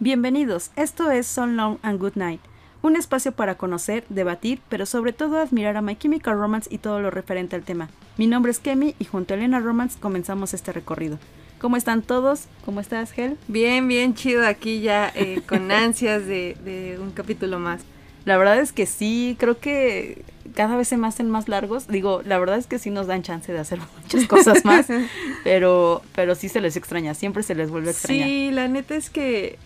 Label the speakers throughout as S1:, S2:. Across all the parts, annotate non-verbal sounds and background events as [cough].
S1: Bienvenidos, esto es So Long and Good Night, un espacio para conocer, debatir, pero sobre todo admirar a My Chemical Romance y todo lo referente al tema. Mi nombre es Kemi y junto a Elena Romance comenzamos este recorrido. ¿Cómo están todos? ¿Cómo estás, Hel?
S2: Bien, bien chido aquí ya eh, con [laughs] ansias de un capítulo más.
S1: La verdad es que sí, creo que cada vez se me hacen más largos. Digo, la verdad es que sí nos dan chance de hacer [laughs] muchas cosas más, [laughs] pero, pero sí se les extraña, siempre se les vuelve a extrañar.
S2: Sí, la neta es que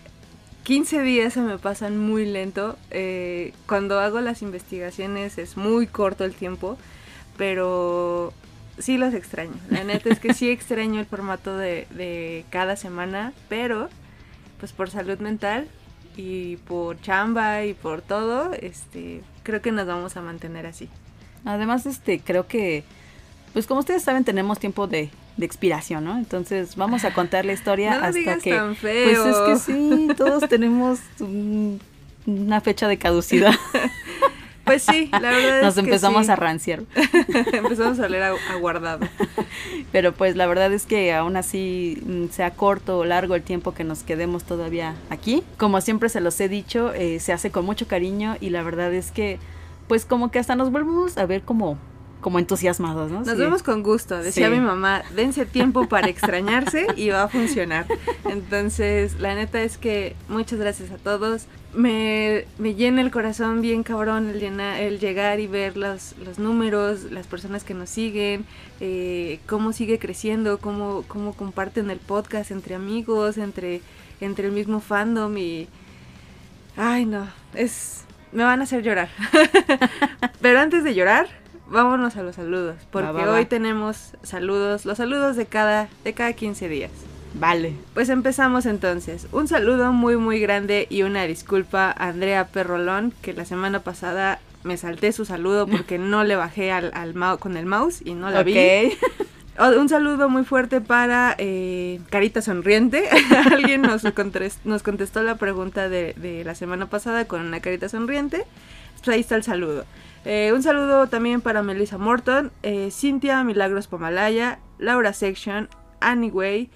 S2: 15 días se me pasan muy lento. Eh, cuando hago las investigaciones es muy corto el tiempo, pero sí los extraño. La neta es que sí [laughs] extraño el formato de, de cada semana, pero pues por salud mental y por chamba y por todo, este, creo que nos vamos a mantener así.
S1: Además, este, creo que, pues como ustedes saben, tenemos tiempo de, de expiración, ¿no? Entonces vamos a contar la historia [laughs]
S2: no
S1: hasta que.
S2: Tan feo.
S1: Pues es que sí, todos tenemos un, una fecha de caducidad. [laughs]
S2: Pues sí, la verdad
S1: Nos
S2: es
S1: empezamos
S2: que sí.
S1: a ranciar. [laughs]
S2: empezamos a leer aguardado.
S1: Pero pues la verdad es que aún así, mm, sea corto o largo el tiempo que nos quedemos todavía aquí, como siempre se los he dicho, eh, se hace con mucho cariño y la verdad es que, pues como que hasta nos volvemos a ver como como entusiasmados, ¿no?
S2: Nos
S1: Sí.
S2: vemos con gusto, decía
S1: Sí.
S2: mi mamá, dense tiempo para [laughs] extrañarse y va a funcionar. Entonces, la neta es que muchas gracias a todos. Me, me llena el corazón bien cabrón el, llena- el llegar y ver los, los números, las personas que nos siguen, eh, cómo sigue creciendo, cómo, cómo comparten el podcast entre amigos, entre, entre el mismo fandom y... Ay, no, es... Me van a hacer llorar. [laughs] Pero antes de llorar, vámonos a los saludos, porque
S1: va, va.
S2: hoy tenemos saludos, los saludos de cada, de cada 15 días.
S1: Vale.
S2: Pues empezamos entonces. Un saludo muy muy grande y una disculpa a Andrea Perrolón, que la semana pasada me salté su saludo porque [laughs] no le bajé al, al con el mouse y no la vi.
S1: Ok. [laughs]
S2: O- Un saludo muy fuerte para eh, Carita Sonriente. [laughs] Alguien nos, nos contestó la pregunta de, de la semana pasada con una carita sonriente. Pues ahí está el saludo. Eh, un saludo también para Melissa Morton, eh, Cintia Milagros Pomalaya, Laura Section, Annie Way,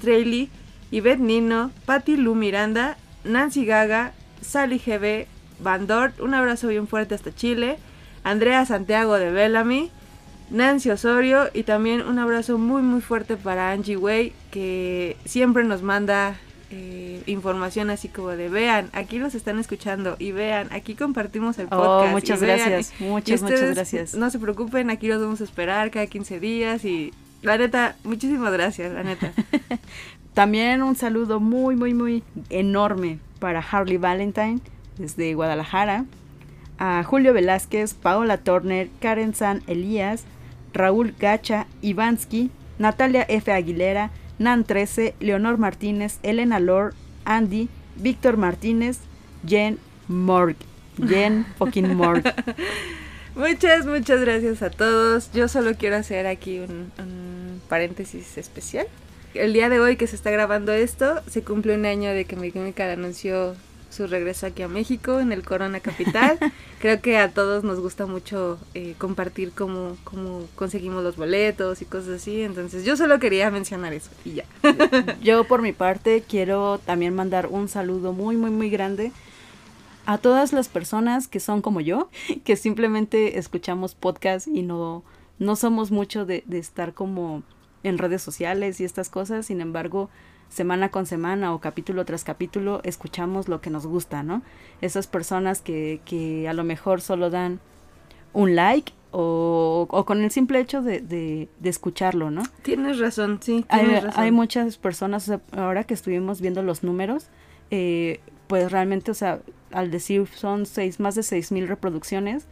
S2: Treyly, Yvette Nino, Patti Lu Miranda, Nancy Gaga, Sally GB, Van Dort, un abrazo bien fuerte hasta Chile, Andrea Santiago de Bellamy, Nancy Osorio y también un abrazo muy muy fuerte para Angie Way que siempre nos manda eh, información así como de vean, aquí los están escuchando y vean, aquí compartimos el
S1: Oh,
S2: podcast.
S1: muchas
S2: vean,
S1: gracias. Muchas, muchas gracias.
S2: No se preocupen, aquí los vamos a esperar cada 15 días y la neta, muchísimas gracias, la neta. [laughs]
S1: También un saludo muy, muy, muy enorme para Harley Valentine desde Guadalajara, a Julio Velázquez, Paola Turner, Karen San Elías, Raúl Gacha, Ivansky, Natalia F. Aguilera, Nan 13, Leonor Martínez, Elena Lor, Andy, Víctor Martínez, Jen Morg. Jen [laughs] fucking Morg. [laughs]
S2: Muchas, muchas gracias a todos. Yo solo quiero hacer aquí un, un paréntesis especial. El día de hoy que se está grabando esto, se cumple un año de que Chemical anunció su regreso aquí a México, en el Corona Capital. [laughs] Creo que a todos nos gusta mucho eh, compartir cómo, cómo conseguimos los boletos y cosas así. Entonces yo solo quería mencionar eso y ya. [laughs]
S1: Yo por mi parte quiero también mandar un saludo muy, muy, muy grande a todas las personas que son como yo, [laughs] que simplemente escuchamos podcast y no, no somos mucho de, de estar como en redes sociales y estas cosas, sin embargo, semana con semana o capítulo tras capítulo escuchamos lo que nos gusta, ¿no? Esas personas que, que a lo mejor solo dan un like o, o con el simple hecho de, de, de escucharlo, ¿no?
S2: Tienes razón, sí.
S1: Hay,
S2: Tienes razón.
S1: hay muchas personas, o sea, ahora que estuvimos viendo los números, eh, pues realmente, o sea, al decir son seis, más de seis mil reproducciones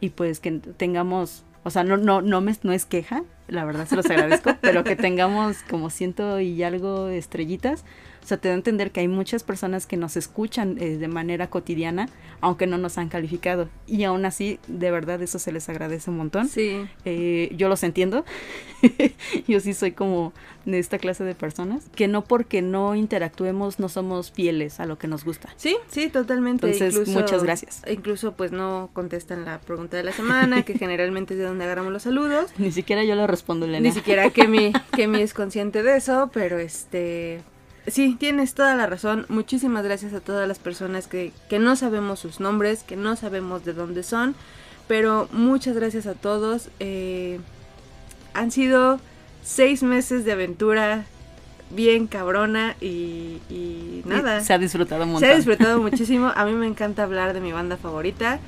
S1: y pues que tengamos, o sea, no, no, no, me, no es queja, la verdad se los agradezco, pero que [laughs] tengamos como ciento y algo estrellitas, o sea, te da a entender que hay muchas personas que nos escuchan eh, de manera cotidiana, aunque no nos han calificado. Y aún así, de verdad, eso se les agradece un montón.
S2: Sí.
S1: Eh, yo los entiendo. [laughs] yo sí soy como de esta clase de personas. Que no porque no interactuemos no somos fieles a lo que nos gusta.
S2: Sí, sí, totalmente.
S1: Entonces, muchas gracias.
S2: Incluso pues no contestan la pregunta de la semana, que generalmente es de donde agarramos los saludos. [laughs]
S1: Ni siquiera yo lo respondo, Elena.
S2: Ni siquiera Kemi, Kemi es consciente de eso, pero este sí, tienes toda la razón. Muchísimas gracias a todas las personas que, que no sabemos sus nombres, que no sabemos de dónde son. Pero muchas gracias a todos. Eh, han sido seis meses de aventura bien cabrona y, y nada.
S1: Se ha disfrutado un montón.
S2: Se ha disfrutado [laughs] muchísimo. A mí me encanta hablar de mi banda favorita.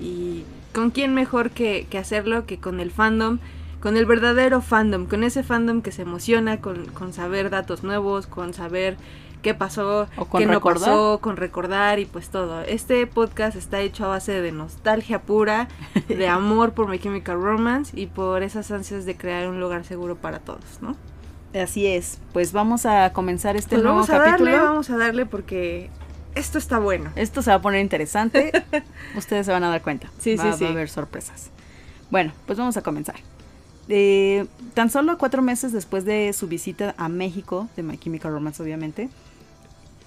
S2: Y con quién mejor que, que hacerlo que con el fandom con el verdadero fandom, con ese fandom que se emociona con, con saber datos nuevos, con saber qué pasó, qué no pasó, con recordar y pues todo. Este podcast está hecho a base de nostalgia pura, de [laughs] amor por My Chemical Romance y por esas ansias de crear un lugar seguro para todos, ¿no?
S1: Así es, pues vamos a comenzar este
S2: pues
S1: nuevo
S2: vamos a
S1: capítulo.
S2: Darle, vamos a darle porque esto está bueno.
S1: Esto se va a poner interesante. [laughs] Ustedes se van a dar cuenta.
S2: Sí,
S1: va,
S2: sí,
S1: va
S2: sí.
S1: a haber sorpresas. Bueno, pues vamos a comenzar. Eh, tan solo cuatro meses después de su visita a México, de My Chemical Romance obviamente,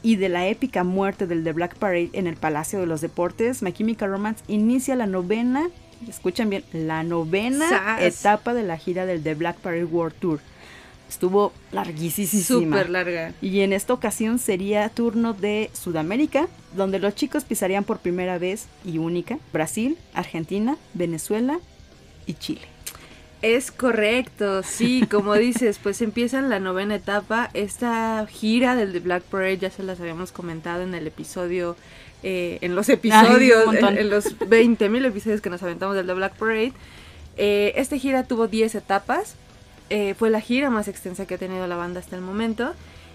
S1: y de la épica muerte del The Black Parade en el Palacio de los Deportes, My Chemical Romance inicia la novena, escuchan bien, la novena
S2: ¡Sas!
S1: etapa de la gira del The Black Parade World Tour. Estuvo larguísima.
S2: Súper larga.
S1: Y en esta ocasión sería turno de Sudamérica, donde los chicos pisarían por primera vez y única Brasil, Argentina, Venezuela y Chile.
S2: Es correcto, sí, como dices, pues empiezan la novena etapa. Esta gira del The Black Parade ya se las habíamos comentado en el episodio, eh, en los episodios, en, en los 20.000 episodios que nos aventamos del The Black Parade. Eh, esta gira tuvo 10 etapas. Eh, fue la gira más extensa que ha tenido la banda hasta el momento.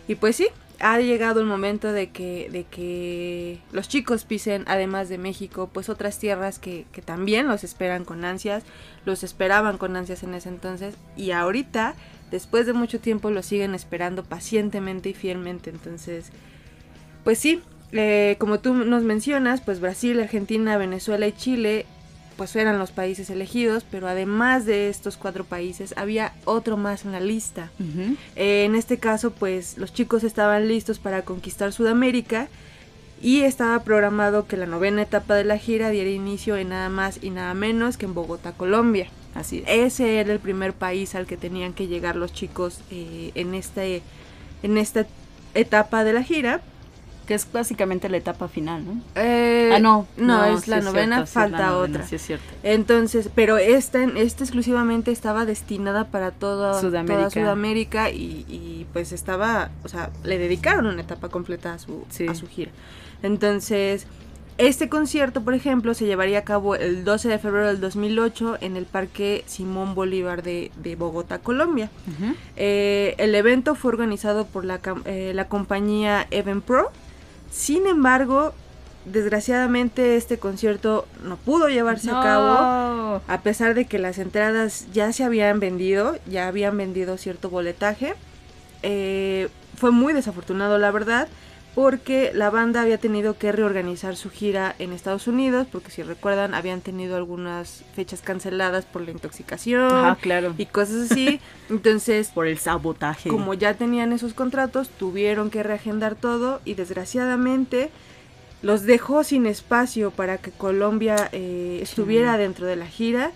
S2: Y pues sí, ha llegado el momento de que, de que los chicos pisen, además de México, pues otras tierras que, también los esperan con ansias, los esperaban con ansias en ese entonces, y ahorita, después de mucho tiempo, los siguen esperando pacientemente y fielmente. Entonces, pues sí, eh, como tú nos mencionas, pues Brasil, Argentina, Venezuela y Chile pues eran los países elegidos, pero además de estos cuatro países había otro más en la lista. Eh, en este caso, pues los chicos estaban listos para conquistar Sudamérica y estaba programado que la novena etapa de la gira diera inicio en nada más y nada menos que en Bogotá, Colombia.
S1: Así es.
S2: Ese era el primer país al que tenían que llegar los chicos eh, en, este, en esta etapa de la gira.
S1: Que es básicamente la etapa final, ¿no?
S2: Eh,
S1: ah, no.
S2: No, es
S1: sí
S2: la novena,
S1: cierto, sí es la
S2: falta
S1: novena,
S2: otra.
S1: Sí, es cierto.
S2: Entonces, pero esta, esta exclusivamente estaba destinada para toda
S1: Sudamérica.
S2: toda Sudamérica y, y, pues estaba, o sea, le dedicaron una etapa completa a su, a su gira. Entonces, este concierto, por ejemplo, se llevaría a cabo el 12 de febrero del 2008 en el Parque Simón Bolívar de, de Bogotá, Colombia. Eh, el evento fue organizado por la, eh, la compañía Event Pro. Sin embargo, desgraciadamente este concierto no pudo llevarse a cabo. A pesar de que las entradas ya se habían vendido, ya habían vendido cierto boletaje. Eh, fue muy desafortunado, la verdad, porque la banda había tenido que reorganizar su gira en Estados Unidos, porque si recuerdan, habían tenido algunas fechas canceladas por la intoxicación
S1: Ajá, claro.
S2: y cosas así. [laughs] Entonces,
S1: Por el sabotaje.
S2: como ya tenían esos contratos, tuvieron que reagendar todo y desgraciadamente los dejó sin espacio para que Colombia eh, estuviera dentro de la gira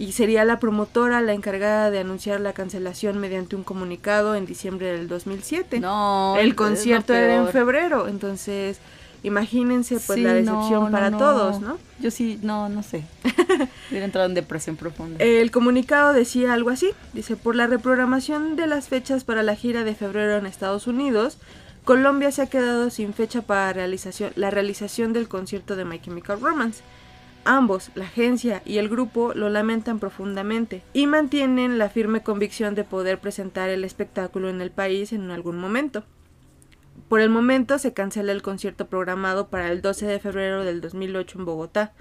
S2: y sería la promotora la encargada de anunciar la cancelación mediante un comunicado en diciembre del 2007.
S1: No.
S2: El concierto era en febrero, entonces imagínense pues
S1: Sí,
S2: la decepción
S1: no,
S2: para
S1: no.
S2: todos, ¿no?
S1: Yo sí, no, no sé. [laughs] Hubiera entrado en depresión profunda.
S2: El comunicado decía algo así, dice, por la reprogramación de las fechas para la gira de febrero en Estados Unidos, Colombia se ha quedado sin fecha para realización, la realización del concierto de My Chemical Romance. Ambos, la agencia y el grupo, lo lamentan profundamente y mantienen la firme convicción de poder presentar el espectáculo en el país en algún momento. Por el momento se cancela el concierto programado para el 12 de febrero del 2008 en Bogotá.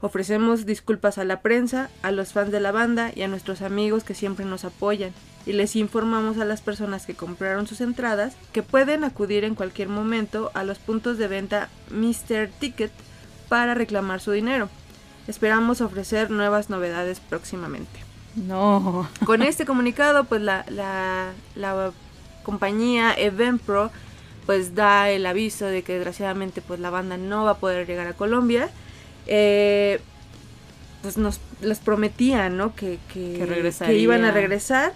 S2: Ofrecemos disculpas a la prensa, a los fans de la banda y a nuestros amigos que siempre nos apoyan. Y les informamos a las personas que compraron sus entradas que pueden acudir en cualquier momento a los puntos de venta Mr. Ticket para reclamar su dinero. Esperamos ofrecer nuevas novedades próximamente.
S1: No.
S2: Con este comunicado, pues la, la, la compañía Eventpro pues da el aviso de que desgraciadamente pues la banda no va a poder llegar a Colombia. Eh, pues nos les prometían, ¿no? Que, que,
S1: Que
S2: que
S1: regresaría.
S2: iban a regresar.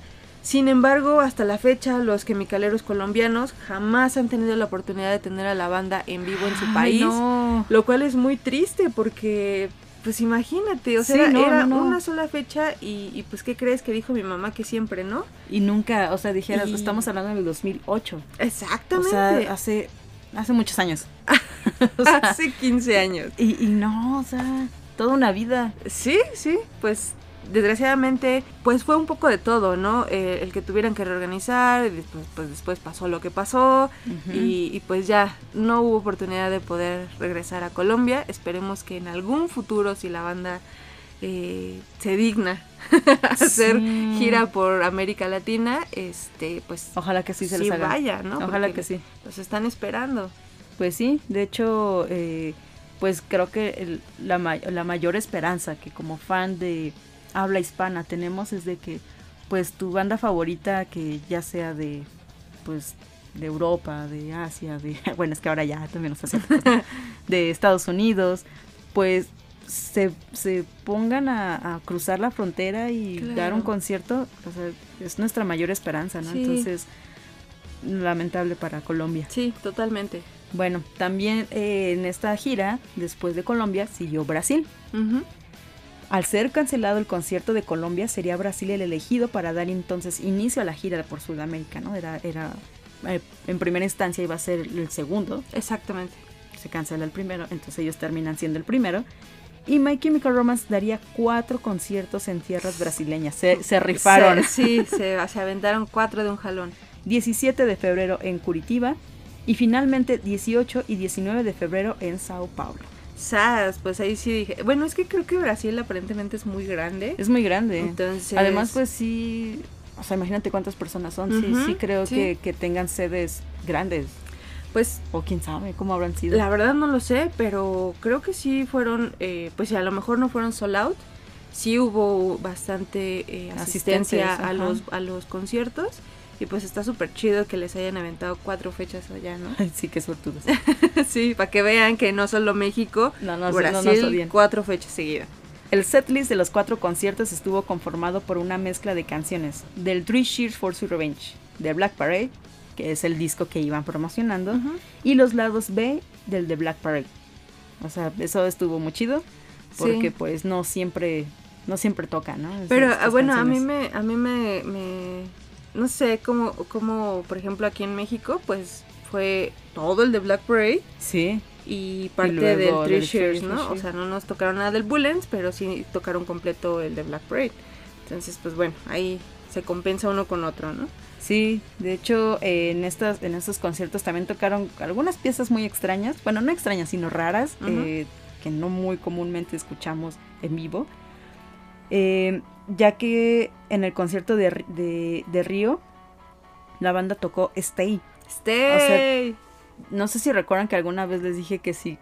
S2: Sin embargo, hasta la fecha, los quimicaleros colombianos jamás han tenido la oportunidad de tener a la banda en vivo en su
S1: Ay,
S2: país.
S1: no.
S2: Lo cual es muy triste porque, pues imagínate, o sea,
S1: Sí,
S2: era,
S1: no,
S2: era
S1: no, no.
S2: una sola fecha y, y, pues, ¿qué crees que dijo mi mamá que siempre, no?
S1: Y nunca, o sea, dijeras,
S2: Y-
S1: estamos hablando del 2008.
S2: Exactamente.
S1: O sea, hace, hace muchos años. [laughs] O sea,
S2: Hace 15 años.
S1: y, y no, o sea, toda una vida.
S2: Sí, sí, pues desgraciadamente, pues fue un poco de todo, ¿no? Eh, el que tuvieran que reorganizar, y después, pues después pasó lo que pasó y, y, pues ya no hubo oportunidad de poder regresar a Colombia. Esperemos que en algún futuro, si la banda eh, se digna [laughs] hacer
S1: Sí.
S2: gira por América Latina, este, pues
S1: Ojalá que sí se
S2: sí
S1: les haga.
S2: vaya, ¿no?
S1: Ojalá
S2: Porque
S1: que sí.
S2: Los están esperando.
S1: Pues sí, de hecho, eh, pues creo que el- la, la mayor esperanza que como fan de habla hispana tenemos es de que pues tu banda favorita que ya sea de pues de Europa, de Asia, de [laughs] bueno es que ahora ya también nos hace [laughs] de Estados Unidos, pues se, se pongan a, a cruzar la frontera y dar un concierto, o sea, es nuestra mayor esperanza, ¿no?
S2: Sí.
S1: Entonces, lamentable para Colombia.
S2: Sí, totalmente.
S1: Bueno, también eh, en esta gira, después de Colombia, siguió Brasil. Al ser cancelado el concierto de Colombia, sería Brasil el elegido para dar entonces inicio a la gira por Sudamérica, ¿no? Era, era eh, en primera instancia iba a ser el segundo,
S2: Exactamente.
S1: se cancela el primero, entonces ellos terminan siendo el primero. Y My Chemical Romance daría cuatro conciertos en tierras brasileñas. Se, se rifaron.
S2: Se- [laughs] sí, se, se aventaron cuatro de un jalón.
S1: 17 de febrero en Curitiba y finalmente 18 y 19 de febrero en Sao Paulo.
S2: Sas, pues ahí sí dije. Bueno, es que creo que Brasil aparentemente es muy grande.
S1: Es muy grande.
S2: Entonces.
S1: Además, pues sí, o sea, imagínate cuántas personas son. Sí, sí creo
S2: sí.
S1: Que, que tengan sedes grandes.
S2: Pues
S1: O quién sabe cómo habrán sido.
S2: la verdad no lo sé, pero creo que sí fueron. eh, pues a lo mejor no fueron sold out. Sí hubo bastante eh, asistencia a los, a los conciertos. Y pues está súper chido que les hayan aventado cuatro fechas allá, ¿no? [laughs]
S1: Sí, qué suertudos. [laughs]
S2: sí, para que vean que no solo México,
S1: No, no, no
S2: Brasil,
S1: nos odien.
S2: cuatro fechas seguidas.
S1: El setlist de los cuatro conciertos estuvo conformado por una mezcla de canciones del Three Cheers for Sweet Revenge, de Black Parade, que es el disco que iban promocionando, y los lados B del de Black Parade. O sea, eso estuvo muy chido, porque
S2: Sí.
S1: pues no siempre, no siempre toca, ¿no?
S2: Pero ah, bueno, a mí me, a mí me, me- no sé, como, como por ejemplo aquí en México, pues fue todo el de Black Parade
S1: Sí,
S2: y parte
S1: luego
S2: del Three
S1: Three
S2: ¿no? O sea, no nos tocaron nada del Bullens, pero sí tocaron completo el de Black Parade. Entonces, pues bueno, ahí se compensa uno con otro, ¿no?
S1: sí. De hecho, eh, en estas, en estos conciertos también tocaron algunas piezas muy extrañas. Bueno, no extrañas, sino raras, eh, que no muy comúnmente escuchamos en vivo. Eh, ya que en el concierto de, de, de Río, la banda tocó Stay.
S2: Stay.
S1: No sé si recuerdan que alguna vez les dije que si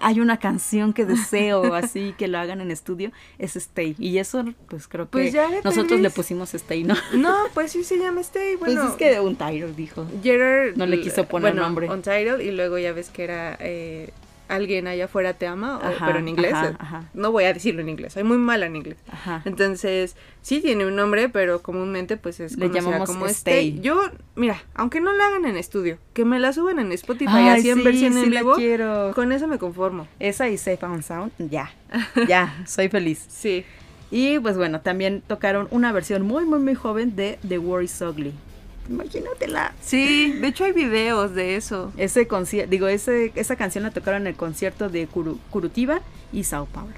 S1: hay una canción que deseo [laughs] así que lo hagan en estudio, es Stay. Y eso, pues creo que
S2: Pues ya le
S1: nosotros le pusimos Stay, ¿no?
S2: No, pues sí se llama Stay. Bueno,
S1: pues es que un Tyler dijo.
S2: Gerard
S1: No le quiso poner
S2: bueno,
S1: nombre.
S2: Untitled y luego ya ves que era eh, alguien allá afuera te ama, o-
S1: Ajá,
S2: pero en inglés.
S1: ajá,
S2: eh,
S1: ajá.
S2: No voy a decirlo en inglés, soy muy mala en inglés.
S1: Ajá.
S2: Entonces, sí tiene un nombre, pero comúnmente pues es
S1: Le llamamos
S2: como
S1: Stay.
S2: Stay. Yo, mira, aunque no la hagan en estudio, que me la suban en Spotify
S1: Ay,
S2: así en
S1: sí,
S2: versión
S1: sí
S2: en vivo,
S1: quiero.
S2: con eso me conformo.
S1: Esa y Safe and Sound, ya. [laughs] Ya, soy feliz.
S2: Sí.
S1: Y pues bueno, también tocaron una versión muy, muy, muy joven de The War is Ugly. Imagínatela.
S2: Sí, de hecho hay videos de eso.
S1: Ese concierto, digo, ese, esa canción la tocaron en el concierto de Curu- Curitiba y Sao Paulo.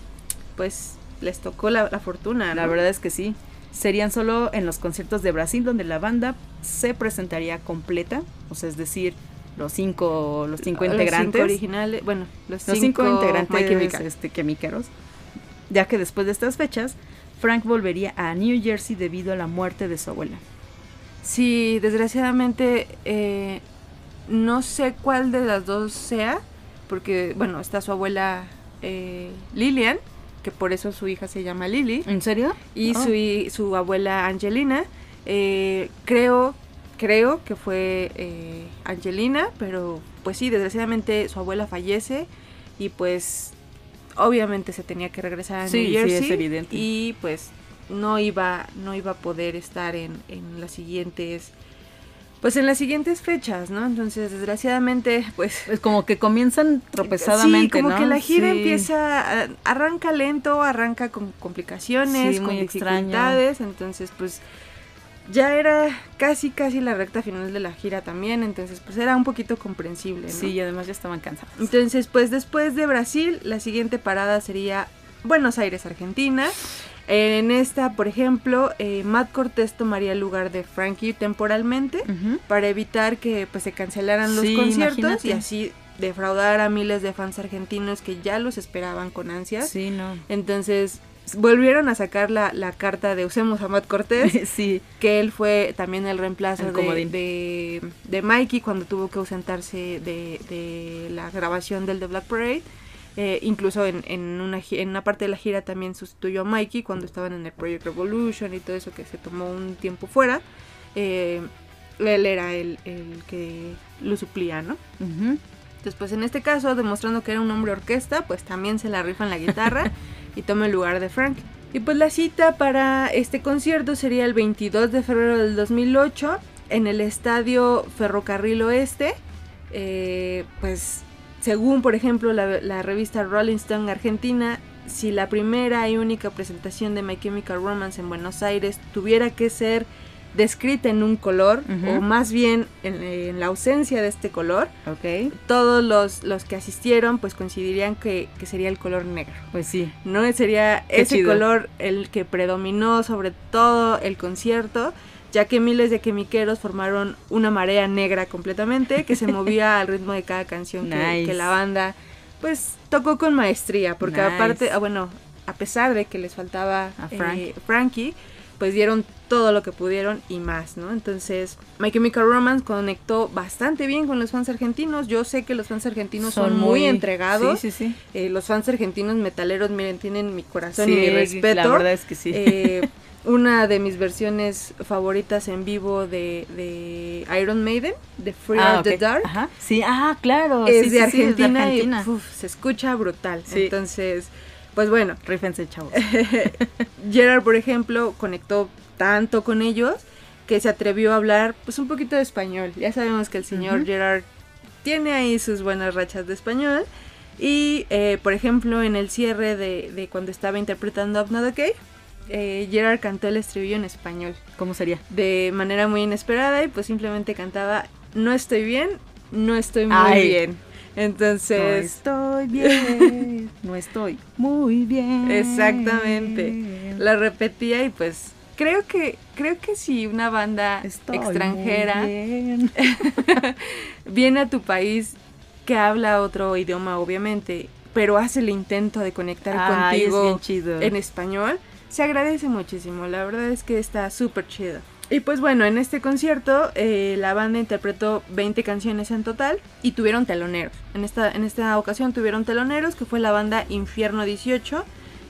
S2: Pues les tocó la, la fortuna, ¿no?
S1: La verdad es que sí. Serían solo en los conciertos de Brasil donde la banda se presentaría completa, o sea, es decir, los cinco, los cinco
S2: Los
S1: integrantes.
S2: cinco originales, bueno, los,
S1: los cinco, integrantes
S2: Chemical.
S1: este, ya que después de estas fechas, Frank volvería a New Jersey debido a la muerte de su abuela.
S2: Sí, desgraciadamente eh, no sé cuál de las dos sea, porque bueno, está su abuela eh, Lillian, que por eso su hija se llama Lily.
S1: ¿En serio?
S2: Y
S1: Oh.
S2: su, su abuela Angelina. Eh, creo, creo que fue eh, Angelina, pero pues sí, desgraciadamente su abuela fallece y pues obviamente se tenía que regresar a
S1: Sí,
S2: New
S1: sí,
S2: Jersey
S1: es evidente.
S2: y pues no iba, no iba a poder estar en, en las siguientes, pues en las siguientes fechas, ¿no? Entonces desgraciadamente pues
S1: Es como que comienzan tropesadamente,
S2: Sí, como
S1: ¿no?
S2: que la gira
S1: Sí.
S2: empieza, arranca lento, arranca con complicaciones,
S1: Sí,
S2: con
S1: muy extraño.
S2: dificultades, entonces pues ya era casi casi la recta final de la gira también, entonces pues era un poquito comprensible, ¿no?
S1: Sí, y además ya estaban cansados.
S2: Entonces pues después de Brasil, la siguiente parada sería Buenos Aires, Argentina. En esta, por ejemplo, eh, Matt Cortés tomaría el lugar de Frankie temporalmente para evitar que pues se cancelaran los
S1: Sí,
S2: conciertos
S1: imagínate.
S2: y así defraudar a miles de fans argentinos que ya los esperaban con ansias.
S1: Sí, no.
S2: Entonces volvieron a sacar la, la carta de usemos a Matt Cortés, [laughs]
S1: sí,
S2: que él fue también el reemplazo
S1: El
S2: de, de, de Mikey cuando tuvo que ausentarse de, de la grabación del The Black Parade. Eh, incluso en, en, una, en una parte de la gira también sustituyó a Mikey cuando estaban en el Project Revolution y todo eso que se tomó un tiempo fuera. Eh, él era el, el que lo suplía, ¿no?
S1: Ujú.
S2: Entonces, pues en este caso, demostrando que era un hombre orquesta, pues también se la rifa en la guitarra [laughs] y toma el lugar de Frank. Y pues la cita para este concierto sería el 22 de febrero del 2008 en el estadio Ferrocarril Oeste. Eh, pues según por ejemplo la, la revista Rolling Stone Argentina, si la primera y única presentación de My Chemical Romance en Buenos Aires tuviera que ser descrita en un color, o más bien en, en la ausencia de este color, todos los, los que asistieron pues coincidirían que, que sería el color negro.
S1: pues sí.
S2: No sería
S1: Qué
S2: ese
S1: chido.
S2: color el que predominó sobre todo el concierto, ya que miles de quemiqueros formaron una marea negra completamente que se movía [laughs] al ritmo de cada canción que,
S1: Nice.
S2: que la banda pues tocó con maestría, porque
S1: Nice.
S2: aparte, ah, bueno, a pesar de que les faltaba
S1: A Frank.
S2: eh, Frankie, pues dieron todo lo que pudieron y más, ¿no? Entonces, My Chemical Romance conectó bastante bien con los fans argentinos. Yo sé que los fans argentinos son, muy, entregados.
S1: Sí, sí, sí.
S2: Eh, los fans argentinos metaleros, miren, tienen mi corazón y mi respeto.
S1: La verdad es que sí.
S2: Eh, [laughs] una de mis versiones favoritas en vivo de, de Iron Maiden, de Free
S1: Ah,
S2: the. Dark,
S1: Ajá. Sí, ah, claro.
S2: es,
S1: sí,
S2: de
S1: sí, sí, es de
S2: Argentina
S1: Argentina.
S2: y uf, se escucha brutal.
S1: Sí.
S2: Entonces, pues bueno,
S1: Rífense, chavos. [laughs]
S2: Gerard, por ejemplo, conectó tanto con ellos que se atrevió a hablar pues un poquito de español. Ya sabemos que el señor. Gerard tiene ahí sus buenas rachas de español. Y, eh, por ejemplo, en el cierre de, de cuando estaba interpretando Up Not Okay, eh, Gerard cantó el estribillo en español
S1: ¿Cómo sería?
S2: de manera muy inesperada y pues simplemente cantaba no estoy bien, no estoy muy
S1: Ay.
S2: bien.
S1: No
S2: Entonces,
S1: estoy bien, no estoy muy bien.
S2: Exactamente. la repetía y pues creo que creo que si una banda
S1: Estoy
S2: extranjera [laughs] viene a tu país que habla otro idioma obviamente, pero hace el intento de conectar
S1: Ay, es bien
S2: contigo
S1: chido.
S2: en español, se agradece muchísimo. La verdad es que está súper chido. Y pues bueno, en este concierto eh, la banda interpretó 20 canciones en total y tuvieron teloneros. En esta, en esta ocasión tuvieron teloneros, que fue la banda Infierno 18.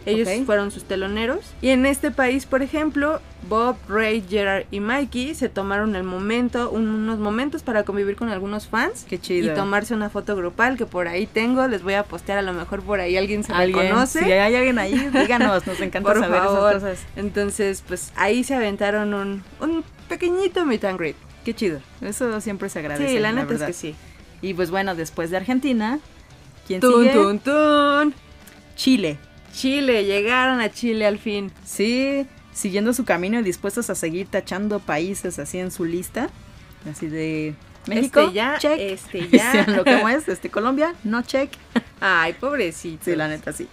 S2: Ellos fueron sus teloneros. Y en este país, por ejemplo, Bob, Ray, Gerard y Mikey se tomaron el momento, un- unos momentos para convivir con algunos fans.
S1: Qué chido.
S2: Y tomarse una foto grupal que por ahí tengo. Les voy a postear, a lo mejor por ahí alguien se
S1: ¿Alguien?
S2: reconoce.
S1: Si hay alguien ahí, díganos, nos encanta
S2: Por
S1: saber
S2: favor.
S1: esas cosas.
S2: Entonces, pues ahí se aventaron un, un pequeñito meet and greet.
S1: Qué chido. Eso siempre se agradece.
S2: Sí, la neta
S1: verdad.
S2: es que sí.
S1: Y pues bueno, después de Argentina, ¿quién
S2: Tun,
S1: sigue?
S2: tun, tun.
S1: Chile.
S2: Chile, llegaron a Chile al fin.
S1: Sí, siguiendo su camino y dispuestos a seguir tachando países así en su lista. Así de México,
S2: Este ya,
S1: check.
S2: este [laughs] ya.
S1: Lo que es, este Colombia, no check.
S2: Ay, pobrecito.
S1: Sí, la neta, sí.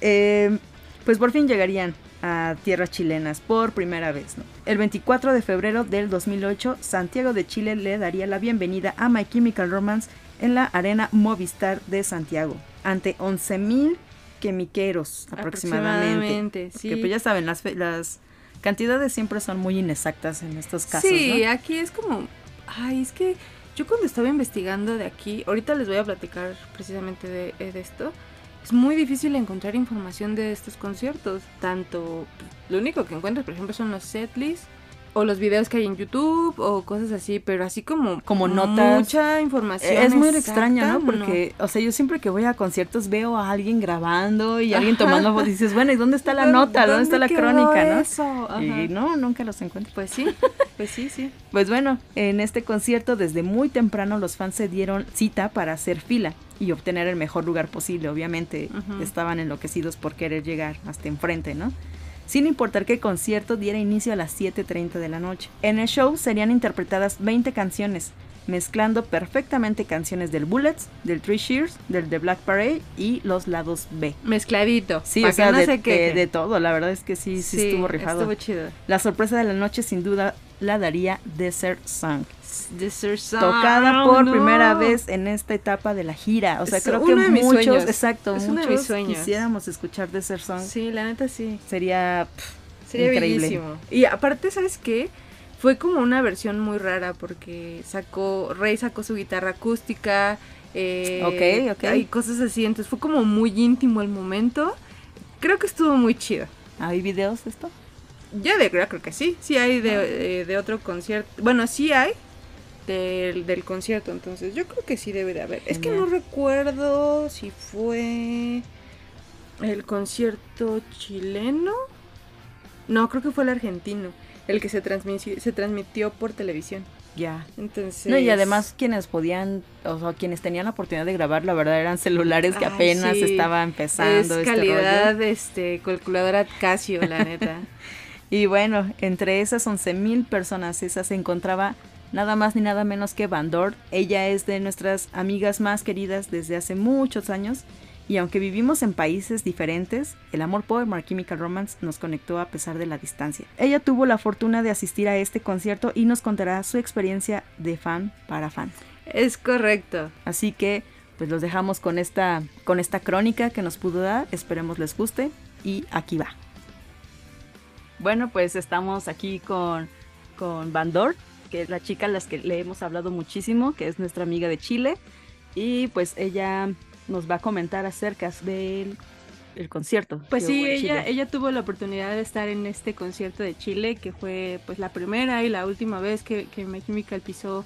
S1: Eh, pues por fin llegarían a tierras chilenas por primera vez. ¿no? El 24 de febrero del 2008, Santiago de Chile le daría la bienvenida a My Chemical Romance en la Arena Movistar de Santiago, ante 11.000 quemiqueros aproximadamente.
S2: sí.
S1: Que pues ya saben, las, las cantidades siempre son muy inexactas en estos casos.
S2: Sí,
S1: ¿no?
S2: aquí es como, ay, es que yo cuando estaba investigando de aquí, ahorita les voy a platicar precisamente de, eh, de esto, es muy difícil encontrar información de estos conciertos. Tanto, lo único que encuentras, por ejemplo, son los setlists o los videos que hay en YouTube o cosas así, pero así como,
S1: Como notas.
S2: mucha información.
S1: Es muy extraño, ¿no? Porque, o sea, yo siempre que voy a conciertos veo a alguien grabando y alguien tomando fotos y dices, bueno, ¿y dónde está la nota? ¿Dónde, está la crónica, no?
S2: Ajá.
S1: Y no, nunca los encuentro.
S2: Pues sí, [laughs] pues sí, sí.
S1: Pues bueno, en este concierto desde muy temprano los fans se dieron cita para hacer fila y obtener el mejor lugar posible. Obviamente estaban enloquecidos por querer llegar hasta enfrente, ¿no? Sin importar que el concierto diera inicio a las 7.30 de la noche. En el show serían interpretadas 20 canciones, mezclando perfectamente canciones del Bullets, del Three Shears, del The Black Parade y los lados B.
S2: Mezcladito.
S1: Sí, o
S2: que
S1: sea,
S2: no
S1: de,
S2: se
S1: de-
S2: quejen.
S1: de todo, la verdad es que sí, sí, estuvo rifado.
S2: Estuvo chido.
S1: La sorpresa de la noche sin duda la daría Desert Song.
S2: Desert Sound,
S1: tocada por
S2: no.
S1: primera vez en esta etapa de la gira. O sea,
S2: Es
S1: creo
S2: uno
S1: que
S2: de mis
S1: muchos,
S2: sueños.
S1: exacto,
S2: Es uno de
S1: muchos
S2: mis sueños.
S1: quisiéramos escuchar Desert Song.
S2: Sí, la neta sí.
S1: Sería pff,
S2: Sería
S1: increíble.
S2: bellísimo. Y aparte, ¿sabes qué? Fue como una versión muy rara porque sacó, Rey sacó su guitarra acústica. eh,
S1: Ok, ok.
S2: Y cosas así. Entonces fue como muy íntimo el momento. Creo que estuvo muy chido.
S1: ¿Hay videos de esto?
S2: Yo de creo, creo que sí. Sí hay de, eh, de otro concierto. Bueno, sí hay del, del concierto. Entonces yo creo que sí debe de haber. Es que no recuerdo si fue el concierto chileno. No, creo que fue el argentino. El que se transmitió, se transmitió por televisión.
S1: Ya.
S2: Entonces.
S1: No, y además quienes podían, o sea, quienes tenían la oportunidad de grabar, la verdad eran celulares que
S2: Ay,
S1: apenas
S2: sí.
S1: estaba
S2: Es
S1: empezando este
S2: calidad,
S1: rollo.
S2: este, calculadora Casio, la neta. [laughs]
S1: Y bueno, entre esas 11 mil personas, esa se encontraba nada más ni nada menos que Vandor. Ella es de nuestras amigas más queridas desde hace muchos años. Y aunque vivimos en países diferentes, el amor por My Chemical Romance nos conectó a pesar de la distancia. Ella tuvo la fortuna de asistir a este concierto y nos contará su experiencia de fan para fan.
S2: es correcto.
S1: Así que pues los dejamos con esta, con esta crónica que nos pudo dar. Esperemos les guste. Y aquí va. Bueno, pues estamos aquí con, con Bandor, que es la chica a las que le hemos hablado muchísimo, que es nuestra amiga de Chile. Y pues ella nos va a comentar acerca del el concierto.
S2: Pues sí, ella, ella tuvo la oportunidad de estar en este concierto de Chile, que fue pues la primera y la última vez que, que My Chemical pisó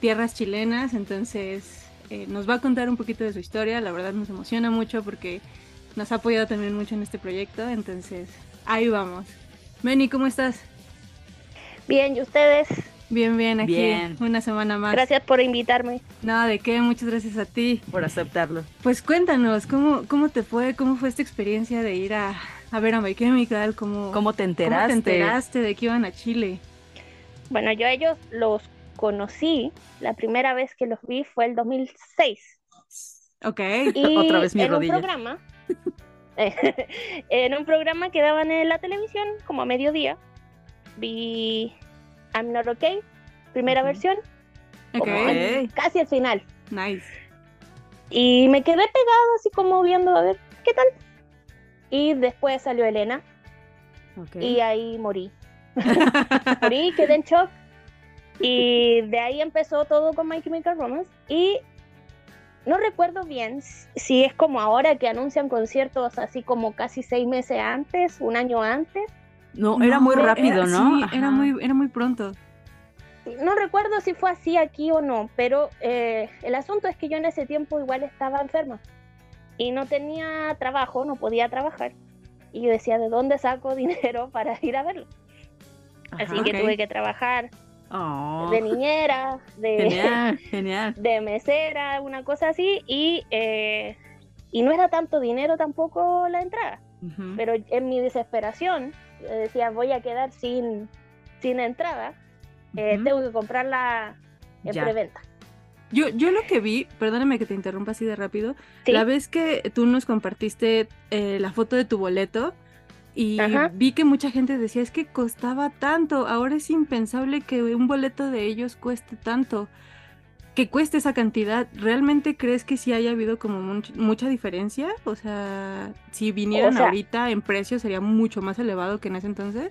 S2: tierras chilenas, entonces eh, nos va a contar un poquito de su historia, la verdad nos emociona mucho porque nos ha apoyado también mucho en este proyecto, entonces ahí vamos. Meni, ¿cómo estás?
S3: Bien, ¿y ustedes?
S2: Bien, bien, aquí
S1: Bien.
S2: una semana más.
S3: Gracias por invitarme.
S2: No, de qué, muchas gracias a ti.
S1: por aceptarlo.
S2: Pues cuéntanos, ¿cómo, cómo te fue? ¿Cómo fue esta experiencia de ir a, a ver a My Chemical? ¿Cómo,
S1: ¿Cómo te
S2: ¿Cómo
S1: enteraste?
S2: te enteraste de que iban a Chile?
S3: Bueno, yo a ellos los conocí, la primera vez que los vi fue el 2006.
S2: Ok.
S3: Y [laughs]
S1: Otra vez mi
S3: en
S1: rodilla.
S3: un programa, [laughs] en un programa que daban en la televisión, como a mediodía, vi I'm Not Okay, primera versión, como casi al final.
S2: Nice.
S3: Y me quedé pegado así como viendo a ver qué tal. Y después salió Elena
S1: Ok.
S3: y ahí morí. [laughs] morí, quedé en shock. Y de ahí empezó todo con My Chemical Romance. Y no recuerdo bien si es como ahora que anuncian conciertos así como casi seis meses antes, un año antes.
S1: No, era muy rápido,
S2: era-
S1: ¿no?
S2: Sí, era muy, era muy pronto.
S3: No recuerdo si fue así aquí o no, pero eh, el asunto es que yo en ese tiempo igual estaba enferma y no tenía trabajo, no podía trabajar. Y yo decía, ¿de dónde saco [laughs] dinero para ir a verlo? Así que tuve que trabajar
S1: Oh,
S3: de niñera, de, [laughs]
S1: Genial, genial. [laughs]
S3: de mesera, una cosa así, y, eh, y no era tanto dinero tampoco la entrada. Pero en mi desesperación, decía, voy a quedar sin, sin entrada, eh, tengo que comprarla en
S1: Ya.
S3: preventa.
S2: Yo, yo lo que vi, perdóname que te interrumpa así de rápido,
S3: Sí.
S2: la vez que tú nos compartiste eh, la foto de tu boleto y
S3: Ajá.
S2: vi que mucha gente decía, es que costaba tanto, ahora es impensable que un boleto de ellos cueste tanto. Que cueste esa cantidad, ¿realmente crees que sí haya habido como much- mucha diferencia? O sea, si vinieran
S3: O sea-
S2: ahorita en precio sería mucho más elevado que en ese entonces.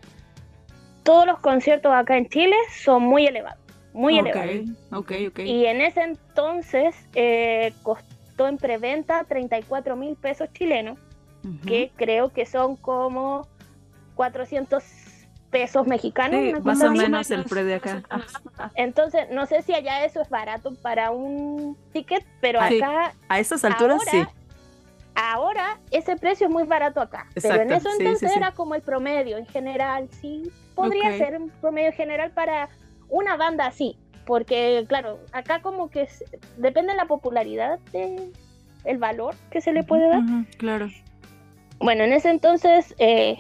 S3: Todos los conciertos acá en Chile son muy elevados, muy
S2: Ok,
S3: elevados.
S2: Ok, ok.
S3: Y en ese entonces eh, costó en preventa 34 mil pesos chilenos, que creo que son como 400 pesos mexicanos.
S2: Sí,
S1: Más o menos el pre de acá.
S3: Entonces, no sé si allá eso es barato para un ticket, pero
S2: sí.
S3: acá
S1: A estas alturas
S3: ahora,
S1: sí.
S3: Ahora ese precio es muy barato acá, pero en eso entonces
S1: sí.
S3: era como el promedio en general, sí, podría ser un promedio general para una banda así, porque claro, acá como que es- depende de la popularidad de el valor que se le puede dar.
S2: Claro.
S3: Bueno, en ese entonces eh,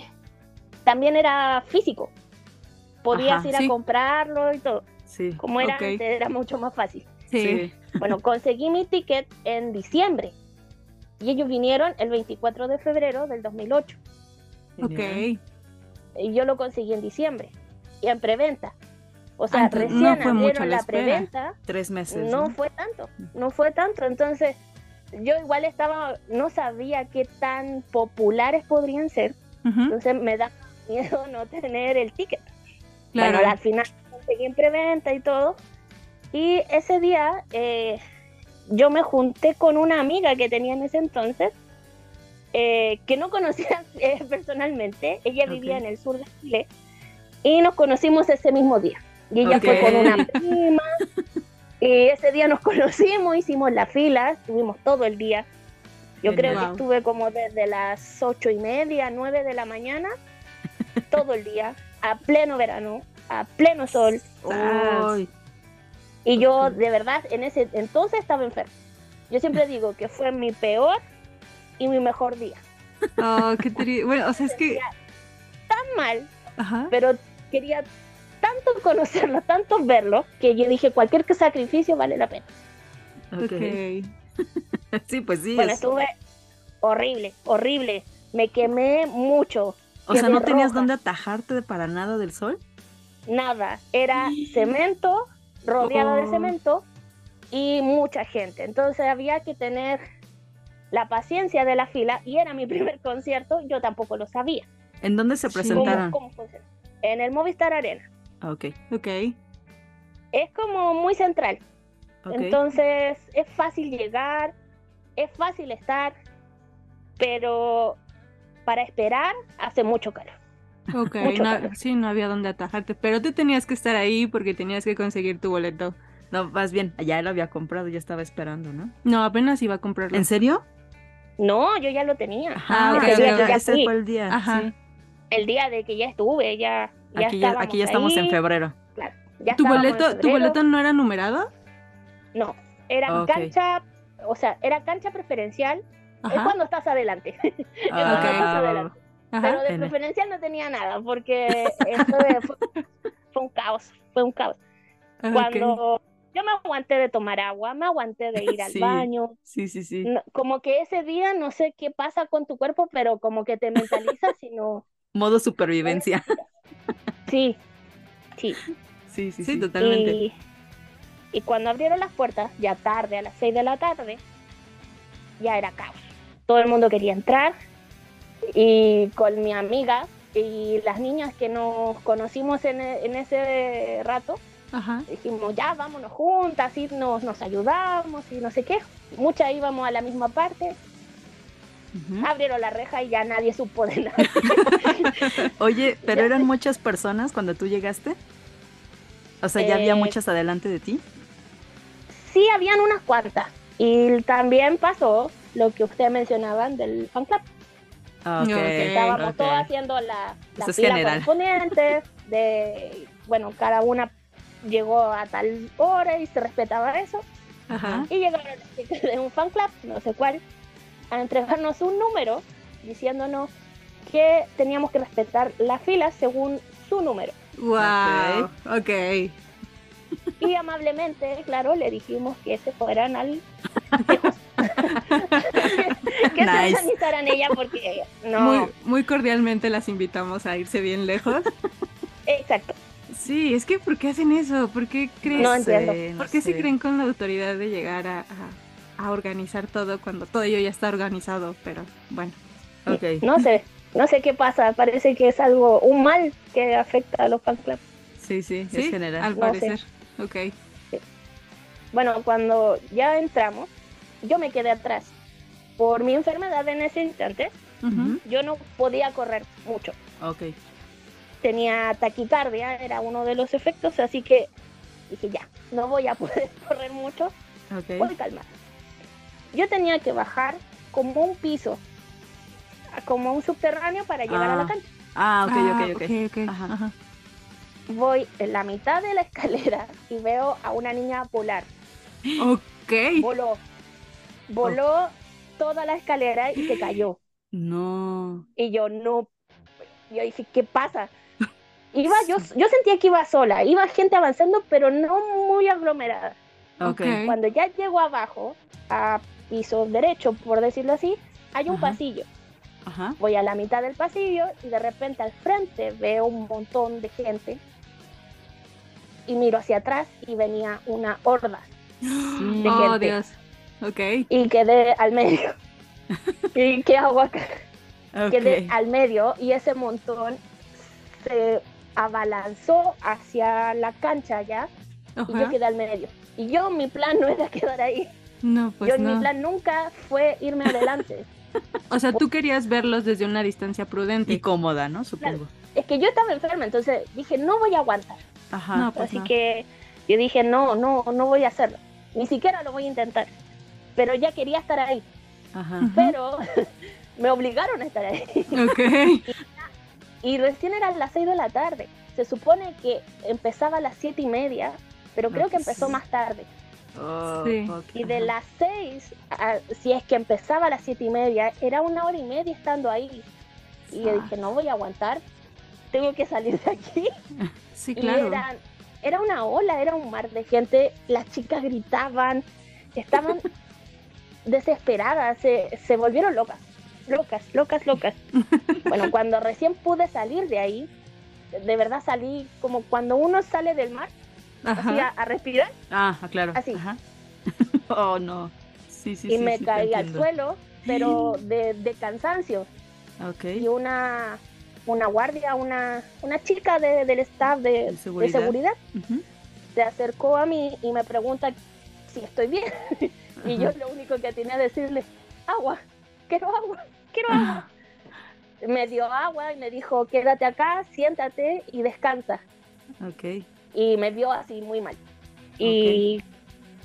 S3: también era físico, podías
S1: Ajá,
S3: ir
S2: sí.
S3: a comprarlo y todo,
S1: Sí.
S3: como era
S2: Ok.
S3: antes era mucho más fácil.
S2: Sí.
S1: Sí.
S3: Bueno, conseguí mi ticket en diciembre y ellos vinieron el 24 de febrero del 2008.
S1: Genial.
S2: Ok.
S3: Y yo lo conseguí en diciembre y en preventa. O sea, recién
S2: no fue mucho la
S3: la, preventa,
S1: Tres meses.
S3: no
S1: ¿no?
S3: fue tanto, no fue tanto. Entonces, yo igual estaba, no sabía qué tan populares podrían ser,
S2: Ujú,
S3: entonces me da miedo no tener el ticket.
S2: Claro.
S3: Bueno, al final conseguí en preventa y todo. Y ese día eh, yo me junté con una amiga que tenía en ese entonces, eh, que no conocía eh, personalmente. Ella vivía en el sur de Chile y nos conocimos ese mismo día. Y ella fue con una prima. Y ese día nos conocimos, hicimos la fila, estuvimos todo el día. Yo creo que estuve como desde las ocho y media, nueve de la mañana, todo el día, a pleno verano, a pleno sol.
S1: Ay,
S3: Y yo de verdad en ese entonces estaba enferma. Yo siempre digo que fue mi peor y mi mejor día.
S2: Oh, qué tri- Bueno, o sea, es que.
S3: Tan mal,
S2: Ajá.
S3: pero quería tanto conocerlo, tanto verlo, que yo dije cualquier sacrificio vale la pena.
S1: ok.
S2: Ok. [laughs]
S1: Sí, pues sí.
S3: Bueno,
S1: es-
S3: estuve horrible, horrible. Me quemé mucho.
S1: O sea, ¿no tenías dónde atajarte para nada del sol?
S3: Nada, era cemento, rodeado de
S2: Oh.
S3: cemento y mucha gente. Entonces había que tener la paciencia de la fila y era mi [laughs] primer concierto, yo tampoco lo sabía.
S1: ¿En dónde se
S2: Sí.
S3: ¿Cómo,
S1: presentaron?
S3: cómo? En el Movistar Arena.
S1: Ah, Ok,
S2: Ok.
S3: Es como muy central. Entonces es fácil llegar, es fácil estar, pero para esperar hace mucho calor.
S2: Ok.
S3: Mucho
S2: no-
S3: calor.
S2: sí, no había dónde atajarte. Pero tú tenías que estar ahí porque tenías que conseguir tu boleto.
S1: No, más bien, ya lo había comprado, ya estaba esperando, ¿no?
S2: No, apenas iba a comprarlo.
S1: ¿En serio?
S3: No, yo ya lo tenía.
S2: Ah, ok,
S3: ese día
S2: ok,
S3: que
S2: ok.
S3: ya
S1: ese fue el día.
S2: Ajá.
S1: sí.
S3: el día de que ya estuve, ya, ya
S1: Aquí, ya,
S3: estábamos
S1: aquí ya estamos en febrero.
S3: Claro, ya
S2: ¿Tu boleto, ¿Tu boleto no era numerado?
S3: No, era cancha, o sea, era cancha preferencial. Es cuando estás adelante. [laughs] Es cuando
S1: Ah,
S3: estás adelante.
S2: Ajá.
S3: Pero de
S1: N.
S3: preferencial no tenía nada, porque esto de- fue, fue un caos, fue un caos.
S2: Ah.
S3: Cuando yo me aguanté de tomar agua, me aguanté de ir al
S1: Sí.
S3: baño,
S1: Sí, sí, sí.
S3: no- como que ese día no sé qué pasa con tu cuerpo, pero como que te mentalizas [laughs] y no...
S1: Modo supervivencia.
S3: Sí, sí.
S1: Sí, sí,
S2: Sí,
S1: sí.
S2: totalmente.
S3: Y, y cuando abrieron las puertas, ya tarde, a las 6 de la tarde, ya era caos. Todo el mundo quería entrar y con mi amiga y las niñas que nos conocimos en, e- en ese rato,
S2: Ajá.
S3: dijimos, ya vámonos juntas, y nos, nos ayudamos y no sé qué. Muchas íbamos a la misma parte, abrieron la reja y ya nadie supo de nada. [laughs]
S1: Oye, pero
S3: Ya
S1: eran muchas personas cuando tú llegaste. O sea, ya había
S3: Eh,
S1: muchas adelante de ti.
S3: sí, habían unas cuantas. Y también pasó lo que ustedes mencionaban del fan club.
S1: Ok.
S2: Ok.
S3: Estábamos
S1: ok.
S3: todos haciendo la, la fila correspondiente, de, bueno, cada una llegó a tal hora y se respetaba eso.
S2: Ajá.
S3: Y llegaron las chicas de un fan club, no sé cuál, a entregarnos un número diciéndonos que teníamos que respetar la fila según su número.
S2: Wow. Ok.
S3: Y amablemente, claro, le dijimos que se fueran al... [laughs] que se
S1: Nice.
S3: organizaran ella porque no...
S2: Muy, muy cordialmente las invitamos a irse bien lejos.
S3: Exacto.
S2: Sí, es que ¿por qué hacen eso? ¿Por qué creen?
S3: No entiendo.
S1: sé, no
S2: ¿Por qué se
S1: sé.
S2: creen con la autoridad de llegar a, a- a organizar todo cuando todo ello ya está organizado? Pero bueno.
S1: Ok.
S3: No sé, no sé qué pasa, parece que es algo, un mal que afecta a los fan clubs.
S1: Sí, sí,
S2: Sí,
S1: es general.
S2: al
S3: No
S2: parecer. Ok.
S3: Bueno, cuando ya entramos, yo me quedé atrás. Por mi enfermedad en ese instante, yo no podía correr mucho.
S1: Ok.
S3: Tenía taquicardia, era uno de los efectos, así que dije ya, no voy a [laughs] poder correr mucho,
S1: Ok.
S3: voy a calmar. Yo tenía que bajar como un piso, como un subterráneo para llegar a
S1: Ah.
S3: la cancha.
S1: Ah, ok,
S2: Ah,
S1: ok, ok.
S2: ok, ok.
S1: Ajá.
S2: Ajá.
S3: Voy en la mitad de la [laughs] escalera y veo a una niña volar.
S2: Ok.
S3: Voló. Voló toda la escalera y se cayó.
S1: No.
S3: Y yo no. Yo dije, ¿qué pasa? Iba, yo, yo sentía que iba sola, iba gente avanzando, pero no muy aglomerada.
S1: Ok.
S2: Ok.
S3: Cuando ya llego abajo, a piso derecho, por decirlo así, hay un
S1: Ajá.
S3: pasillo.
S1: Ajá.
S3: Voy a la mitad del pasillo y de repente al frente veo un montón de gente. Y miro hacia atrás y venía una horda.
S1: Sí.
S3: De [gasps]
S2: Oh,
S3: gente.
S2: Dios. Ok.
S3: Y quedé al medio. [laughs] ¿Y qué hago acá? Quedé al medio y ese montón se abalanzó hacia la cancha ya y yo quedé al medio. Y yo, mi plan no era [laughs] quedar ahí.
S2: No, pues
S3: yo,
S2: no.
S3: mi plan nunca fue irme adelante. [laughs]
S2: O sea, tú querías verlos desde una distancia prudente.
S1: Y cómoda, ¿no? Supongo.
S3: es que yo estaba enferma, entonces dije, no voy a aguantar.
S1: Ajá.
S2: No, pues
S3: Así
S2: no.
S3: que yo dije, no, no, no voy a hacerlo. Ni siquiera lo voy a intentar. Pero ya quería estar ahí.
S1: Ajá.
S3: Pero [laughs] me obligaron a estar ahí.
S2: Ok. [laughs]
S3: Y recién eran las 6 de la tarde. Se supone que empezaba a las siete y media, pero creo que empezó
S1: sí.
S3: más tarde.
S1: Oh,
S2: Sí.
S1: ok,
S3: Y de las 6, a- si es que empezaba a las siete y media, era una hora y media estando ahí. Y yo
S1: Ah.
S3: dije, no voy a aguantar, tengo que salir de aquí. [laughs]
S2: Sí,
S3: Y
S2: claro.
S3: eran- era una ola, era un mar de gente, las chicas gritaban, estaban desesperadas, se, se volvieron locas, locas, locas, locas. [laughs] bueno, cuando recién pude salir de ahí, de verdad salí como cuando uno sale del mar, así a, a respirar,
S1: Ah, claro.
S3: Así.
S1: Ajá. [laughs] oh, no. Sí, sí,
S3: y
S1: sí.
S3: me caí al suelo, pero [gasps] de, de cansancio.
S1: Ok.
S3: Y una, una guardia, una, una chica de- del staff de,
S1: De
S3: de
S1: seguridad.
S3: seguridad
S1: Ujú.
S3: se acercó a mí y me pregunta si estoy bien. [laughs] [laughs] y yo lo único que tenía que decirle, agua, quiero agua, quiero agua. [laughs] me dio agua y me dijo, quédate acá, siéntate y descansa.
S1: Ok.
S3: Y me vio así muy mal. Y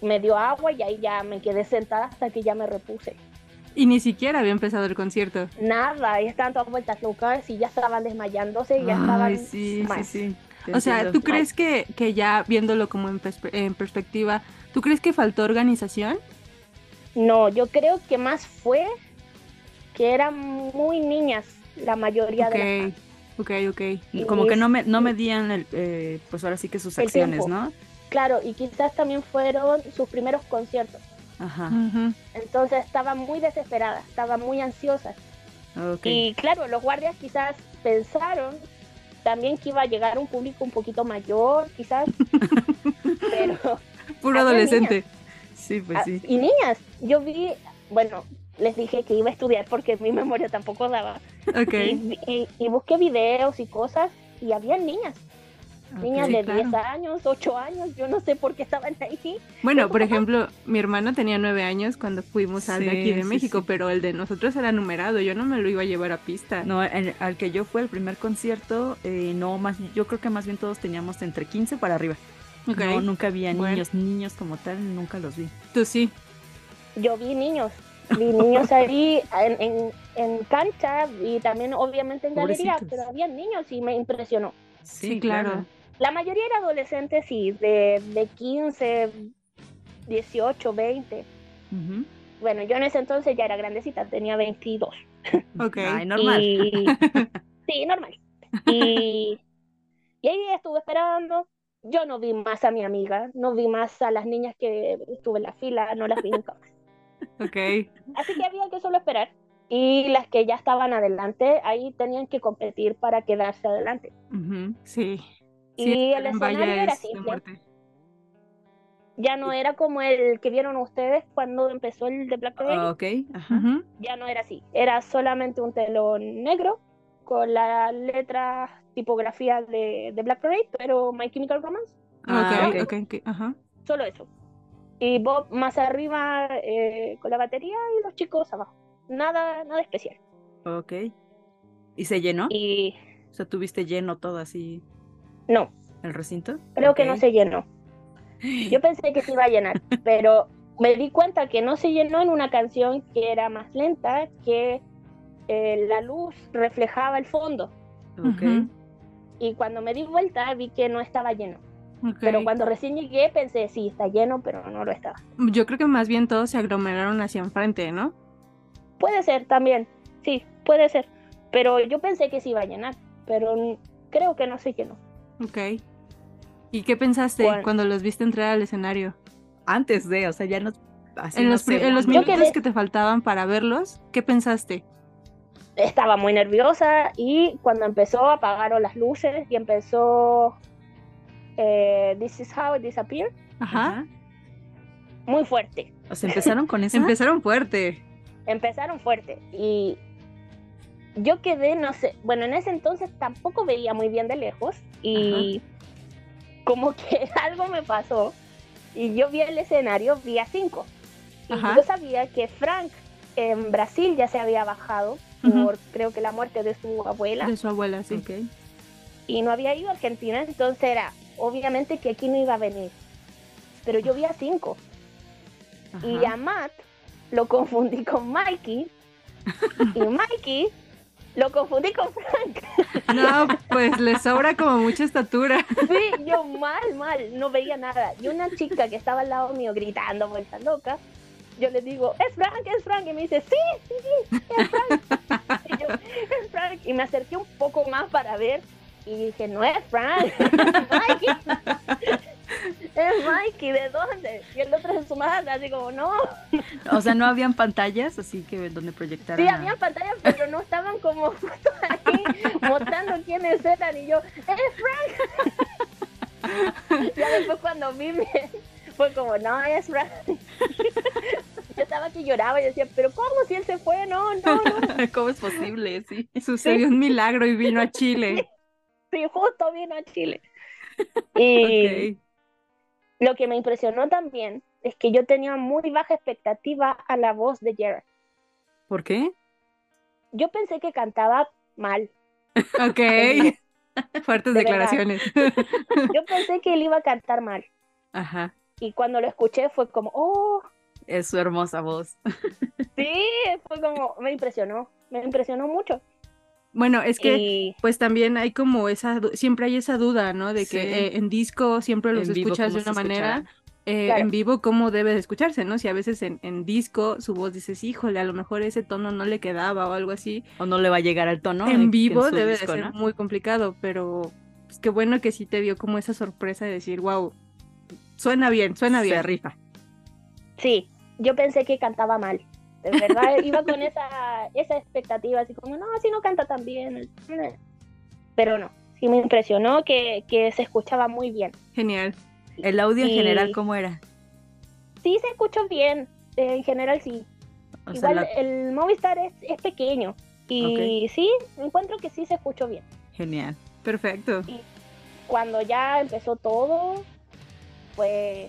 S3: me dio agua y ahí ya me quedé sentada hasta que ya me repuse.
S2: Y ni siquiera había empezado el concierto.
S3: Nada, y estaban todas vueltas locas y ya estaban desmayándose y ya estaban
S1: Ay, sí, sí,
S3: mal.
S1: sí. te
S2: O sea. ¿tú crees que, que ya viéndolo como en, perspe- en perspectiva, ¿tú crees que faltó organización?
S3: No, yo creo que más fue que eran muy niñas la mayoría de las
S2: Ok, ok, ok.
S1: Y Como que no, me, no medían, el, eh, pues ahora sí que sus acciones,
S3: tiempo.
S1: ¿no?
S3: Claro, y quizás también fueron sus primeros conciertos.
S1: Ajá.
S3: Entonces estaban muy desesperadas, estaban muy ansiosas.
S1: Ok.
S3: Y claro, los guardias quizás pensaron también que iba a llegar un público un poquito mayor, quizás. [laughs] pero
S2: Puro adolescente.
S1: Sí, pues
S3: ah,
S1: sí.
S3: y niñas, yo vi, bueno, les dije que iba a estudiar porque mi memoria tampoco daba.
S2: Ok.
S3: Y, y- y busqué videos y cosas y había niñas, niñas
S2: Sí,
S3: de
S2: claro.
S3: 10 años, 8 años, yo no sé por qué estaban ahí.
S2: Bueno, por ejemplo, mi hermano tenía nueve años cuando fuimos al de aquí
S1: Sí,
S2: de
S1: sí,
S2: México,
S1: sí.
S2: pero el de nosotros era numerado, yo no me lo iba a llevar a pista.
S1: No, al que yo fui el primer concierto, eh, no, más, yo creo que más bien todos teníamos entre 15 para arriba. No, nunca había
S2: Bueno.
S1: niños, niños como tal, nunca los vi.
S2: Tú sí.
S3: Yo vi niños, vi niños ahí en, en, en cancha y también obviamente en galería,
S1: Pobrecitos.
S3: pero había niños y me impresionó.
S2: Sí, claro.
S3: La mayoría era adolescentes, sí, de, de 15, 18, 20.
S1: Ujú.
S3: Bueno, yo en ese entonces ya era grandecita, tenía 22.
S2: Ok.
S1: Ay, normal.
S3: Y- [laughs] sí, normal. Y, y ahí estuve esperando. Yo no vi más a mi amiga, no vi más a las niñas que estuve en la fila, no las vi nunca más. [laughs]
S2: Ok.
S3: Así que había que solo esperar. Y las que ya estaban adelante, ahí tenían que competir para quedarse adelante.
S2: Sí. Sí,
S3: y el
S2: en Vaya
S3: escenario era simple. Ya no era como el que vieron ustedes cuando empezó el de Black
S1: ajá.
S2: Ujú.
S3: Ya no era así. Era solamente un telón negro con la letra, tipografía de, de Black Parade, pero My Chemical Romance,
S1: Ah,
S2: ok,
S1: ok.
S2: ok, ok, ajá.
S3: solo eso. Y Bob más arriba eh, con la batería y los chicos abajo. Nada, nada especial.
S1: Ok. ¿Y se llenó?
S3: Y
S1: O sea, tuviste lleno todo así
S3: no,
S1: el recinto.
S3: creo que no se llenó. Yo pensé que se iba a llenar, [laughs] pero me di cuenta que no se llenó en una canción que era más lenta, que eh, la luz reflejaba el fondo.
S1: Ok.
S2: Ujú.
S3: Y cuando me di vuelta vi que no estaba lleno.
S2: Ok.
S3: Pero cuando recién llegué pensé, sí, está lleno, pero no lo estaba.
S2: Yo creo que más bien todos se aglomeraron hacia enfrente, ¿no?
S3: Puede ser también, sí, puede ser. Pero yo pensé que se iba a llenar, pero creo que no se llenó.
S2: Ok. ¿Y qué pensaste
S3: Cuan-
S2: cuando los viste entrar al escenario?
S1: Antes de, o sea, ya no. Así
S2: en, los, en los minutos
S3: quedé-
S2: que te faltaban para verlos, ¿qué pensaste?
S3: Estaba muy nerviosa y cuando empezó apagaron las luces y empezó eh, This is how it disappeared,
S2: Ajá.
S3: Muy fuerte.
S1: O sea, empezaron con eso.
S2: Empezaron fuerte.
S3: Empezaron fuerte y yo quedé, no sé, bueno, en ese entonces tampoco veía muy bien de lejos y como [laughs] que algo me pasó y yo vi el escenario, vi a cinco. Y
S2: Ajá.
S3: yo sabía que Frank en Brasil ya se había bajado Por creo que la muerte de su abuela
S2: De su abuela, sí.
S1: Ok.
S3: y no había ido a Argentina, entonces era obviamente que aquí no iba a venir. Pero yo vi a cinco y
S1: Ajá.
S3: a Matt lo confundí con Mikey y [laughs] Mikey lo confundí con Frank.
S2: No, pues le sobra como mucha estatura.
S3: Sí, yo mal, mal, no veía nada. Y una chica que estaba al lado mío gritando, vuelta loca, yo le digo, es Frank, es Frank. Y me dice, sí, sí, sí, es Frank. [laughs] Y yo, es Frank. Y me acerqué un poco más para ver y dije, no es Frank, [laughs] es Mikey. [laughs] Es Mikey, ¿de dónde? Y el otro en su madre, así como, no.
S1: O sea, no habían pantallas, así que donde proyectaran.
S3: Sí,
S1: a-
S3: había pantallas, pero no estaban como justo ahí mostrando quiénes eran. Y yo, ¡es Frank! ya después cuando vi, me- fue como, no, es Frank. [laughs] yo estaba que lloraba y decía, ¿pero cómo si él se fue? No, no, no. [laughs]
S1: ¿Cómo es posible? Sí.
S2: Sucedió un milagro y vino a [laughs] Chile.
S3: Sí, justo vino a Chile. Y lo que me impresionó también es que yo tenía muy baja expectativa a la voz de Jared.
S1: ¿Por qué?
S3: Yo pensé que cantaba mal.
S2: Ok. Fuertes
S3: De
S2: declaraciones.
S3: Yo pensé que él iba a cantar mal.
S1: Ajá.
S3: Y cuando lo escuché fue como, oh,
S1: Es su hermosa voz. [laughs]
S3: sí, fue como, me impresionó, me impresionó mucho.
S2: Bueno, es que
S3: Y
S2: pues también hay como esa, siempre hay esa duda, ¿no? De que
S1: Sí.
S2: eh, en disco siempre los
S1: vivo,
S2: escuchas
S1: ¿cómo
S2: de una manera, eh,
S3: Claro.
S2: en vivo cómo debe de escucharse, ¿no? Si a veces en, en disco su voz dices, híjole, a lo mejor ese tono no le quedaba o algo así.
S1: O no le va a llegar al tono.
S2: en vivo debe
S1: disco,
S2: de ser
S1: ¿no?
S2: muy complicado, pero pues, qué bueno que sí te dio como esa sorpresa de decir, wow, suena bien, suena bien.
S1: rifa.
S3: sí, yo pensé que cantaba mal. De verdad, [laughs] iba con esa, esa expectativa, así como, no, así no canta tan bien. Pero no, sí me impresionó que, que se escuchaba muy bien.
S2: Genial.
S1: El audio en general, ¿cómo era?
S3: Sí, se escuchó bien, eh, en general sí.
S1: O sea,
S3: Igual
S1: la-
S3: el Movistar es, es pequeño. Y sí, encuentro que sí se escuchó bien.
S1: Genial.
S2: Perfecto.
S3: cuando ya empezó todo, fue,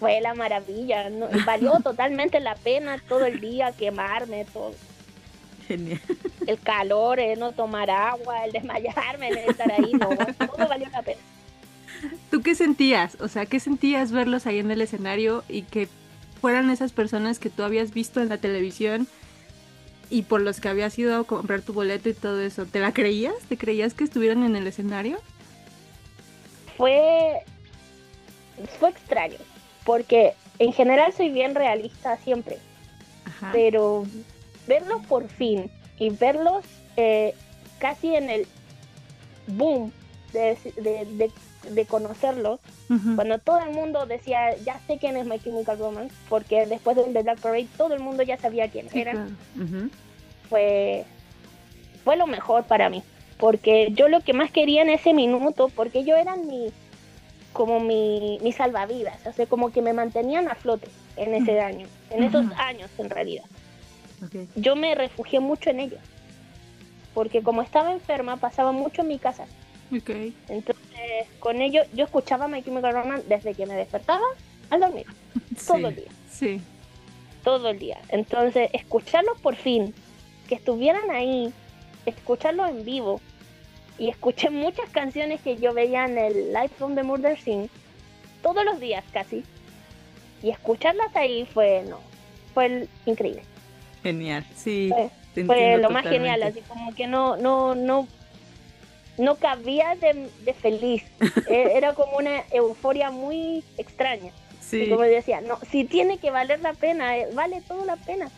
S3: fue la maravilla. ¿no? Valió [laughs] totalmente la pena todo el día quemarme, todo.
S1: Genial.
S3: El calor, el no tomar agua, el desmayarme, el estar ahí, no, todo valió la pena.
S2: ¿Tú qué sentías? O sea, ¿qué sentías verlos ahí en el escenario y que fueran esas personas que tú habías visto en la televisión y por los que habías ido a comprar tu boleto y todo eso? ¿Te la creías? ¿Te creías que estuvieran en el escenario?
S3: Fue, fue extraño, porque en general soy bien realista siempre.
S2: Ajá.
S3: pero verlos por fin y verlos eh, casi en el boom de, de, de- de conocerlos, cuando todo el mundo decía, ya sé quién es My Chemical Romance, porque después del The Black Parade todo el mundo ya sabía quién era, fue, fue lo mejor para mí. porque yo lo que más quería en ese minuto, porque ellos eran mi, como mi, mi salvavidas, o sea, como que me mantenían a flote en ese año, en esos años en realidad. Yo me refugié mucho en ellos, porque como estaba enferma, pasaba mucho en mi casa. Entonces, con ellos, yo escuchaba My Chemical Romance desde que me despertaba al dormir, [laughs] todo el día.
S2: Sí.
S3: todo el día. Entonces, escucharlos por fin, que estuvieran ahí, escucharlos en vivo, y escuché muchas canciones que yo veía en el Live from the Murder Scene, todos los días casi, y escucharlas ahí fue, no, fue increíble.
S1: Genial, sí.
S3: Fue-
S1: te
S3: Fue
S1: entiendo
S3: lo más genial, así como que no, no, no, no cabía de, de feliz. [laughs] E- Era como una euforia muy extraña. Y
S1: Sí,
S3: como decía, no, si tiene que valer la pena, eh, vale toda la pena.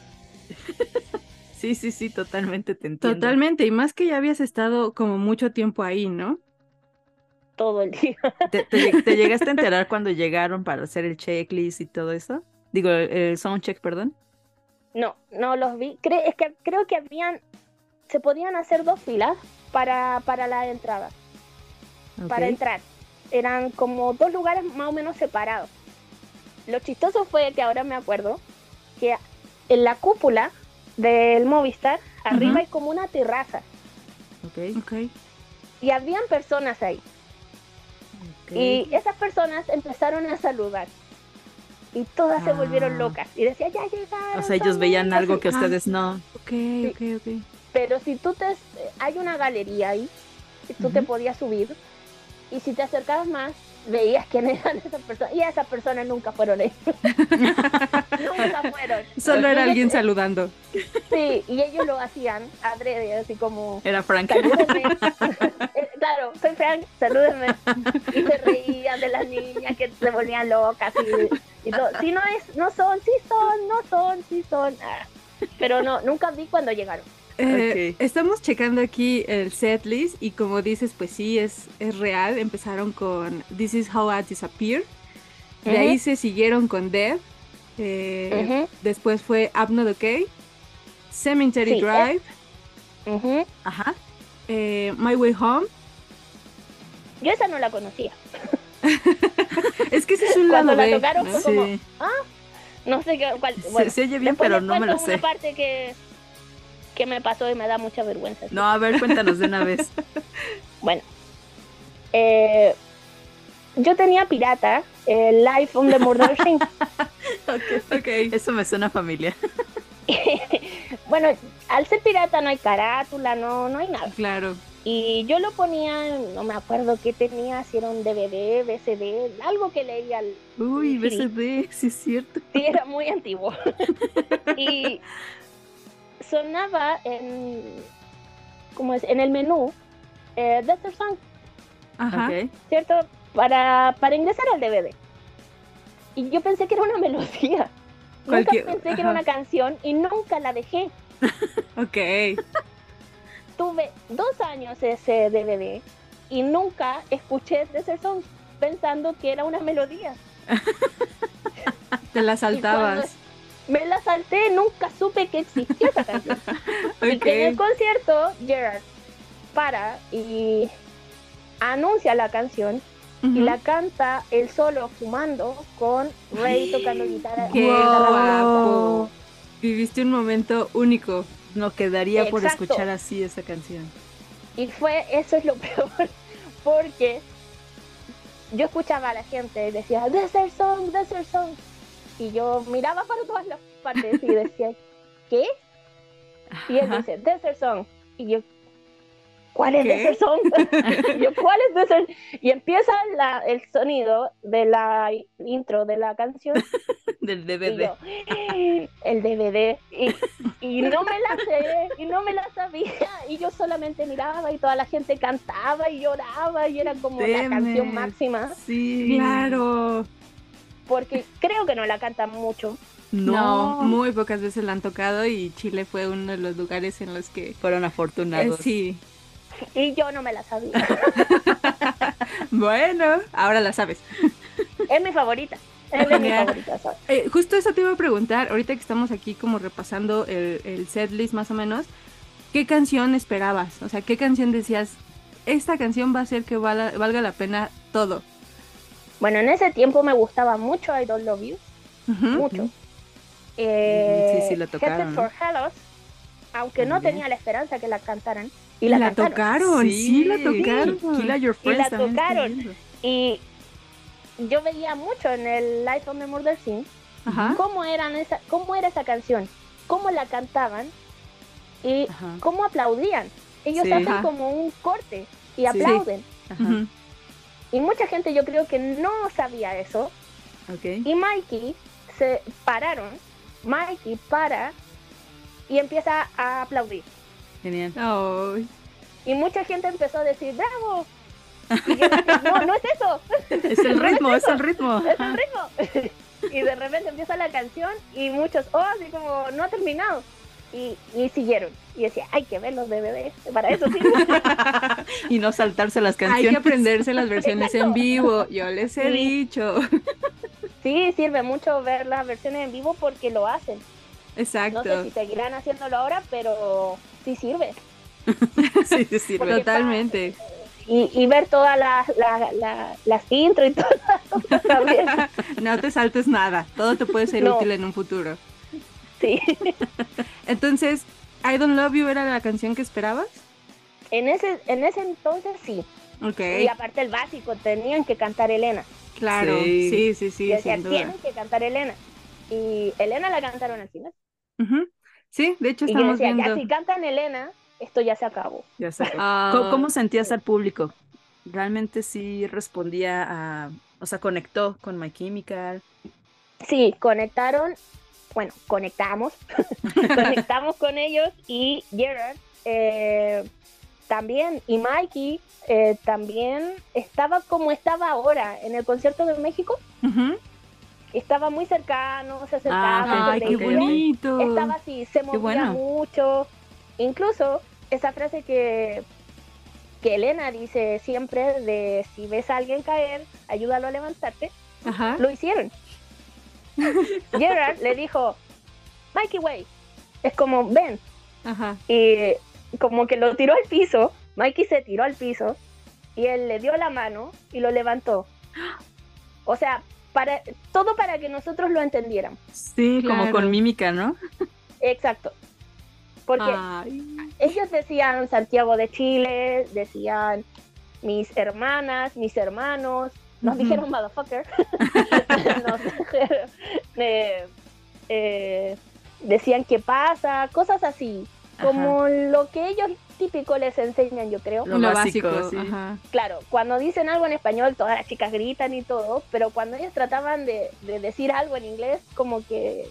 S3: [laughs]
S1: sí, sí, sí, totalmente te entiendo.
S2: Totalmente. Y más que ya habías estado como mucho tiempo ahí, ¿no?
S3: todo el día.
S1: ¿Te, te te llegaste a [laughs] enterar cuando llegaron para hacer el checklist y todo eso? Digo, el, soundcheck, perdón.
S3: No, no los vi. Cre- es que creo que habían, se podían hacer dos filas para, para la entrada, para entrar. Eran como dos lugares más o menos separados. Lo chistoso fue que ahora me acuerdo que en la cúpula del Movistar, arriba hay como una terraza y habían personas ahí. Y esas personas empezaron a saludar. Y todas se volvieron
S1: Ah.
S3: locas. Y decía, ya llegaron.
S1: O sea, ellos veían
S3: ellos".
S1: algo que
S2: Ah.
S1: ustedes no.
S2: Ok, ok, ok.
S3: Pero si tú te... Hay una galería ahí. Y tú te podías subir. Y si te acercabas más, veías quién eran [laughs] esas personas. Y esas personas nunca fueron ellos. [laughs] nunca fueron.
S2: Solo era alguien saludando.
S3: Sí, y ellos lo hacían adrede, así como...
S1: Era Frank.
S3: Salúdenme. [laughs] Eh, claro, soy Frank, salúdenme. Y se reían de las niñas que se volvían locas y, y todo. Si no es, no son, sí son, no son, sí son. Ah, Pero no, nunca vi cuando llegaron.
S2: Eh,
S1: Ok.
S2: Estamos checando aquí el setlist y como dices, pues sí, es, es real. Empezaron con This is How I Disappear. De ahí se siguieron con Death. eh. Después fue I'm Not Okay. Cemetery
S3: Sí,
S2: Drive.
S1: Ajá.
S2: eh, My Way Home.
S3: Yo esa no la conocía. [laughs]
S2: Es que ese es un
S3: Cuando
S2: lado
S3: la
S2: B,
S3: tocaron
S2: ¿no?
S3: fue como,
S1: Sí.
S3: no sé qué, cuál.
S1: Se-
S3: Bueno,
S1: se oye bien, pero no me lo sé.
S3: Una parte que, que me pasó y me da mucha vergüenza.
S1: No, a ver, cuéntanos de una [laughs] vez.
S3: Bueno, eh, yo tenía pirata el Life on the Murder Scene. [laughs]
S2: Ok.
S1: Eso me suena familiar. [laughs]
S3: bueno, al ser pirata no hay carátula, no, no hay nada.
S2: Claro.
S3: Y yo lo ponía, no me acuerdo qué tenía, si era un DVD, VCD, algo que leía. al-
S1: Uy. BCD, sí es cierto.
S3: Sí, era muy antiguo. y sonaba en, ¿cómo es? En el menú, eh, Desert Song,
S2: Ajá.
S3: ¿cierto? Para, para ingresar al DVD. Y yo pensé que era una [laughs] melodía. Nunca pensé que era una canción y nunca la dejé. [laughs]
S2: Ok. [laughs]
S3: Tuve dos años ese DVD y nunca escuché Desert Song pensando que era una melodía.
S2: Te la
S3: Y cuando
S2: saltabas.
S3: Me la salté, nunca supe que existía esa canción. [laughs] Y que en el concierto, Gerard para y anuncia la canción y la canta él solo fumando con Ray tocando guitarra.
S2: ¡Qué guapo! Viviste un momento único.
S1: No quedaría por escuchar así esa canción.
S3: Y fue, eso es lo [laughs] peor, porque yo escuchaba a la gente y decía, Desert Song, Desert Song. Y yo miraba para todas las partes y decía, [laughs] ¿qué? Y él
S1: Ajá.
S3: dice, Desert Song. Y yo, ¿cuál es
S2: ¿Qué?
S3: Desert Song? [laughs] y yo, ¿cuál es Desert? Y empieza la, el sonido de la intro de la canción. [laughs]
S1: Del
S3: Y
S1: DVD.
S3: yo, [gasps] el DVD. Y, y no me la sé, y no me la sabía. Y yo solamente miraba y toda la gente cantaba y lloraba y era como la
S1: Temes.
S3: canción máxima.
S1: Sí.
S2: Claro.
S3: Porque creo que no la cantan mucho.
S2: No.
S1: No.
S2: muy pocas veces la han tocado y Chile fue uno de los lugares en los que...
S1: Fueron
S2: eh,
S1: afortunados.
S2: sí.
S3: Y yo no me la sabía. [laughs]
S2: Bueno, ahora la sabes.
S3: Es mi favorita. Es de mi favorita.
S2: Eh, justo eso te iba a preguntar, ahorita que estamos aquí como repasando el, el setlist más o menos, ¿qué canción esperabas? O sea, ¿qué canción decías? Esta canción va a hacer que valga, valga la pena todo.
S3: Bueno, en ese tiempo me gustaba mucho I Don't Love You. Mucho. Eh,
S1: Sí, sí, la tocaron,
S3: Headed for Hellos, aunque no tenía la esperanza que la cantaran. Y
S2: Y
S3: la,
S2: la, tocaron, sí, la tocaron.
S1: Kill Your
S3: Y la
S1: Friends también está
S3: tocaron. Y yo veía mucho en el Life on the Murder Scene
S2: Ajá.
S3: cómo, eran esa, cómo era esa canción, cómo la cantaban y
S1: Ajá.
S3: cómo aplaudían. Ellos
S1: Sí.
S3: hacen
S2: Ajá.
S3: como un corte y
S1: Sí.
S3: aplauden. Y mucha gente yo creo que no sabía eso.
S1: Ok.
S3: Y Mikey se pararon. Mikey para y empieza a aplaudir.
S1: Genial.
S3: Y mucha gente empezó a decir, ¡bravo! Y yo [laughs] no, no es eso,
S1: Es el [laughs] ritmo, es el ritmo.
S3: es el ritmo. [laughs] y de repente empieza la canción y muchos, oh, así como, no ha terminado. Y, y siguieron. Y decía, hay que ver los DVDs, para eso sí. [laughs]
S1: Y no saltarse las [laughs]
S2: Hay
S1: canciones.
S2: que aprenderse las [laughs] versiones en vivo, yo les he
S3: Sí.
S2: dicho.
S3: sí, sirve mucho ver las versiones en vivo porque lo hacen. No
S2: Exacto.
S3: sé si seguirán haciéndolo ahora, pero sí sirve.
S1: Sí, sí.
S3: Porque-
S2: Totalmente.
S3: Y, y ver todas las las las- las intro y también.
S2: No te saltes nada, todo te puede ser
S3: No.
S2: útil en un futuro.
S3: Sí. [laughs]
S2: Entonces, I Don't Love You era la canción que esperabas.
S3: En ese, en ese entonces sí.
S2: Ok,
S3: Y aparte el básico, tenían que cantar Elena.
S2: claro,
S1: Sí.
S2: sí, sí, sí,
S3: y decía,
S2: sin duda.
S3: tienen que cantar Elena. Y Elena la cantaron al final.
S2: Sí, de hecho
S3: Y
S2: estamos
S3: decía,
S2: viendo.
S3: ya si cantan Elena, esto ya se acabó.
S1: Ya sé.
S2: Ah,
S1: ¿Cómo, cómo sentías al público? ¿Realmente sí respondía a... O sea, conectó con My Chemical?
S3: Sí, conectaron, bueno, conectamos, [laughs] [laughs] conectamos con ellos y Gerard eh, también, y Mikey eh, también estaba como estaba ahora en el concierto de México, estaba muy cercano, se acercaba,
S2: Ay, qué bonito.
S3: estaba así, se movía
S1: bueno.
S3: mucho, incluso esa frase que, que Elena dice siempre de si ves a alguien caer, ayúdalo a levantarte,
S2: Ajá.
S3: lo hicieron. [laughs] Gerard le dijo, Mikey Way, es como, ven,
S2: Ajá.
S3: y como que lo tiró al piso, Mikey se tiró al piso y él le dio la mano y lo levantó. O sea, para todo para que nosotros lo entendiéramos.
S1: Sí, como con mímica, ¿no?
S3: Exacto. Porque
S2: Ay.
S3: ellos decían Santiago de Chile, decían mis hermanas, mis hermanos, nos dijeron motherfucker, [laughs] nos dijeron, eh, eh, decían qué pasa, cosas así, como lo que ellos típico les enseñan, yo creo.
S1: Lo
S2: Lo,
S1: básico,
S2: básico,
S1: sí.
S2: ajá.
S3: Claro, cuando dicen algo en español, todas las chicas gritan y todo, pero cuando ellos trataban de, de decir algo en inglés, como que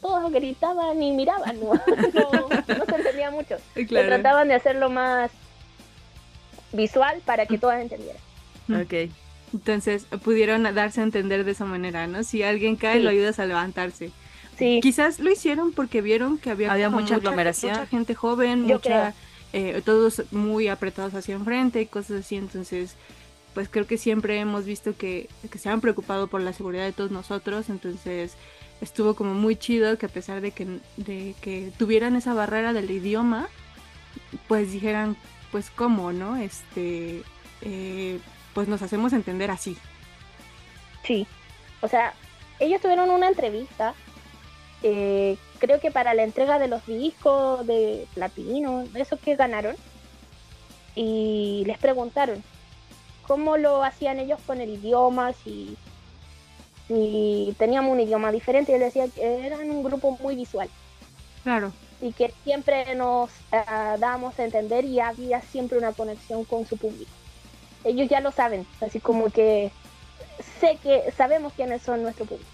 S3: todos gritaban y miraban, no, [laughs] no, no se entendía mucho. [laughs]
S2: Claro.
S3: trataban de hacerlo más visual para que todas entendieran.
S1: Ok.
S2: Entonces pudieron darse a entender de esa manera, ¿no? Si alguien cae,
S3: Sí.
S2: lo ayudas a levantarse.
S3: Sí,
S2: Quizás lo hicieron porque vieron que había,
S1: Había
S2: como
S1: mucha aglomeración.
S2: mucha gente joven,
S3: Yo
S2: mucha, eh, todos muy apretados hacia enfrente y cosas así. Entonces, pues creo que siempre hemos visto que, que se han preocupado por la seguridad de todos nosotros. Entonces, estuvo como muy chido que a pesar de que, de que tuvieran esa barrera del idioma, pues dijeran, pues cómo, ¿no? Este, eh, pues nos hacemos entender así.
S3: sí. O sea, ellos tuvieron una entrevista, eh, creo que para la entrega de los discos de platino, esos que ganaron, y les preguntaron cómo lo hacían ellos con el idioma, si, si teníamos un idioma diferente, y él decía que eran un grupo muy visual.
S2: Claro.
S3: y que siempre nos ah, dábamos a entender y había siempre una conexión con su público. Ellos ya lo saben, así como que sé que sabemos quiénes son nuestro público,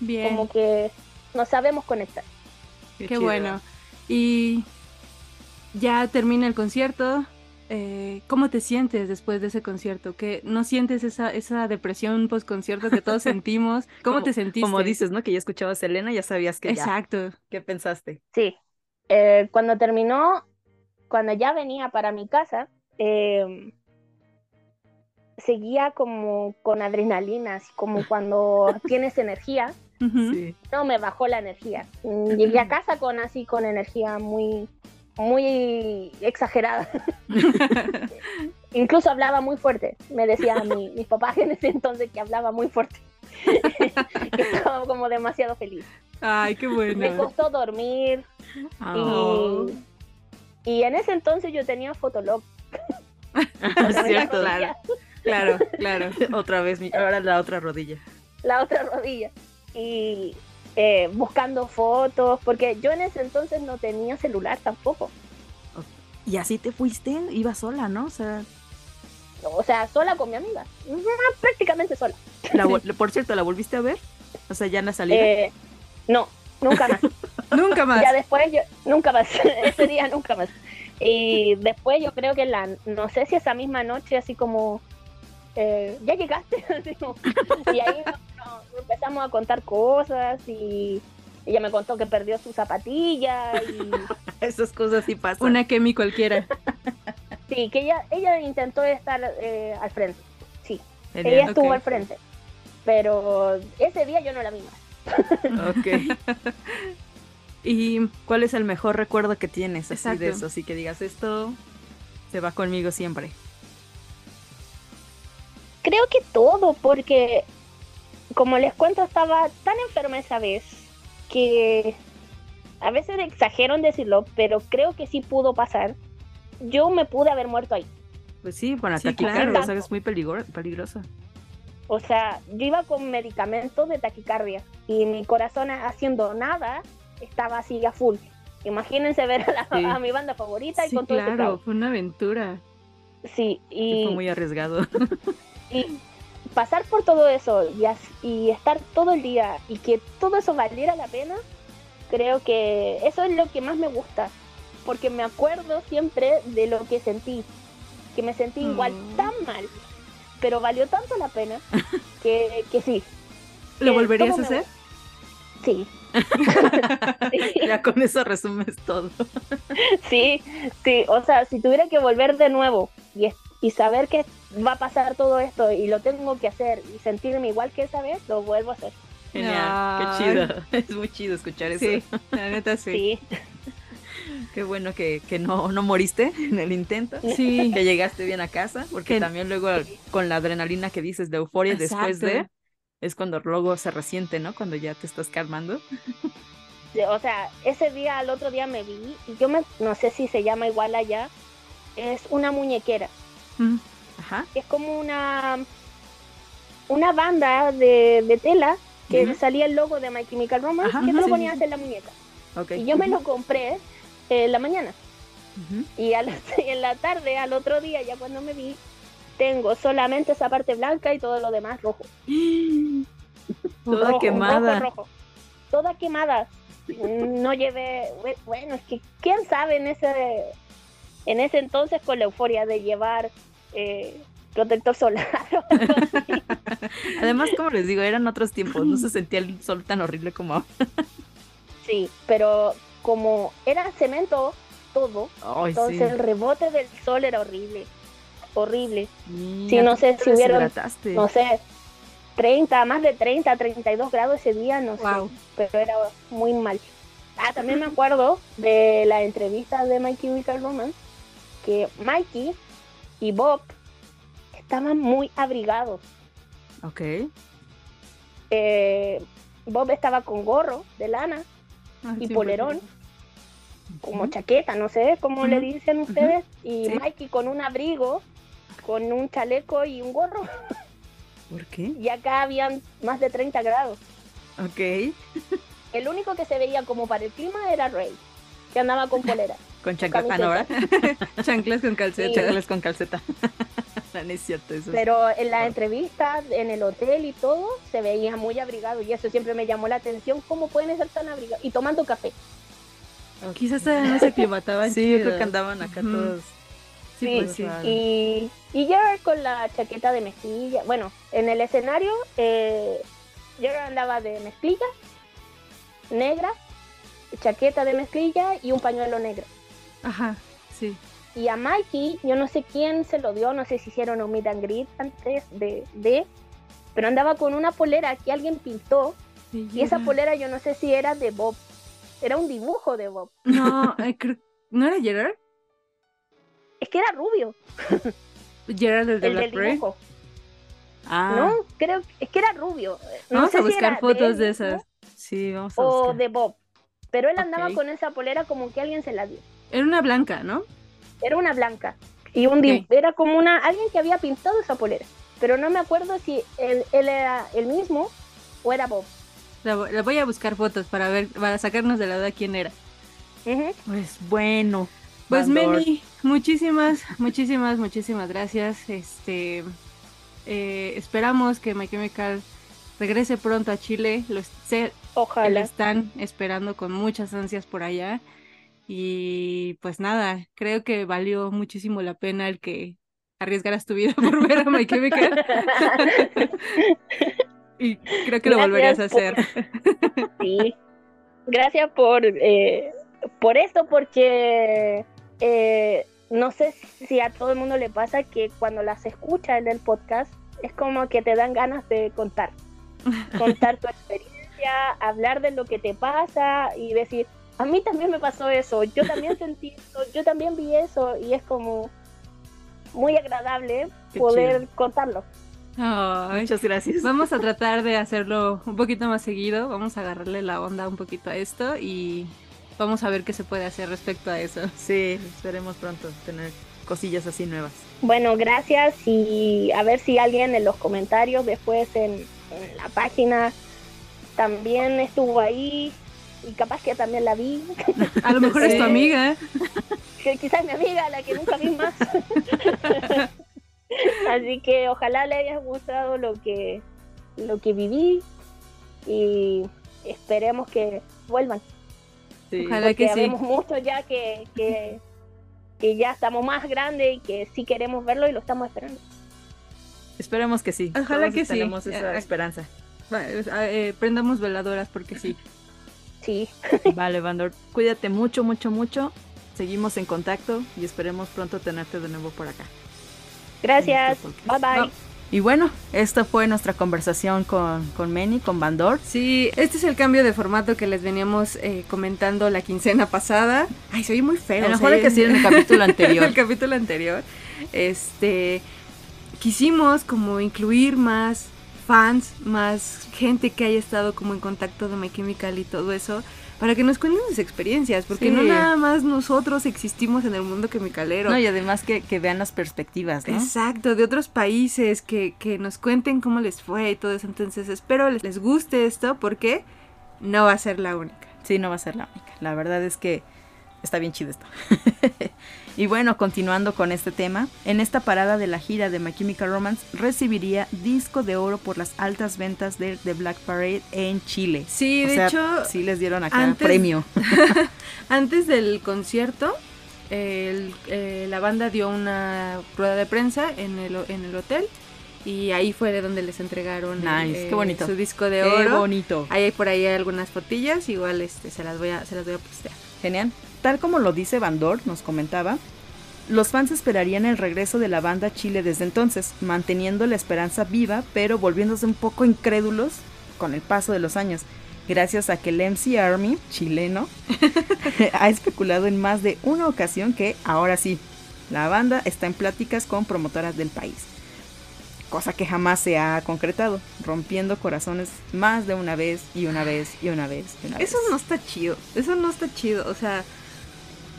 S2: Bien.
S3: como que nos sabemos conectar.
S2: Qué, bueno. Y ya termina el concierto. eh, ¿Cómo te sientes después de ese concierto? ¿Que no sientes esa, esa depresión post concierto que todos [laughs] sentimos? ¿Cómo
S1: Como-
S2: te sentiste?
S1: Como dices, ¿no? Que ya escuchabas a Selena, ya sabías que ya.
S2: Exacto.
S1: ¿Qué pensaste?
S3: Sí, eh, cuando terminó, cuando ya venía para mi casa, eh, seguía como con adrenalina, así como [laughs] cuando tienes energía.
S1: Sí.
S3: no me bajó la energía. Llegué a casa con así con energía muy muy exagerada. [laughs] Incluso hablaba muy fuerte. Me decía mi, mis papás en ese entonces que hablaba muy fuerte. que [laughs] estaba como demasiado feliz.
S2: Ay, qué bueno.
S3: Me costó dormir.
S1: Oh.
S3: Y, y en ese entonces yo tenía Fotolog.
S1: Cierto.
S2: Claro, claro, [laughs] claro.
S1: Otra vez, ahora la otra rodilla.
S3: la otra rodilla. Y eh, buscando fotos, porque yo en ese entonces no tenía celular tampoco.
S1: Y así te fuiste, iba sola, ¿no? O sea,
S3: O sea, sola con mi amiga. Prácticamente sola.
S1: la [laughs] por cierto, ¿la volviste a ver? O sea, ya en la salida.
S3: Eh, no, nunca más. [laughs]
S2: Nunca más.
S3: ya después, yo, nunca más. Ese día nunca más. Y después yo creo que la, no sé si esa misma noche, así como, eh, ya llegaste. [laughs] Y ahí nos- nos empezamos a contar cosas y ella me contó que perdió su zapatilla y [laughs]
S1: Esas cosas sí pasan.
S2: Una Kemi cualquiera. [laughs]
S3: sí, que ella, ella intentó estar eh, al frente. Sí,
S1: Genial.
S3: ella estuvo al frente. Pero ese día yo no la vi más.
S1: Ok. ¿Y cuál es el mejor recuerdo que tienes así de eso? Así que digas, esto se va conmigo siempre.
S3: Creo que todo, porque como les cuento, estaba tan enferma esa vez que a veces exagero en decirlo, pero creo que sí pudo pasar. Yo me pude haber muerto ahí.
S1: Pues sí, con
S2: Sí,
S1: ataque
S2: claro.
S1: es muy peligro- peligrosa.
S3: O sea, yo iba con medicamentos de taquicardia y mi corazón haciendo nada estaba así a full. Imagínense ver a, la-
S1: Sí.
S3: a mi banda favorita y
S2: Sí,
S3: con todo
S2: claro, fue una aventura.
S3: Sí, y,
S1: Fue muy arriesgado. [laughs]
S3: y pasar por todo eso y, estar todo el día y que todo eso valiera la pena, creo que eso es lo que más me gusta, porque me acuerdo siempre de lo que sentí, que me sentí igual
S2: Mm.
S3: tan mal, pero valió tanto la pena [laughs] que, que sí,
S2: ¿Lo volverías a
S3: ¿cómo me
S2: hacer?
S3: sí. Sí. [laughs]
S1: ya con eso resumes todo. [laughs]
S3: Sí, sí, o sea, si tuviera que volver de nuevo y, y saber que va a pasar todo esto y lo tengo que hacer y sentirme igual que esa vez, lo vuelvo a hacer.
S1: Genial, qué chido. [laughs] Es muy chido escuchar eso.
S2: Sí, la neta sí.
S3: Sí,
S1: Qué bueno que, que no, no moriste en el intento.
S2: Sí.
S1: Que llegaste bien a casa, porque
S2: Que-
S1: también luego con la adrenalina que dices de euforia después de, es cuando luego se resiente, ¿no? Cuando ya te estás calmando.
S3: o sea, ese día al otro día me vi y yo me, no sé si se llama igual allá, es una muñequera,
S2: Mm,
S1: Ajá.
S3: que es como una una banda de, de tela que salía el logo de My Chemical Romance,
S1: Ajá,
S3: que te lo ponías
S1: sí.
S3: en la muñeca. Y yo me lo compré eh, en la mañana. Y a la- [laughs] en la tarde, al otro día, ya cuando me vi, tengo solamente esa parte blanca y todo lo demás rojo. [gasps]
S1: Toda
S3: Rojo,
S1: quemada.
S3: Rojo, rojo. Toda quemada. No llevé, bue- bueno, es que quién sabe en ese, en ese entonces con la euforia de llevar eh, protector solar. [laughs]
S1: Además, como les digo, eran otros tiempos, no se sentía el sol tan horrible como ahora.
S3: sí, pero como era cemento todo,
S1: Ay,
S3: entonces
S1: sí.
S3: el rebote del sol era horrible. Horrible.
S1: Mira,
S3: Sí, no sé si hubieron- no sé, 30, más de 30, 32 grados ese día, no
S2: Wow.
S3: sé, pero era muy mal. Ah, también me acuerdo de la entrevista de My Chemical Romance, que Mikey y Bob estaban muy abrigados.
S1: Ok.
S3: Eh, Bob estaba con gorro de lana
S2: Ah,
S3: y
S2: sí,
S3: polerón, como chaqueta, no sé cómo le dicen ustedes, y
S1: sí.
S3: Mikey con un abrigo, con un chaleco y un gorro,
S1: ¿Por qué?
S3: y acá habían más de 30 grados.
S1: Ok.
S3: El único que se veía como para el clima era Rey, que andaba con polera. [laughs]
S1: Con chancleta, ¿no?
S3: camiseta.
S1: ¿verdad? [laughs]
S2: Chanclas con calceta.
S1: Chanclas con calceta. [laughs] no, no es cierto eso.
S3: Pero en la entrevista, en el hotel y todo, se veía muy abrigado y eso siempre me llamó la atención. ¿Cómo pueden estar tan abrigados? Y tomando café.
S2: Quizás todavía no se aclimataban. [laughs]
S1: Sí, yo creo que andaban acá todos.
S3: Sí,
S2: pues sí.
S3: Y, y Gerard con la chaqueta de mezclilla. Bueno, en el escenario, eh, Gerard andaba de mezclilla, negra, chaqueta de mezclilla y un pañuelo negro.
S2: Ajá, sí.
S3: Y a Mikey, yo no sé quién se lo dio, no sé si hicieron un meet and greet antes de, de pero andaba con una polera que alguien pintó y esa polera yo no sé si era de Bob, era un dibujo de Bob.
S2: No, eh, ¿No era Gerard?
S3: Es que era rubio, [laughs]
S2: Gerard el de
S3: el del
S2: Blackberry.
S3: dibujo.
S1: Ah,
S3: No, creo es que era rubio. No
S2: Vamos
S3: sé
S2: a
S3: si
S2: buscar
S3: era
S2: fotos de esas.
S1: sí, vamos a
S3: O
S1: buscar.
S3: de Bob. Pero él andaba con esa polera como que alguien se la dio.
S2: Era una blanca, ¿no?
S3: Era una blanca. Y un dibu-
S2: Ok.
S3: era como una alguien que había pintado esa polera. Pero no me acuerdo si él, él era el mismo o era Bob.
S2: La, vo- la voy a buscar fotos para ver, para sacarnos de la duda quién era.
S1: Pues bueno.
S2: Pues
S1: Bandor.
S2: Meli, muchísimas, muchísimas, muchísimas gracias. Este, eh, esperamos que My Chemical regrese pronto a Chile. Lo, sé- lo
S3: Ojalá.
S2: están esperando con muchas ansias por allá. Y pues nada, creo que valió muchísimo la pena el que arriesgaras tu vida [laughs] por ver a My Chemical. [laughs] y creo que lo volverías a hacer. [laughs]
S3: Sí. Gracias por, eh, por esto, porque eh, no sé si a todo el mundo le pasa que cuando las escucha en el podcast es como que te dan ganas de contar. Contar tu experiencia, hablar de lo que te pasa y decir, a mí también me pasó eso, yo también [laughs] sentí eso, yo también vi eso y es como muy agradable
S1: Qué
S3: poder
S1: chido.
S3: contarlo.
S2: Ay,
S1: Muchas gracias.
S2: Vamos a tratar de hacerlo un poquito más seguido, vamos a agarrarle la onda un poquito a esto y vamos a ver qué se puede hacer respecto a eso.
S1: Sí, esperemos pronto tener cosillas así nuevas.
S3: Bueno, gracias y a ver si alguien en los comentarios después en, en la página también estuvo ahí y capaz que también la vi,
S2: A lo mejor es tu amiga.
S3: que quizás mi amiga, la que nunca vi más. [laughs] Así que ojalá le haya gustado lo que, lo que viví y esperemos que vuelvan.
S1: Sí.
S2: Ojalá
S3: Porque
S2: que sí.
S3: habemos mucho ya que, que, que ya estamos más grandes y que sí queremos verlo y lo estamos esperando.
S1: Esperemos que sí.
S2: Ojalá
S1: Todos
S2: que sí.
S1: Tenemos esa
S2: Eh,
S1: esperanza.
S2: Va, eh, prendamos veladoras porque sí. [laughs]
S3: Sí. [laughs]
S1: Vale, Vandor. Cuídate mucho, mucho, mucho. Seguimos en contacto y esperemos pronto tenerte de nuevo por acá.
S3: Gracias. Bye bye.
S2: No.
S1: Y bueno, esta fue nuestra conversación con, con Meni, con Vandor.
S2: Sí, este es el cambio de formato que les veníamos eh, comentando la quincena pasada. Ay, se oye muy feo.
S1: A lo
S2: sea,
S1: mejor hay que decir en el capítulo [laughs] anterior.
S2: el capítulo anterior. Este, quisimos como incluir más fans, más gente que haya estado como en contacto de My Chemical y todo eso, para que nos cuenten sus experiencias, porque
S1: Sí.
S2: no nada más nosotros existimos en el mundo chemicalero.
S1: No, y además que, que vean las perspectivas, ¿no?
S2: Exacto, de otros países, que, que nos cuenten cómo les fue y todo eso. Entonces espero les, les guste esto porque no va a ser la única.
S1: Sí, no va a ser la única. La verdad es que está bien chido esto. [laughs] y bueno, continuando con este tema, en esta parada de la gira de My Chemical Romance recibiría disco de oro por las altas ventas de The Black Parade en Chile.
S2: Sí,
S1: O
S2: de
S1: sea,
S2: hecho,
S1: sí les dieron acá
S2: antes-
S1: premio. [laughs] [laughs]
S2: Antes del concierto, el- eh, la banda dio una rueda de prensa en el, en el hotel y ahí fue de donde les entregaron
S1: Nice,
S2: eh,
S1: qué bonito.
S2: su disco de
S1: Qué
S2: oro.
S1: bonito.
S2: Ahí hay por ahí algunas fotillas, igual este, se las voy a, se las voy a postear.
S1: Genial. Tal como lo dice Bandor, nos comentaba, los fans esperarían el regreso de la banda a Chile desde entonces, manteniendo la esperanza viva, pero volviéndose un poco incrédulos con el paso de los años, gracias a que el MC Army chileno [laughs] ha especulado en más de una ocasión que, ahora sí, la banda está en pláticas con promotoras del país. Cosa que jamás se ha concretado, rompiendo corazones más de una vez y una vez y una vez y una vez.
S2: Eso no está chido, eso no está chido, o sea,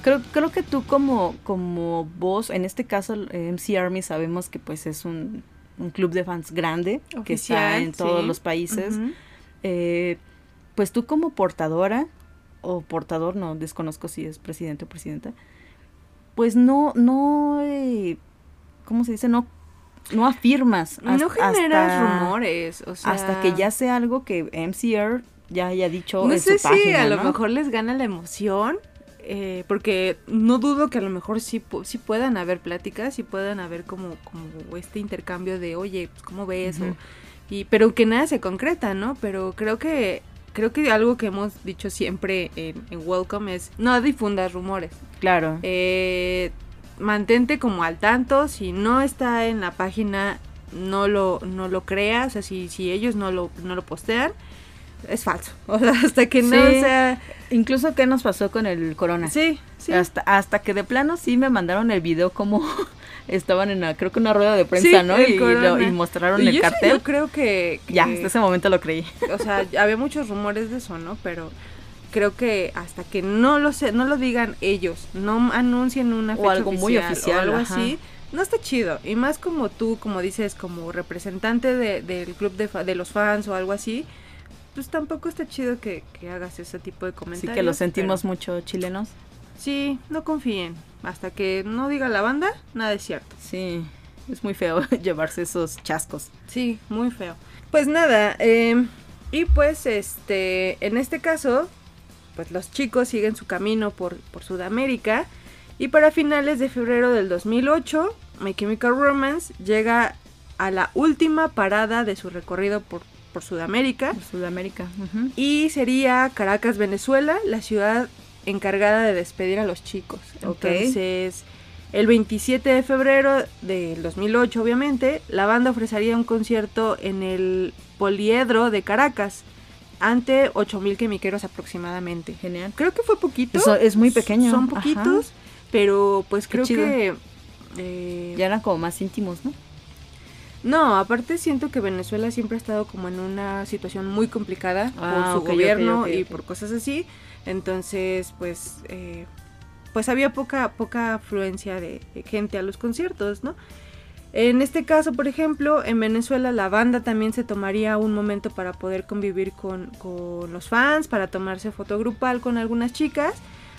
S1: Creo, creo que tú como, como vos, en este caso MC Army sabemos que pues es un, un club de fans grande que está
S2: Oficial,
S1: en todos
S2: sí.
S1: los países. Eh, pues tú como portadora, o portador, no desconozco si es presidente o presidenta, pues no, no, eh, ¿cómo se dice? No, no afirmas.
S2: no
S1: hasta-
S2: generas
S1: hasta-
S2: rumores, o sea,
S1: Hasta que ya sea algo que MCR ya haya dicho
S2: No
S1: en
S2: sé
S1: su
S2: si
S1: página,
S2: a lo
S1: ¿no?
S2: mejor les gana la emoción, eh, porque no dudo que a lo mejor sí, sí puedan haber pláticas, sí puedan haber como, como este intercambio de, oye, pues, ¿cómo ves? O-
S1: Ujú.
S2: y, pero que nada se concreta, ¿no? Pero creo que creo que algo que hemos dicho siempre en, en Welcome es no difundas rumores.
S1: Claro.
S2: Eh, mantente como al tanto, si no está en la página, no lo, no lo creas, o sea, si, si ellos no lo, no lo postean, es falso. [laughs] O sea, hasta que no
S1: Sí.
S2: sea...
S1: Incluso qué nos pasó con el corona.
S2: Sí, sí.
S1: Hasta, hasta que de plano sí me mandaron el video como [laughs] estaban en la, creo que una rueda de prensa,
S2: Sí,
S1: ¿no? Y, lo- y mostraron
S2: Y
S1: el
S2: yo sí,
S1: cartel.
S2: Yo creo que,
S1: Ya, hasta ese momento lo creí.
S2: o sea, [laughs] había muchos rumores de eso, ¿no? Pero creo que hasta que no lo sé, no lo digan ellos, no anuncien una
S1: O
S2: fecha
S1: algo muy oficial,
S2: o algo
S1: ajá.
S2: así, no está chido. Y más como tú, como dices, como representante de- del club de, fa- de los fans o algo así, pues tampoco está chido que, que hagas ese tipo de comentarios.
S1: que lo sentimos
S2: pero
S1: mucho chilenos.
S2: Sí, no confíen. Hasta que no diga la banda, nada es cierto.
S1: Sí, es muy feo [laughs] llevarse esos chascos.
S2: Sí, muy feo. Pues nada, eh, y pues este, en este caso, pues los chicos siguen su camino por, por Sudamérica y para finales de febrero del 2008, My Chemical Romance llega a la última parada de su recorrido por, por Sudamérica
S1: Por Sudamérica.
S2: y sería Caracas, Venezuela, la ciudad encargada de despedir a los chicos.
S1: Ok.
S2: Entonces, el 27 de febrero del 2008, obviamente, la banda ofrecería un concierto en el Poliedro de Caracas ante 8000 quemiqueros aproximadamente.
S1: Genial.
S2: Creo que fue poquito.
S1: Eso es muy pequeño.
S2: Son
S1: ajá.
S2: poquitos, pero pues
S1: Qué
S2: creo
S1: chido.
S2: que eh,
S1: Ya eran como más íntimos, ¿no?
S2: No, aparte siento que Venezuela siempre ha estado como en una situación muy complicada
S1: Ah,
S2: por su gobierno y por cosas así. Entonces, pues, eh, pues había poca, poca afluencia de, de gente a los conciertos, ¿no? En este caso, por ejemplo, en Venezuela la banda también se tomaría un momento para poder convivir con, con los fans, para tomarse foto grupal con algunas chicas.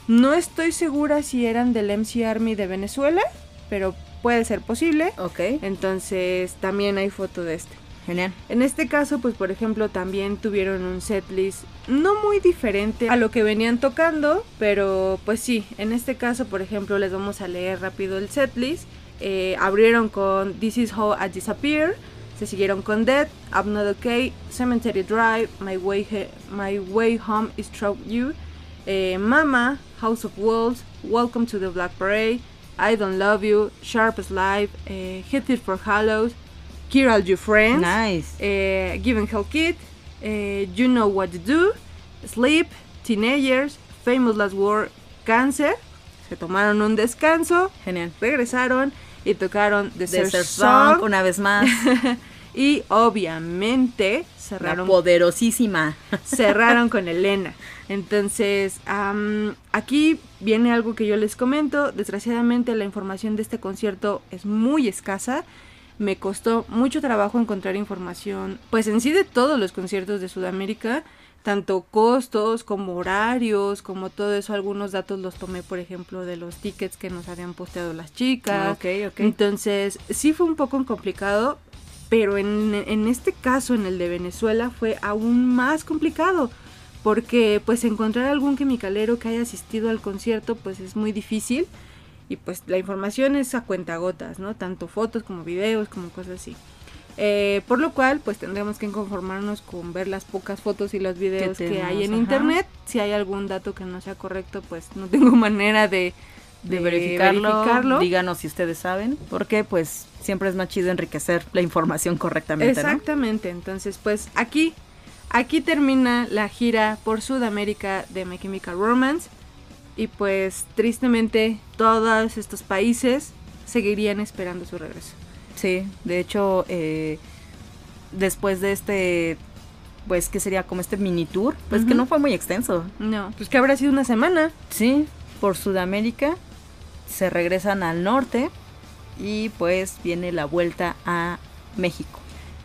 S2: No estoy segura si eran del MC Army de Venezuela, pero puede ser posible.
S1: Ok.
S2: Entonces también hay foto de este.
S1: Genial.
S2: En este caso, pues por ejemplo, también tuvieron un setlist no muy diferente a lo que venían tocando, pero pues sí, en este caso, por ejemplo, les vamos a leer rápido el setlist. Eh, abrieron con This Is How I Disappear, se siguieron con Dead, I'm Not Okay, Cemetery Drive, My Way, He- My Way Home is Through You, eh, Mama, House of Wolves, Welcome to the Black Parade, I Don't Love You, Sharp as Life, eh, Hit It for Hallows, Here All Your Friends,
S1: Nice.
S2: eh, Given Hell Kid, eh, You Know What to Do, Sleep, Teenagers, Famous Last Word, Cancer. Se tomaron un descanso,
S1: Genial.
S2: regresaron y tocaron The
S1: Desert Song,
S2: Song.
S1: una vez más. [laughs]
S2: Y obviamente
S1: La
S2: cerraron,
S1: poderosísima.
S2: cerraron con Elena. Entonces, aquí viene algo que yo les comento. Desgraciadamente la información de este concierto es muy escasa. Me costó mucho trabajo encontrar información, pues en sí de todos los conciertos de Sudamérica, tanto costos como horarios, como todo eso. Algunos datos los tomé, por ejemplo, de los tickets que nos habían posteado las chicas.
S1: ok, ok.
S2: Entonces, sí fue un poco complicado, pero en, en este caso, en el de Venezuela, fue aún más complicado. Porque pues encontrar algún quimicalero que haya asistido al concierto pues es muy difícil. Y pues la información es a cuentagotas, ¿no? Tanto fotos como videos, como cosas así. Eh, por lo cual, pues tendremos que conformarnos con ver las pocas fotos y los videos que,
S1: tenemos,
S2: hay en
S1: ajá.
S2: internet. Si hay algún dato que no sea correcto, pues no tengo [laughs] manera de,
S1: de
S2: de
S1: verificarlo,
S2: verificarlo.
S1: díganos si ustedes saben, porque pues siempre es más chido enriquecer la información correctamente, ¿no?
S2: Exactamente, entonces pues aquí, aquí termina la gira por Sudamérica de My Chemical Romance y pues tristemente todos estos países seguirían esperando su regreso.
S1: Sí, de hecho, eh, después de este, pues, que sería como este mini tour, pues que no fue muy extenso.
S2: No, pues que habrá sido una semana.
S1: Sí, por Sudamérica se regresan al norte y pues viene la vuelta a México.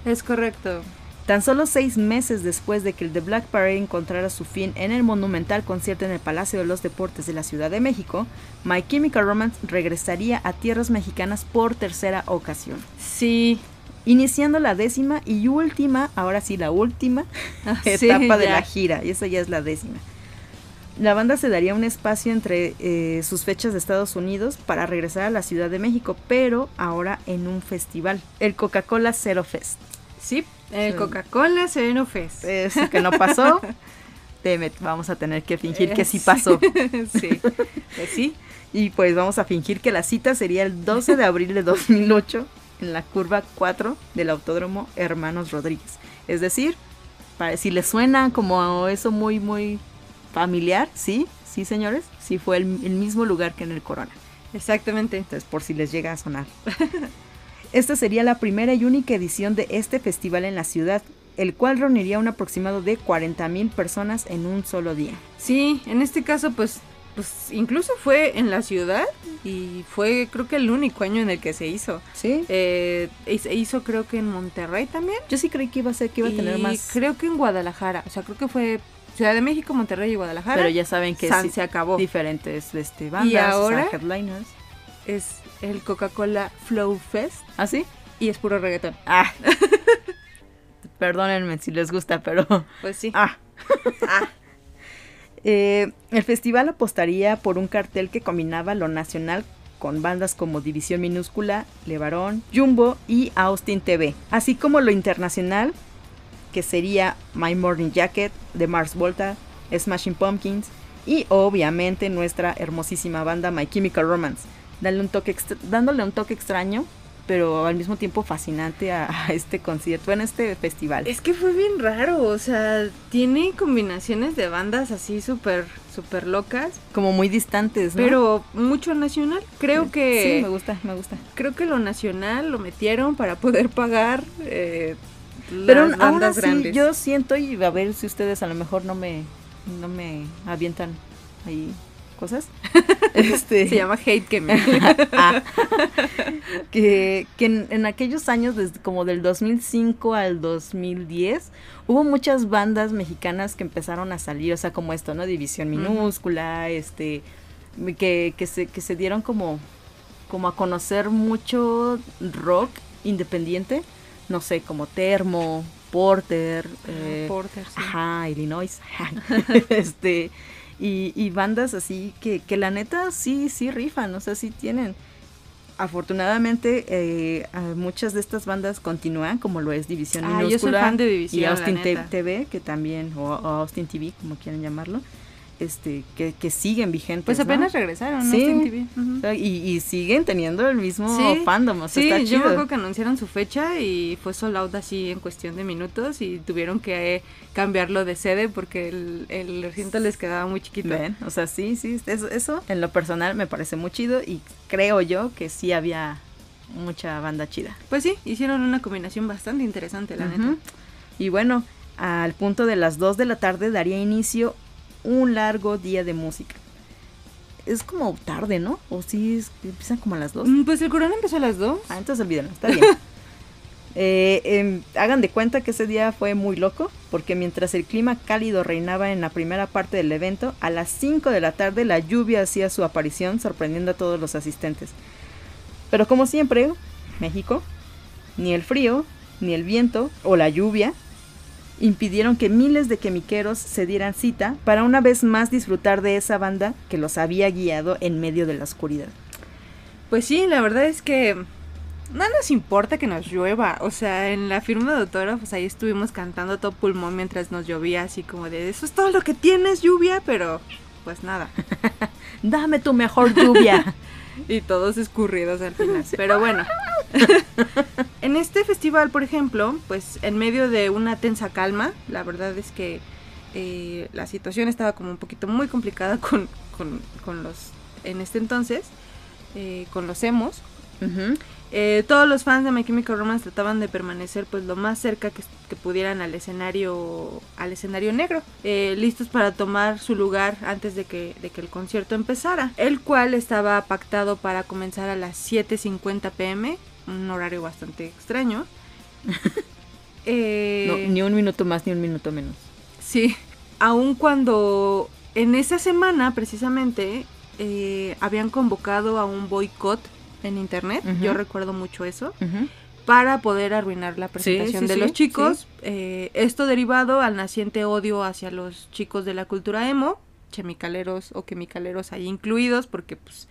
S2: Es correcto.
S1: Tan solo seis meses después de que el The Black Parade encontrara su fin en el monumental concierto en el Palacio de los Deportes de la Ciudad de México, My Chemical Romance regresaría a tierras mexicanas por tercera ocasión,
S2: Sí.
S1: iniciando la décima y última, ahora sí la última, [laughs]
S2: Sí,
S1: etapa de la gira, y esa ya es la décima. La banda se daría un espacio entre eh, sus fechas de Estados Unidos para regresar a la Ciudad de México, pero ahora en un festival, el Coca-Cola Zero Fest.
S2: Sí, el
S1: Sí.
S2: Coca-Cola Sereno Fest.
S1: Eso que no pasó, [laughs] vamos a tener que fingir que sí pasó. [laughs]
S2: sí, [laughs] pues sí.
S1: Y pues vamos a fingir que la cita sería el 12 de abril de 2008 en la curva 4 del Autódromo Hermanos Rodríguez. Es decir, para, si les suena como eso muy, muy familiar, sí, sí, señores, sí fue el, el mismo lugar que en el Corona.
S2: Exactamente.
S1: Entonces, por si les llega a sonar. Esta sería la primera y única edición de este festival en la ciudad, el cual reuniría un aproximado de 40.000 personas en un solo día.
S2: Sí, en este caso, pues, pues incluso fue en la ciudad y fue creo que el único año en el que se hizo.
S1: ¿Sí?
S2: Eh, se hizo creo que en Monterrey también.
S1: Yo sí creí que iba a ser que iba a tener
S2: y
S1: más.
S2: Creo que en Guadalajara. O sea, creo que fue Ciudad de México, Monterrey y Guadalajara.
S1: Pero ya saben que
S2: San
S1: sí,
S2: se acabó.
S1: diferentes este, bandas,
S2: ¿Y ahora?
S1: o sea, headliners.
S2: Es el Coca-Cola Flow Fest
S1: ¿Ah, sí?
S2: y es puro reggaetón.
S1: Ah. [laughs] Perdónenme si les gusta, pero...
S2: Pues sí. [laughs]
S1: Ah. Eh, el festival apostaría por un cartel que combinaba lo nacional con bandas como División Minúscula, Levarón, Jumbo y Austin TV, así como lo internacional, que sería My Morning Jacket, de Mars Volta, Smashing Pumpkins y obviamente nuestra hermosísima banda My Chemical Romance, dándole un toque, dándole un toque extraño, pero al mismo tiempo fascinante a, a este concierto, en este festival.
S2: Es que fue bien raro, o sea, tiene combinaciones de bandas así súper, súper locas,
S1: como muy distantes, ¿no?
S2: pero mucho nacional. Creo que
S1: Sí, me gusta, me gusta.
S2: creo que lo nacional lo metieron para poder pagar eh,
S1: Pero
S2: las bandas
S1: así,
S2: grandes.
S1: yo siento, y a ver si ustedes a lo mejor no me, no me avientan ahí cosas. [laughs] este,
S2: Se llama Hate me. [laughs]
S1: Ah. que, que en, en aquellos años, desde como del 2005 al 2010, hubo muchas bandas mexicanas que empezaron a salir, o sea, como esto, ¿no? División. Minúscula, este, que, que, se, que se dieron como, como a conocer mucho rock independiente, no sé, como Termo, Porter, eh,
S2: Porter, sí.
S1: Ajá, Illinois. [laughs] este, y, y bandas así que, que la neta sí, sí rifan, o sea, sí tienen. Afortunadamente, eh, muchas de estas bandas continúan, como lo es División
S2: Ah, yo soy
S1: Minúscula
S2: fan de División,
S1: y Austin. TV, que también, o, o Austin TV, como quieran llamarlo, este, que, que siguen vigentes.
S2: Pues
S1: ¿no?
S2: apenas regresaron, ¿no?
S1: Sí.
S2: TV.
S1: Y, y siguen teniendo el mismo
S2: Sí.
S1: fandom, o sea,
S2: Sí,
S1: está
S2: yo
S1: chido.
S2: me acuerdo que anunciaron su fecha y fue sold out así en cuestión de minutos y tuvieron que eh, cambiarlo de sede porque el, el recinto les quedaba muy chiquito.
S1: Ven, o sea, sí, sí, eso, eso en lo personal me parece muy chido y creo yo que sí había mucha banda chida.
S2: Pues sí, hicieron una combinación bastante interesante, la
S1: Ujú.
S2: neta.
S1: Y bueno, al punto de las 2 de la tarde daría inicio un largo día de música. Es como tarde, ¿no? O sí, es- empiezan como a las 2.
S2: Mm, Pues el corona empezó a las dos.
S1: Ah, entonces olvídenlo, está bien. [laughs] Eh, em, hagan de cuenta que ese día fue muy loco, porque mientras el clima cálido reinaba en la primera parte del evento, a las 5 de la tarde la lluvia hacía su aparición, sorprendiendo a todos los asistentes. Pero como siempre, México, ni el frío, ni el viento o la lluvia impidieron que miles de quemiqueros se dieran cita para una vez más disfrutar de esa banda que los había guiado en medio de la oscuridad.
S2: Pues sí, la verdad es que no nos importa que nos llueva. O sea, en la firma de autógrafos ahí estuvimos cantando todo pulmón mientras nos llovía, así como de eso es todo lo que tienes, lluvia, pero pues nada. [laughs]
S1: Dame tu mejor lluvia. [laughs]
S2: Y todos escurridos al final. Pero bueno. [laughs] en este festival, por ejemplo, pues en medio de una tensa calma, la verdad es que eh, la situación estaba como un poquito muy complicada con, con, con los, en este entonces, eh, con los emos.
S1: Ujú.
S2: Eh, todos los fans de My Chemical Romance trataban de permanecer pues lo más cerca que, que pudieran al escenario al escenario negro eh, listos para tomar su lugar antes de que, de que el concierto empezara el cual estaba pactado para comenzar a las 7.50 pm un horario bastante extraño [laughs] Eh,
S1: No, ni un minuto más ni un minuto menos.
S2: Sí, aun cuando en esa semana precisamente habían convocado a un boicot en internet, yo recuerdo mucho eso, para poder arruinar la presentación
S1: sí,
S2: de
S1: sí,
S2: los chicos. Eh, esto derivado al naciente odio hacia los chicos de la cultura emo, chemicaleros o quemicaleros ahí incluidos, porque pues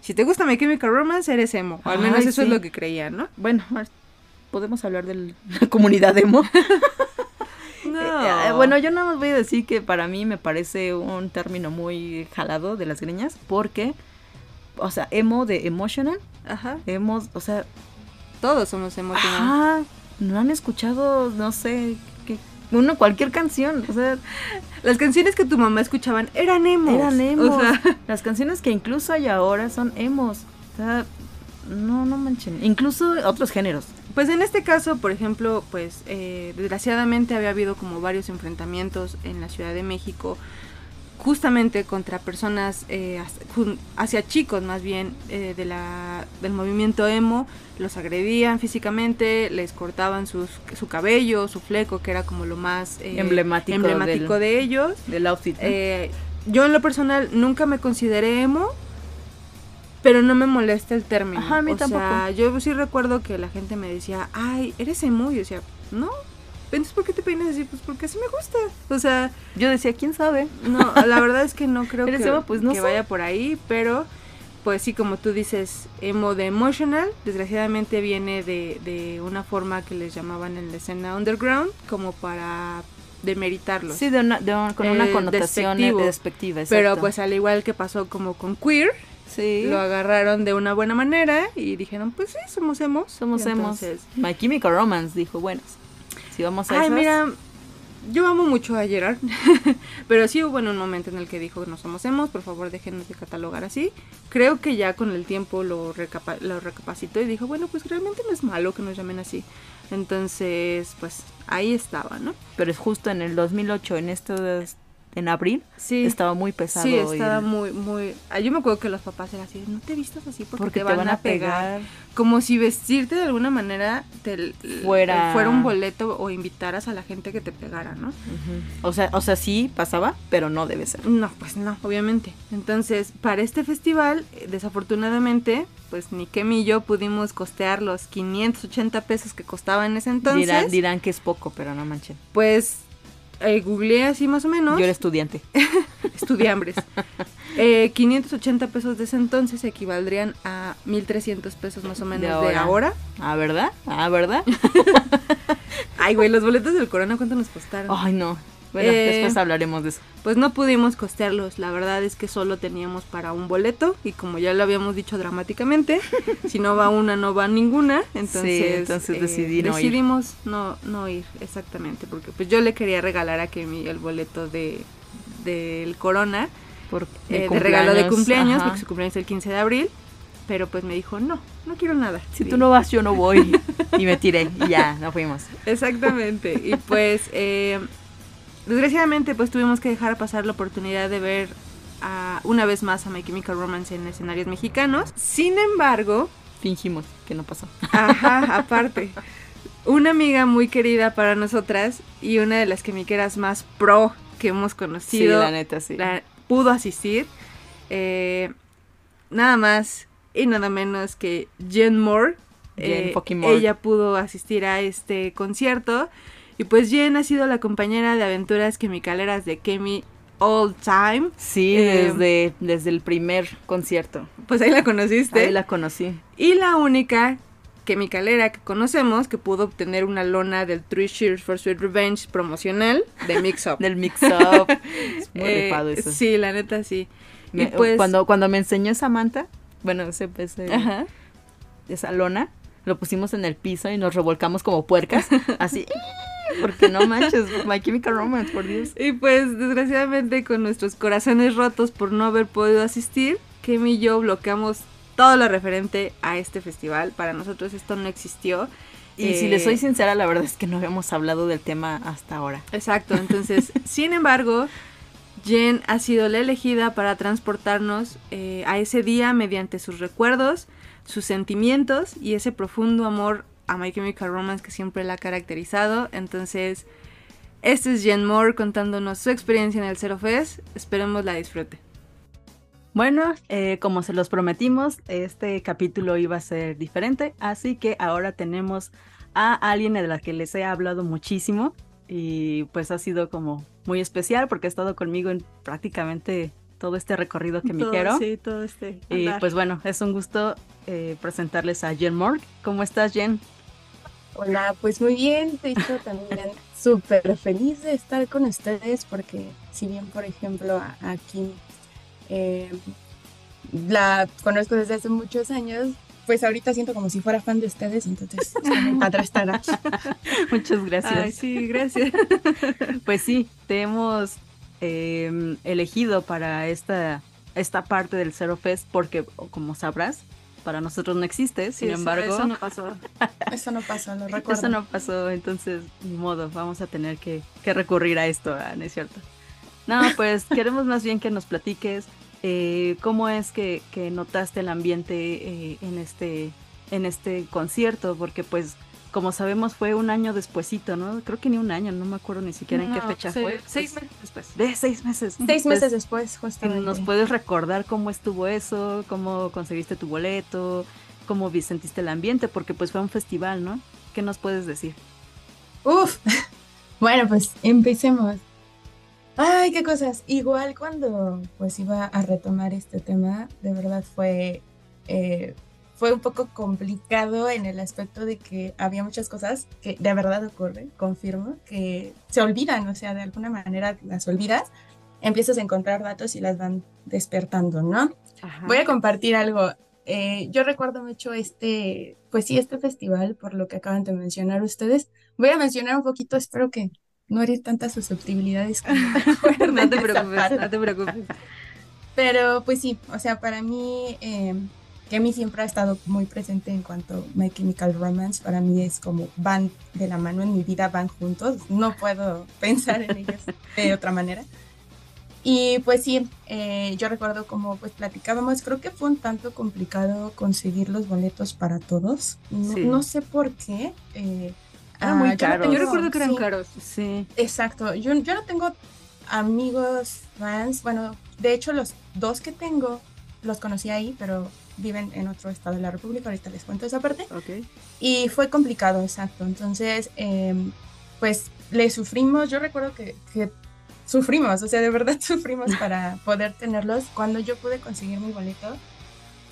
S2: si te gusta My Chemical Romance eres emo, o al menos
S1: Ay,
S2: eso es lo que creían, ¿no?
S1: Bueno, podemos hablar de la [laughs] comunidad emo. [laughs] Eh, bueno, yo no voy a decir que para mí me parece un término muy jalado de las greñas, porque, o sea, emo de emotional,
S2: ajá,
S1: emo, o sea,
S2: todos somos emocionados.
S1: ajá, no han escuchado, no sé, qué, uno cualquier canción, o sea,
S2: Las canciones que tu mamá escuchaban eran emos.
S1: eran emos.
S2: O sea, [laughs]
S1: Las canciones que incluso hay ahora son emos. O sea, no, no manchen. Incluso otros géneros.
S2: Pues en este caso, por ejemplo, pues eh, desgraciadamente había habido como varios enfrentamientos en la Ciudad de México, justamente contra personas, eh, hacia- chicos más bien, eh, de la, del movimiento emo, los agredían físicamente, les cortaban sus, su cabello, su fleco, que era como lo más eh,
S1: Emblemático
S2: emblemático
S1: del-
S2: de ellos.
S1: Del.
S2: Eh, yo en lo personal nunca me consideré emo, pero no me molesta el término.
S1: Ajá, a mí
S2: o
S1: tampoco.
S2: sea, yo sí recuerdo que la gente me decía, ay, ¿eres emo? Y yo decía, no. Entonces, ¿por qué te peinas así? Pues porque así me gusta. O sea,
S1: Yo decía, ¿quién sabe?
S2: no, la verdad es que no creo [laughs] que.
S1: Pues no
S2: que
S1: sé.
S2: vaya por ahí, pero pues sí, como tú dices, emo de emotional, desgraciadamente viene de, de una forma que les llamaban en la escena underground, como para demeritarlos.
S1: Sí, de una, de un- con una
S2: Eh,
S1: connotación
S2: despectivo.
S1: eh, despectiva.
S2: Pero
S1: exacto.
S2: pues al igual que pasó como con queer,
S1: sí,
S2: lo agarraron de una buena manera y dijeron, pues sí, somos emos.
S1: somos
S2: Y
S1: emos.
S2: entonces,
S1: My Chemical Romance dijo, bueno, si vamos a
S2: Ay,
S1: esas,
S2: mira, yo amo mucho a Gerard, [laughs] pero sí hubo en un momento en el que dijo, no somos emos, por favor déjenos de catalogar así. Creo que ya con el tiempo lo, recapa- lo recapacitó y dijo, bueno, pues realmente no es malo que nos llamen así. Entonces, pues ahí estaba, ¿no?
S1: pero es justo en el 2008, en estos, en abril,
S2: Sí.
S1: estaba muy pesado.
S2: Sí, estaba
S1: el-
S2: muy, muy... ah, yo me acuerdo que los papás eran así, no te vistas así porque,
S1: porque
S2: te, van, a pegar. Como si vestirte de alguna manera te,
S1: Fuera-
S2: fuera un boleto o invitaras a la gente que te pegara, ¿no?
S1: O sea, o sea, sí pasaba, pero no debe ser.
S2: No, pues no, obviamente. Entonces, para este festival, eh, desafortunadamente, pues ni Kem y yo pudimos costear los 580 pesos que costaba en ese entonces.
S1: dirán, dirán que es poco, pero no manchen.
S2: Pues eh, googleé así más o menos.
S1: Yo era estudiante. [laughs]
S2: estudiambres. Eh, 580 pesos de ese entonces equivaldrían a 1300 pesos más o menos de
S1: ahora.
S2: ahora.
S1: Ah, ¿verdad? Ah, ¿verdad? [laughs]
S2: Ay, güey, los boletos del Corona, ¿cuánto nos costaron?
S1: Ay, no. Bueno,
S2: Eh,
S1: después hablaremos de eso.
S2: Pues no pudimos costearlos, la verdad es que solo teníamos para un boleto y como ya lo habíamos dicho dramáticamente, [laughs] si no va una no va ninguna, entonces, eh,
S1: entonces decidí no ir.
S2: decidimos no, no ir, exactamente, porque pues yo le quería regalar a Kemi el boleto de del Corona
S1: Por,
S2: eh, de regalo de cumpleaños,
S1: ajá.
S2: porque su cumpleaños es el 15 de abril, pero pues me dijo, no, no quiero nada.
S1: Si tú no vas, yo no voy. [laughs] Y me tiré y ya, no fuimos.
S2: Exactamente. Y pues, eh, desgraciadamente, pues tuvimos que dejar pasar la oportunidad de ver a- una vez más a My Chemical Romance en escenarios mexicanos. Sin embargo,
S1: Fingimos que no pasó.
S2: ajá, [laughs] aparte, una amiga muy querida para nosotras y una de las quemiqueras más pro que hemos
S1: Sí,
S2: conocido,
S1: la neta, sí.
S2: la- pudo asistir. eh, nada más y nada menos que Jen Moore.
S1: Jen
S2: eh. Ella pudo asistir a este concierto. Y pues Jen ha sido la compañera de aventuras quimicaleras de Kemi all time.
S1: Sí,
S2: Eh,
S1: desde, desde el primer concierto.
S2: Pues ahí la conociste.
S1: Ahí la conocí.
S2: Y la única quimicalera que conocemos que pudo obtener una lona del Three Cheers for Sweet Revenge promocional de Mix Up. [laughs]
S1: Del mix-up. [laughs] es muy
S2: Eh,
S1: eso.
S2: Sí, la neta sí.
S1: Me-
S2: y pues-
S1: cuando, cuando me enseñó Samantha, bueno, ese, ese-
S2: Ajá.
S1: esa lona, lo pusimos en el piso y nos revolcamos como puercas. [laughs] así. Porque no manches, My Chemical Romance, por Dios.
S2: Y pues desgraciadamente con nuestros corazones rotos por no haber podido asistir, Kemi y yo bloqueamos todo lo referente a este festival. Para nosotros esto no existió.
S1: Y si
S2: Eh,
S1: les soy sincera, la verdad es que no habíamos hablado del tema hasta ahora.
S2: Exacto, entonces, [laughs] sin embargo, Jen ha sido la elegida para transportarnos eh, a ese día mediante sus recuerdos, sus sentimientos y ese profundo amor a My Chemical Romance que siempre la ha caracterizado. Entonces, este es Jen Moore contándonos su experiencia en el Zero Fest. Esperemos la disfrute.
S1: Bueno, eh, como se los prometimos, este capítulo iba a ser diferente, así que ahora tenemos a alguien de la que les he hablado muchísimo y pues ha sido como muy especial porque ha estado conmigo en prácticamente todo este recorrido que me quiero.
S2: Sí, todo este.
S1: Y pues bueno, es un gusto eh, presentarles a Jen Moore. ¿Cómo estás, Jen?
S4: Hola, pues muy bien, de hecho también [laughs] súper feliz de estar con ustedes porque si bien por ejemplo a, a Kim eh, la conozco desde hace muchos años, pues ahorita siento como si fuera fan de ustedes, entonces [laughs] está muy padre estar aquí. [laughs]
S1: Muchas gracias.
S2: Ay, sí, gracias.
S1: Pues sí, te hemos eh, elegido para esta, esta parte del Zero Fest porque, como sabrás, para nosotros no existe, sin
S2: Sí, eso-
S1: embargo,
S2: Eso, no pasó. [laughs]
S4: Eso no pasó, lo recuerdo.
S1: eso no pasó, entonces, ni modo, vamos a tener que, que recurrir a esto, ah, ¿no es cierto? No, pues [laughs] queremos más bien que nos platiques eh, cómo es que, que notaste el ambiente eh, en, este, en este concierto, porque pues, como sabemos, fue un año despuesito, ¿no? Creo que ni un año, no me acuerdo ni siquiera en qué fecha fue.
S2: Seis
S1: Pues,
S2: meses después.
S1: De seis meses.
S4: Seis
S1: Pues,
S4: meses después, justamente.
S1: ¿Nos puedes recordar cómo estuvo eso? ¿Cómo conseguiste tu boleto? ¿Cómo sentiste el ambiente? Porque pues fue un festival, ¿no? ¿Qué nos puedes decir?
S4: Uf. [laughs] Bueno, pues empecemos. Ay, qué cosas. Igual cuando pues iba a retomar este tema, de verdad fue, eh, fue un poco complicado en el aspecto de que había muchas cosas que de verdad ocurren, confirmo, que se olvidan, o sea, de alguna manera las olvidas, empiezas a encontrar datos y las van despertando, ¿no? Voy a compartir algo. Eh, yo recuerdo mucho este, pues sí, este festival, por lo que acaban de mencionar ustedes. Voy a mencionar un poquito, espero que no herir tantas susceptibilidades. que [laughs]
S2: No te preocupes, no te preocupes.
S4: Pero pues sí, o sea, para mí, eh, que a mí siempre ha estado muy presente en cuanto a My Chemical Romance, para mí es como van de la mano en mi vida, van juntos, no puedo [laughs] pensar en ellos de otra manera. Y pues sí, eh, yo recuerdo como pues platicábamos, creo que fue un tanto complicado conseguir los boletos para todos, no,
S1: Sí.
S4: no sé por qué. eh,
S1: Era muy
S4: ah, yo no
S2: Yo recuerdo que eran
S4: sí.
S2: caros.
S1: Sí.
S4: Exacto, yo, yo no tengo amigos fans, bueno, de hecho los dos que tengo los conocí ahí, pero viven en otro estado de la República, ahorita les cuento esa parte,
S1: Ok.
S4: y fue complicado, exacto, entonces, em, pues le sufrimos, yo recuerdo que, que sufrimos, o sea, de verdad [laughs] sufrimos para poder tenerlos, cuando yo pude conseguir mi boleto,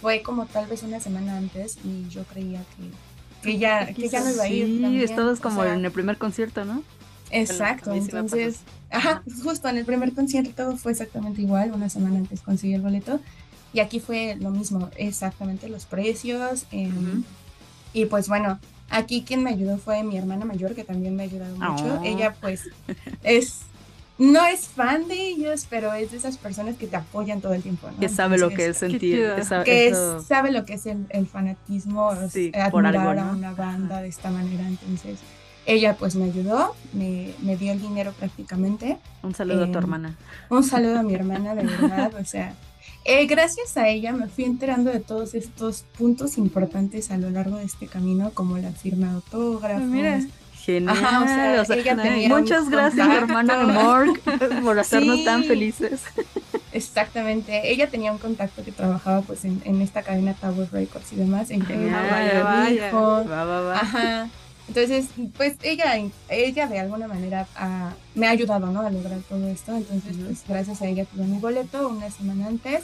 S4: fue como tal vez una semana antes, y yo creía que, que ya, que ya no iba a ir.
S1: Sí,
S4: también,
S1: estabas
S4: o
S1: como
S4: sea,
S1: en el primer concierto, ¿no?
S4: Exacto, entonces, ajá, justo en el primer concierto fue exactamente igual, una semana antes conseguí el boleto y aquí fue lo mismo, exactamente los precios em,
S1: Ujú.
S4: y pues bueno, aquí quien me ayudó fue mi hermana mayor que también me ha ayudado mucho,
S1: Oh.
S4: ella pues es, no es fan de ellos, pero es de esas personas que te apoyan todo el tiempo, ¿no?
S1: Que sabe lo que es
S4: Entonces,
S1: sentir.
S2: chido.
S1: esa-
S4: que
S1: eso-
S4: sabe lo que es el, el fanatismo,
S1: Sí,
S4: eh,
S1: por
S4: admirar
S1: algo,
S4: a
S1: ¿no?
S4: una banda de esta manera. Entonces, ella pues me ayudó, me, me dio el dinero prácticamente.
S1: Un saludo a tu
S4: em,
S1: hermana.
S4: Un saludo a mi hermana, de verdad, o sea, eh, gracias a ella me fui enterando de todos estos puntos importantes a lo largo de este camino, como la firma de autógrafos.
S2: Ah, mira.
S1: Genial.
S4: Ajá, o sea,
S1: o sea,
S4: ella tenía
S1: muchas gracias, hermana Morg, por hacernos
S4: Sí.
S1: tan felices.
S4: Exactamente, ella tenía un contacto que trabajaba pues en, en esta cadena Tower Records y demás.
S1: Va, va, va.
S4: Ajá. Entonces, pues ella, ella de alguna manera ah, me ha ayudado, ¿no? A lograr todo esto. Entonces, pues gracias a ella tuve mi boleto una semana antes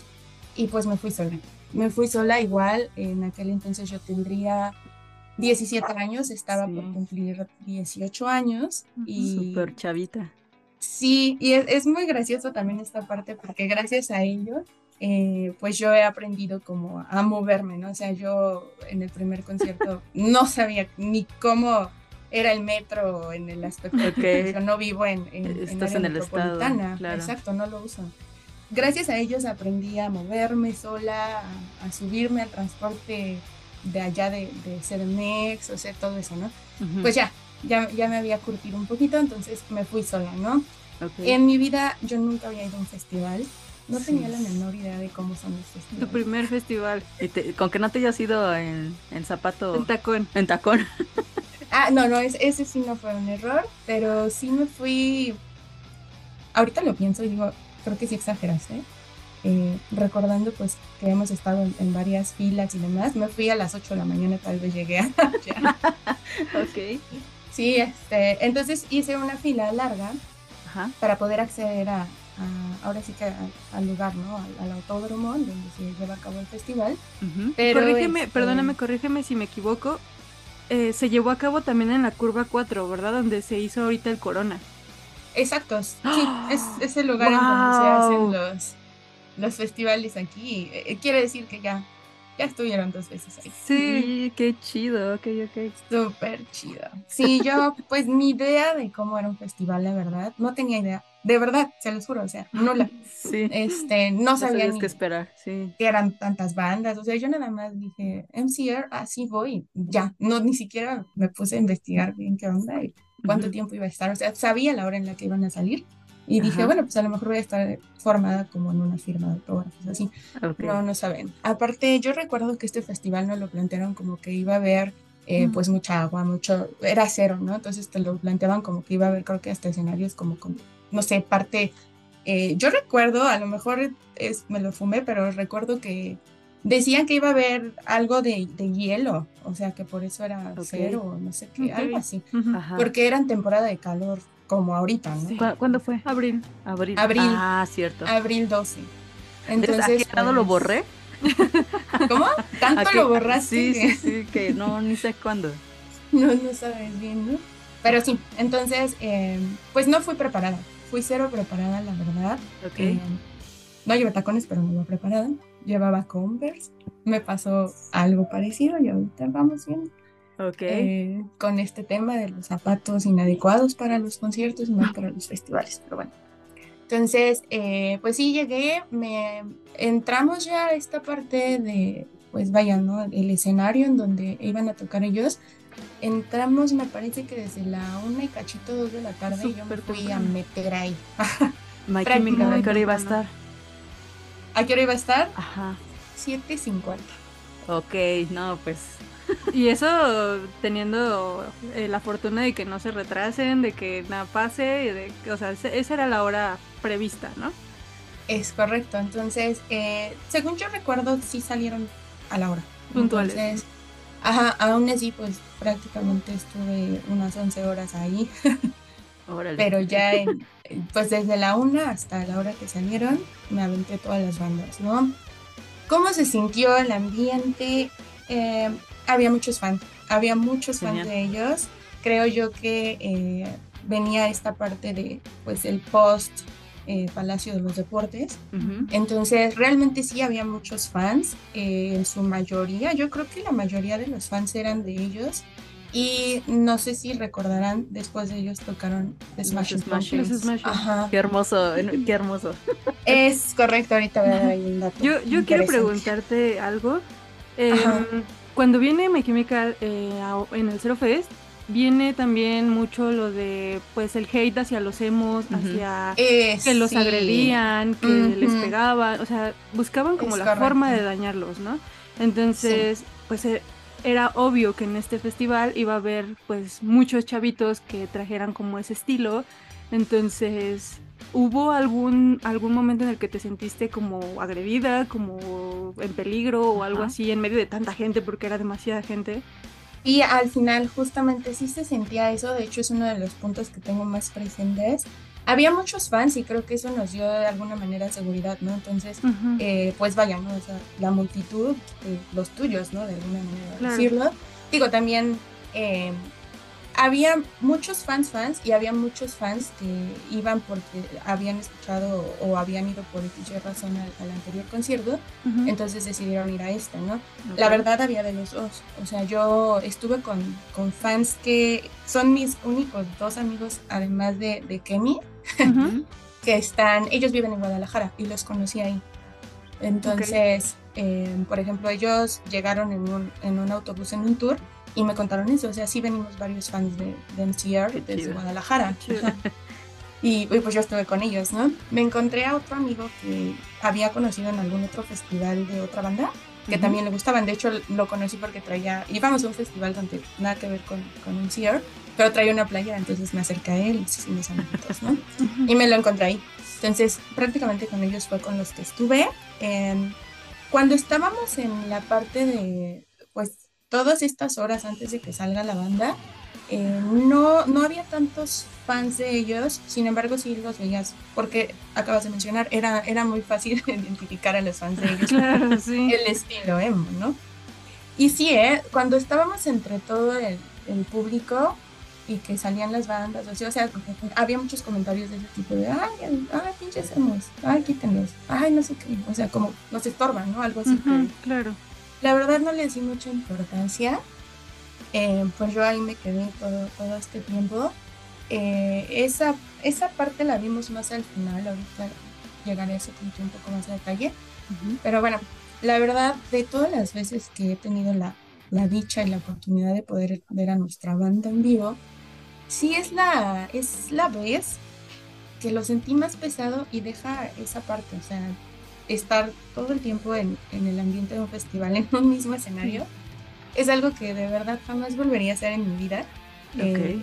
S4: y pues me fui sola. Me fui sola igual, en aquel entonces yo tendría 17 años, estaba
S1: Sí.
S4: por cumplir 18 años y
S1: Súper chavita.
S4: Sí, y es, es muy gracioso también esta parte porque gracias a ello, eh, pues yo he aprendido como a moverme, ¿no? O sea, yo en el primer concierto [laughs] no sabía ni cómo era el metro en el aspecto de que yo no vivo en, en, en
S1: Estás
S4: área
S1: en el estado,
S4: metropolitana.
S1: claro.
S4: Exacto, no lo uso. Gracias a ellos aprendí a moverme sola, a, a subirme al transporte de allá de, de CDMX, o sea, todo eso, ¿no? Pues ya, ya, ya me había curtido un poquito, entonces me fui sola, ¿no?
S1: Ok.
S4: En mi vida yo nunca había ido a un festival, no
S1: Sí.
S4: tenía la menor idea de cómo son los
S2: Tu
S4: festivales.
S2: primer festival.
S1: Y te- con que no te hayas ido en, en zapato,
S2: En tacón.
S1: en tacón. [laughs]
S4: Ah, no, no, es- ese sí no fue un error, pero sí me fui, ahorita lo pienso y digo, creo que sí exageraste, eh, recordando pues que hemos estado en, en varias filas y demás, me fui a las 8 de la mañana, tal vez llegué a... [laughs]
S1: ok.
S4: Sí, este, entonces hice una fila larga
S1: Ajá.
S4: para poder acceder a, a- ahora sí que a- al lugar, ¿no? Al, al autódromo donde se lleva a cabo el festival. Pero,
S2: corrígeme,
S4: este,
S2: perdóname, corrígeme si me equivoco. Eh, se llevó a cabo también en la curva 4, ¿verdad? Donde se hizo ahorita el corona.
S4: Exacto, sí, es, [gasps] es el lugar en donde se hacen los, los festivales aquí. Eh, quiere decir que ya, ya estuvieron dos veces ahí.
S2: Sí, qué chido, ok, ok.
S4: Súper chido. Sí, yo, pues mi idea de cómo era un festival, la verdad, no tenía idea. De verdad, se los juro, o sea, no la.
S2: Sí.
S4: Este, no
S2: No
S4: sabía ni
S2: qué esperar, sí.
S4: que eran tantas bandas, o sea, yo nada más dije, MCR, así voy, ya, no, ni siquiera me puse a investigar bien qué onda y cuánto
S2: Ujú.
S4: tiempo iba a estar, o sea, sabía la hora en la que iban a salir y dije, bueno, pues a lo mejor voy a estar formada como en una firma de autógrafos, así,
S2: Ok.
S4: no, no saben. Aparte, yo recuerdo que este festival nos lo plantearon como que iba a haber, eh,
S2: Mm.
S4: pues, mucha agua, mucho, era cero, ¿no? Entonces te lo planteaban como que iba a haber, creo que hasta escenarios como, no sé, parte, eh, yo recuerdo, a lo mejor es, me lo fumé, pero recuerdo que decían que iba a haber algo de, de hielo, o sea, que por eso era
S1: Ok.
S4: cero, o no sé qué, algo así,
S2: Ujú.
S1: Ajá.
S4: porque era en temporada de calor, como ahorita, ¿no?
S2: Sí.
S1: ¿Cu- ¿Cuándo fue?
S2: Abril.
S1: Abril.
S4: Abril.
S1: Ah, cierto.
S4: Abril 12.
S1: Entonces, ¿a grado lo
S4: pues,
S1: borré? [laughs]
S4: ¿Cómo? ¿Tanto
S1: ¿A qué-
S4: lo borraste?
S1: Sí,
S4: que-
S1: sí, sí, que no, ni sé cuándo.
S4: No, no sabes bien, ¿no? Pero sí, entonces, eh, pues no fui preparada. Fui cero preparada, la verdad.
S1: Ok.
S4: Eh, no llevé tacones, pero no iba preparada. Llevaba Converse. Me pasó algo parecido y ahorita vamos bien
S1: ok.
S4: eh, con este tema de los zapatos inadecuados para los conciertos y más para los festivales. Pero bueno. Entonces, eh, pues sí, llegué, me entramos ya a esta parte de, pues vaya, ¿no? El escenario en donde iban a tocar ellos. Entramos, me parece que desde la una y cachito, dos de la tarde, y yo me fui a meter ahí.
S1: My
S4: prácticamente
S1: Chemical, ¿a qué hora iba a estar?
S4: ¿A qué hora iba a estar?
S1: Ajá.
S4: 7.50.
S1: Ok, no, pues. [laughs]
S2: Y eso teniendo eh, la fortuna de que no se retrasen, de que nada pase, de, o sea, esa era la hora prevista, ¿no?
S4: Es correcto. Entonces, eh, según yo recuerdo, sí salieron a la hora.
S2: Puntuales.
S4: Entonces, ajá, aún así, pues prácticamente estuve unas 11 horas ahí. [laughs]
S1: Órale.
S4: Pero ya, en- pues desde la una hasta la hora que salieron, me aventé todas las bandas, ¿no? ¿Cómo se sintió el ambiente? Eh, había muchos fans, había muchos fans
S1: Genial.
S4: de ellos. Creo yo que eh, venía esta parte de, pues, el post eh, Palacio de los Deportes.
S1: Ujú.
S4: Entonces, realmente sí había muchos fans, eh, en su mayoría, yo creo que la mayoría de los fans eran de ellos. Y no sé si recordarán, después de ellos tocaron The Smashing
S1: Smashing.
S4: Pumpkins. Ajá.
S1: Qué hermoso, qué hermoso.
S4: Es correcto, ahorita voy a dar ahí un dato.
S2: Yo, yo quiero preguntarte algo. Eh,
S4: Ajá.
S2: cuando viene My Chemical eh, en el Zero Fest, viene también mucho lo de pues el hate hacia los emos,
S1: Ujú.
S2: hacia
S4: Eh,
S2: que los
S4: sí.
S2: agredían, que les pegaban, o sea, buscaban como
S4: Es
S2: la
S4: correcto.
S2: forma de dañarlos, ¿no? Entonces, pues eh, era obvio que en este festival iba a haber pues muchos chavitos que trajeran como ese estilo. Entonces, ¿hubo algún algún momento en el que te sentiste como agredida, como en peligro o algo
S1: Ajá.
S2: así en medio de tanta gente porque era demasiada gente?
S4: Y al final justamente sí se sentía eso, de hecho es uno de los puntos que tengo más presentes. Había muchos fans y creo que eso nos dio de alguna manera seguridad, ¿no? Entonces, eh, pues vaya, ¿no? O sea, la multitud, eh, los tuyos, ¿no? De alguna manera
S2: Claro.
S4: decirlo. Digo, también eh, había muchos fans fans y había muchos fans que iban porque habían escuchado o habían ido por X razón al, al anterior concierto,
S2: Ujú.
S4: entonces decidieron ir a este, ¿no?
S1: Ok.
S4: La verdad había de los dos. O sea, yo estuve con, con fans que son mis únicos dos amigos, además de, de Kemi,
S2: Ujú. [laughs]
S4: que están, ellos viven en Guadalajara y los conocí ahí. Entonces, eh, por ejemplo, ellos llegaron en un, en un autobús en un tour y me contaron eso. O sea, sí venimos varios fans de, de MCR desde
S1: chido.
S4: Guadalajara. Y, y pues yo estuve con ellos, ¿no? Me encontré a otro amigo que había conocido en algún otro festival de otra banda que
S1: Ujú.
S4: también le gustaban. De hecho, lo conocí porque traía, íbamos a un festival donde nada que ver con, con un CR, pero traía una playa, entonces me acerqué a él mis amiguitos, ¿no?
S2: Ujú.
S4: Y me lo encontré ahí. Entonces, prácticamente con ellos fue con los que estuve. Em, cuando estábamos en la parte de, todas estas horas antes de que salga la banda, eh, no, no había tantos fans de ellos, sin embargo sí los veías, porque acabas de mencionar, era, era muy fácil [laughs] identificar a los fans de ellos
S2: Claro, [laughs] sí.
S4: el estilo emo, ¿no? Y sí, ¿eh? cuando estábamos entre todo el, el público y que salían las bandas, o sea, o sea, había muchos comentarios de ese tipo de, ay, ay, pinches emos, ay, quítenlos, ay, no sé qué, o sea, como nos estorban, ¿no? Algo así
S2: claro.
S4: La verdad no les di mucha importancia. Eh, pues yo ahí me quedé todo, todo este tiempo. Eh, esa, esa parte la vimos más al final, ahorita llegaré a ese punto un poco más de detalle. Pero bueno, la verdad, de todas las veces que he tenido la, la dicha y la oportunidad de poder ver a nuestra banda en vivo, sí es la, es la vez que lo sentí más pesado y deja esa parte, o sea, estar todo el tiempo en, en el ambiente de un festival, en un mismo escenario, es algo que de verdad jamás volvería a hacer en mi vida. Eh,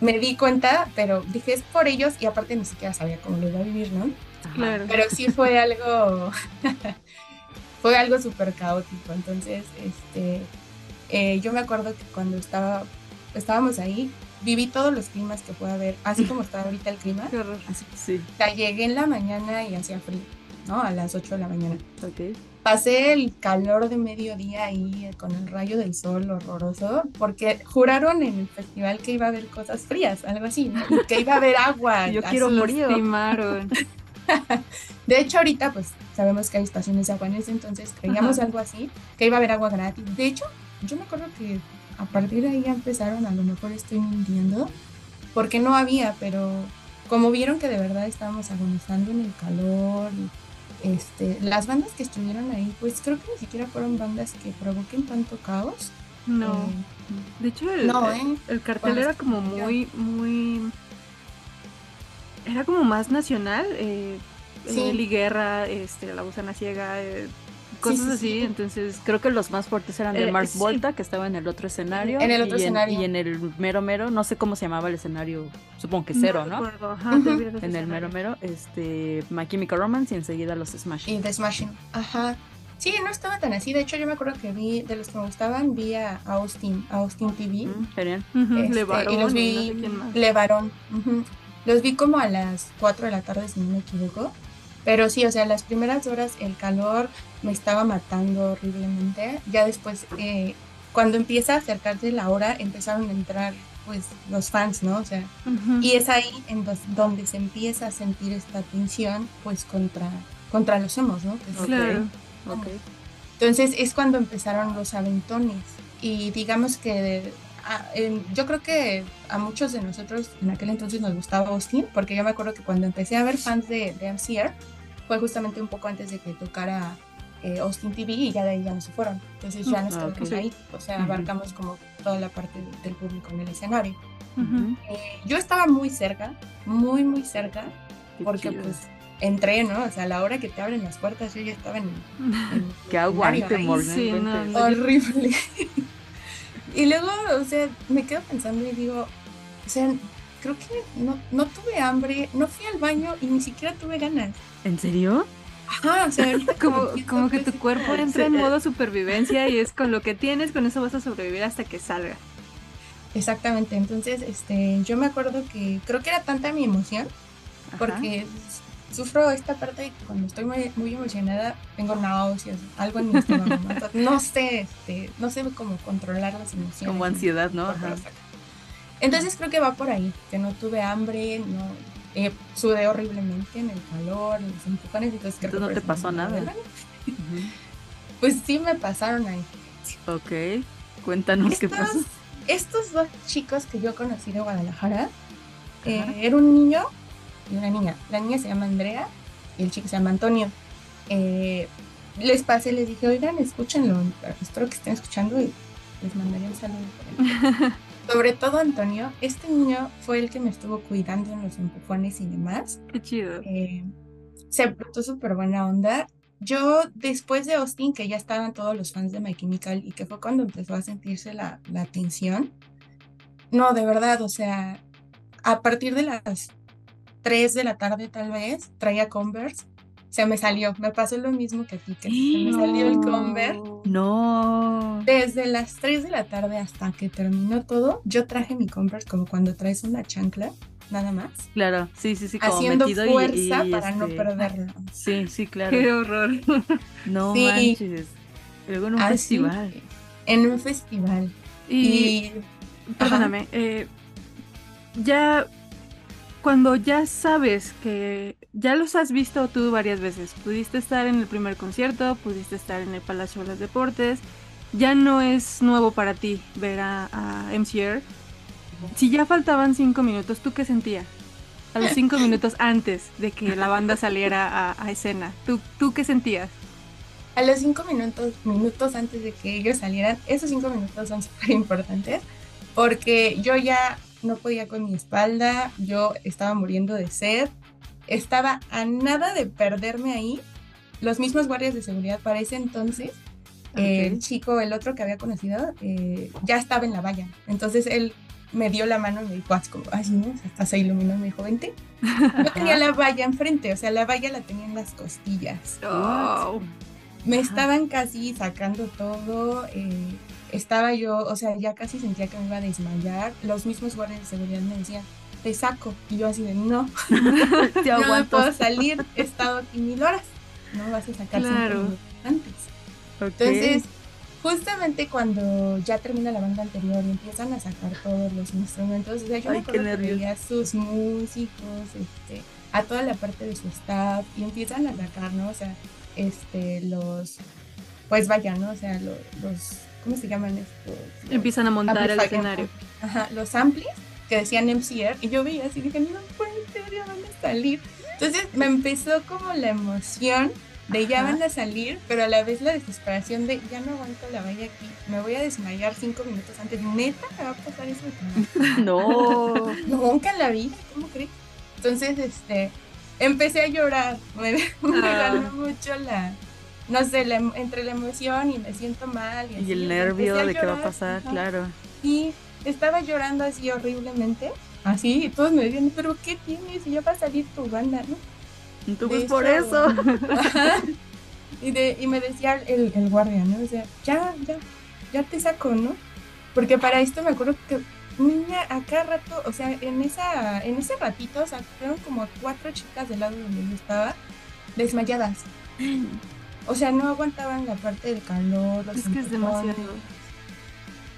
S4: me di cuenta, pero dije es por ellos y aparte ni siquiera sabía cómo lo iba a vivir, ¿no?
S2: Claro.
S4: Pero sí fue algo, [laughs] fue algo súper caótico. Entonces, este, eh, yo me acuerdo que cuando estaba, estábamos ahí, viví todos los climas que pueda haber, así como está ahorita el clima.
S2: Qué horror.
S1: Sí.
S4: O sea, llegué en la mañana y hacía frío, ¿no? A las 8 de la mañana.
S1: Ok.
S4: Pasé el calor de mediodía ahí eh, con el rayo del sol horroroso, porque juraron en el festival que iba a haber cosas frías, algo así, que iba a haber agua. [laughs]
S1: Yo quiero
S2: timaron. [laughs]
S4: De hecho, ahorita pues sabemos que hay estaciones de agua en ese entonces, creíamos
S2: Ajá.
S4: algo así, que iba a haber agua gratis. De hecho, yo me acuerdo que a partir de ahí ya empezaron, a lo mejor estoy mintiendo, porque no había, pero como vieron que de verdad estábamos agonizando en el calor, y, este, las bandas que estuvieron ahí, pues creo que ni siquiera fueron bandas que provoquen tanto caos.
S2: No.
S4: Eh,
S2: De hecho, el,
S4: no,
S2: el-
S4: ¿eh?
S2: el cartel
S4: Bueno,
S2: era como muy, muy. Era como más nacional. Eh,
S4: Sí.
S2: Eli Guerra, este, La Gusana Ciega, eh, cosas
S4: sí,
S2: así.
S4: sí.
S2: Entonces,
S1: Creo que los más fuertes eran de
S2: Eh,
S1: Mark
S2: sí.
S1: Volta, que estaba en el otro escenario.
S4: En el otro
S1: y
S4: escenario.
S1: y en el mero mero, no sé cómo se llamaba el escenario, supongo que cero, ¿no?
S2: recuerdo, ajá, todavía los
S1: En el mero mero, este, My Chemical Romance y enseguida los Smash.
S4: Y The Smashing. Ajá. Sí, no estaba tan así. De hecho, yo me acuerdo que vi, de los que me gustaban, vi a Austin, a Austin TV.
S1: Mm, genial.
S2: Ujú,
S4: Este,
S2: Levarón
S4: y los
S2: y
S4: vi
S2: no sé quién más.
S4: Levarón. ujú. Los vi como a las 4 de la tarde, si no me equivoco. Pero sí, o sea, las primeras horas el calor me estaba matando horriblemente. Ya después, eh, cuando empieza a acercarse la hora, empezaron a entrar pues los fans, ¿no? O sea, y es ahí en dos- donde se empieza a sentir esta tensión pues contra, contra los emos, ¿no? Que es-
S1: Ok.
S2: Claro.
S1: Ok.
S4: entonces es cuando empezaron los aventones y digamos que a- en- yo creo que a muchos de nosotros en aquel entonces nos gustaba Austin porque yo me acuerdo que cuando empecé a ver fans de, de MCR fue justamente un poco antes de que tocara eh, Austin TV y ya de ahí ya no se fueron. Entonces ya nos
S1: Ah,
S4: quedamos ahí, o sea,
S1: Ujú.
S4: abarcamos como toda la parte de- del público en el escenario.
S2: Ujú.
S4: Eh, yo estaba muy cerca, muy muy cerca,
S1: Qué
S4: porque
S1: chido.
S4: pues entré, ¿no? O sea, a la hora que te abren las puertas yo ya estaba en... [laughs] en
S1: Que aguante. Morgan.
S2: sí, no, no.
S4: horrible. [laughs] y luego, o sea, me quedo pensando y digo, o sea, creo que no, no tuve hambre, no fui al baño y ni siquiera tuve ganas.
S1: ¿En serio?
S4: Ajá, o sea, ahorita
S2: Como, que tu cuerpo
S4: sí,
S2: entra en modo supervivencia y es con lo que tienes, con eso vas a sobrevivir hasta que salga.
S4: Exactamente, entonces, este, yo me acuerdo que creo que era tanta mi emoción,
S1: Ajá.
S4: porque sufro esta parte de que cuando estoy muy, muy emocionada tengo náuseas, algo en mi estómago, ¿no? Sé, este, no sé cómo controlar las emociones.
S1: Como ansiedad, ¿no? Ajá.
S4: lo saca. Entonces creo que va por ahí, que no tuve hambre, no eh, sudé horriblemente en el calor, en los empujones, entonces creo
S1: Entonces no
S4: que
S1: te
S4: por eso
S1: pasó nada. [laughs]
S4: Pues sí me pasaron ahí.
S1: Ok. Cuéntanos qué pasó.
S4: estos dos chicos que yo conocí de Guadalajara, eh, era un niño y una niña. La niña se llama Andrea y el chico se llama Antonio. Eh, les pasé, les dije, oigan, escúchenlo, espero que estén escuchando y les mandaré un saludo. [laughs] por ahí". Sobre todo Antonio, este niño fue el que me estuvo cuidando en los empujones y demás.
S2: Qué chido.
S4: Eh, se portó súper buena onda. Yo, después de Austin, que ya estaban todos los fans de My Chemical y que fue cuando empezó a sentirse la, la tensión, no, de verdad, o sea, a partir de las 3 de la tarde tal vez, traía Converse, se me salió, me pasó lo mismo que a ti, que se me salió el Converse.
S1: No.
S4: Desde las 3 de la tarde hasta que terminó todo, yo traje mi Converse como cuando traes una chancla, nada más,
S1: Claro, sí, sí, sí, como
S4: haciendo
S1: y-
S4: fuerza
S1: y,
S4: para no
S1: este,
S4: perderlo.
S1: Sí, sí, claro.
S2: Qué horror. [laughs]
S1: No
S4: Sí.
S1: manches. Luego en un
S4: Así,
S1: festival.
S4: En un festival.
S2: Y,
S4: Y,
S2: perdóname, eh, ya cuando ya sabes que ya los has visto tú varias veces, pudiste estar en el primer concierto, pudiste estar en el Palacio de los Deportes, ya no es nuevo para ti ver a, a MCR. Si ya faltaban cinco minutos, ¿tú qué sentías? A los cinco [laughs] minutos antes de que la banda saliera a, a escena, ¿tú, ¿tú qué sentías?
S4: A los cinco minutos, minutos antes de que ellos salieran, esos cinco minutos son súper importantes porque yo ya no podía con mi espalda, yo estaba muriendo de sed, estaba a nada de perderme ahí. Los mismos guardias de seguridad para ese entonces, el chico, el otro que había conocido, eh, ya estaba en la valla. Entonces él me dio la mano y me dijo, así como, así, ¿no? Hasta se iluminó me dijo, vente. Yo tenía la [laughs] valla enfrente, o sea, la valla la tenía en las costillas.
S2: Oh.
S4: Me estaban casi sacando todo. eh, estaba yo, o sea, ya casi sentía que me iba a desmayar. Los mismos guardias de seguridad me decían, te saco. Y yo así de, no, [laughs]
S2: Te [laughs]
S4: no me puedo salir. He estado aquí mil horas. No vas a sacar
S2: Claro.
S4: antes. Entonces, justamente cuando ya termina la banda anterior y empiezan a sacar todos los instrumentos, o sea, yo
S2: Ay, qué
S4: acuerdo que
S2: nervios.
S4: veía a sus músicos, este, a toda la parte de su staff y empiezan a sacar, ¿no? O sea, este, los, pues vaya, ¿no? O sea, lo- los, ¿cómo se llaman estos? Los
S2: Empiezan a montar el escenario.
S4: Ajá, los amplis que decían MCR y yo veía así, dije, no puede ser, ya van a salir. Entonces me empezó como la emoción de ya van a salir, pero a la vez la desesperación de ya no aguanto la valla aquí, me voy a desmayar cinco minutos antes. Neta, me va a pasar eso. [laughs]
S1: No. [laughs]
S4: Nunca en la vida, ¿cómo crees? Entonces, este, empecé a llorar. [laughs] Me, me
S2: Ah.
S4: ganó mucho la, no sé, la entre la emoción y me siento mal. Y,
S1: Y
S4: así,
S1: el
S4: empecé
S1: nervio de qué va a pasar,
S4: ajá.
S1: claro.
S4: Y estaba llorando así horriblemente. Así, y todos me decían, pero ¿qué tienes? Y ya va a salir tu banda, ¿no?
S1: Tú
S4: De
S1: pues por eso.
S4: Ajá. [laughs] y, de, y me decía el, el guardia, ¿no? O sea, ya, ya, ya te saco, ¿no? Porque para esto me acuerdo que niña, a cada rato, o sea, en esa, en ese ratito, o sea, fueron como cuatro chicas del lado donde yo estaba, desmayadas. O sea, no aguantaban la parte del calor, los
S2: Es que es demasiado.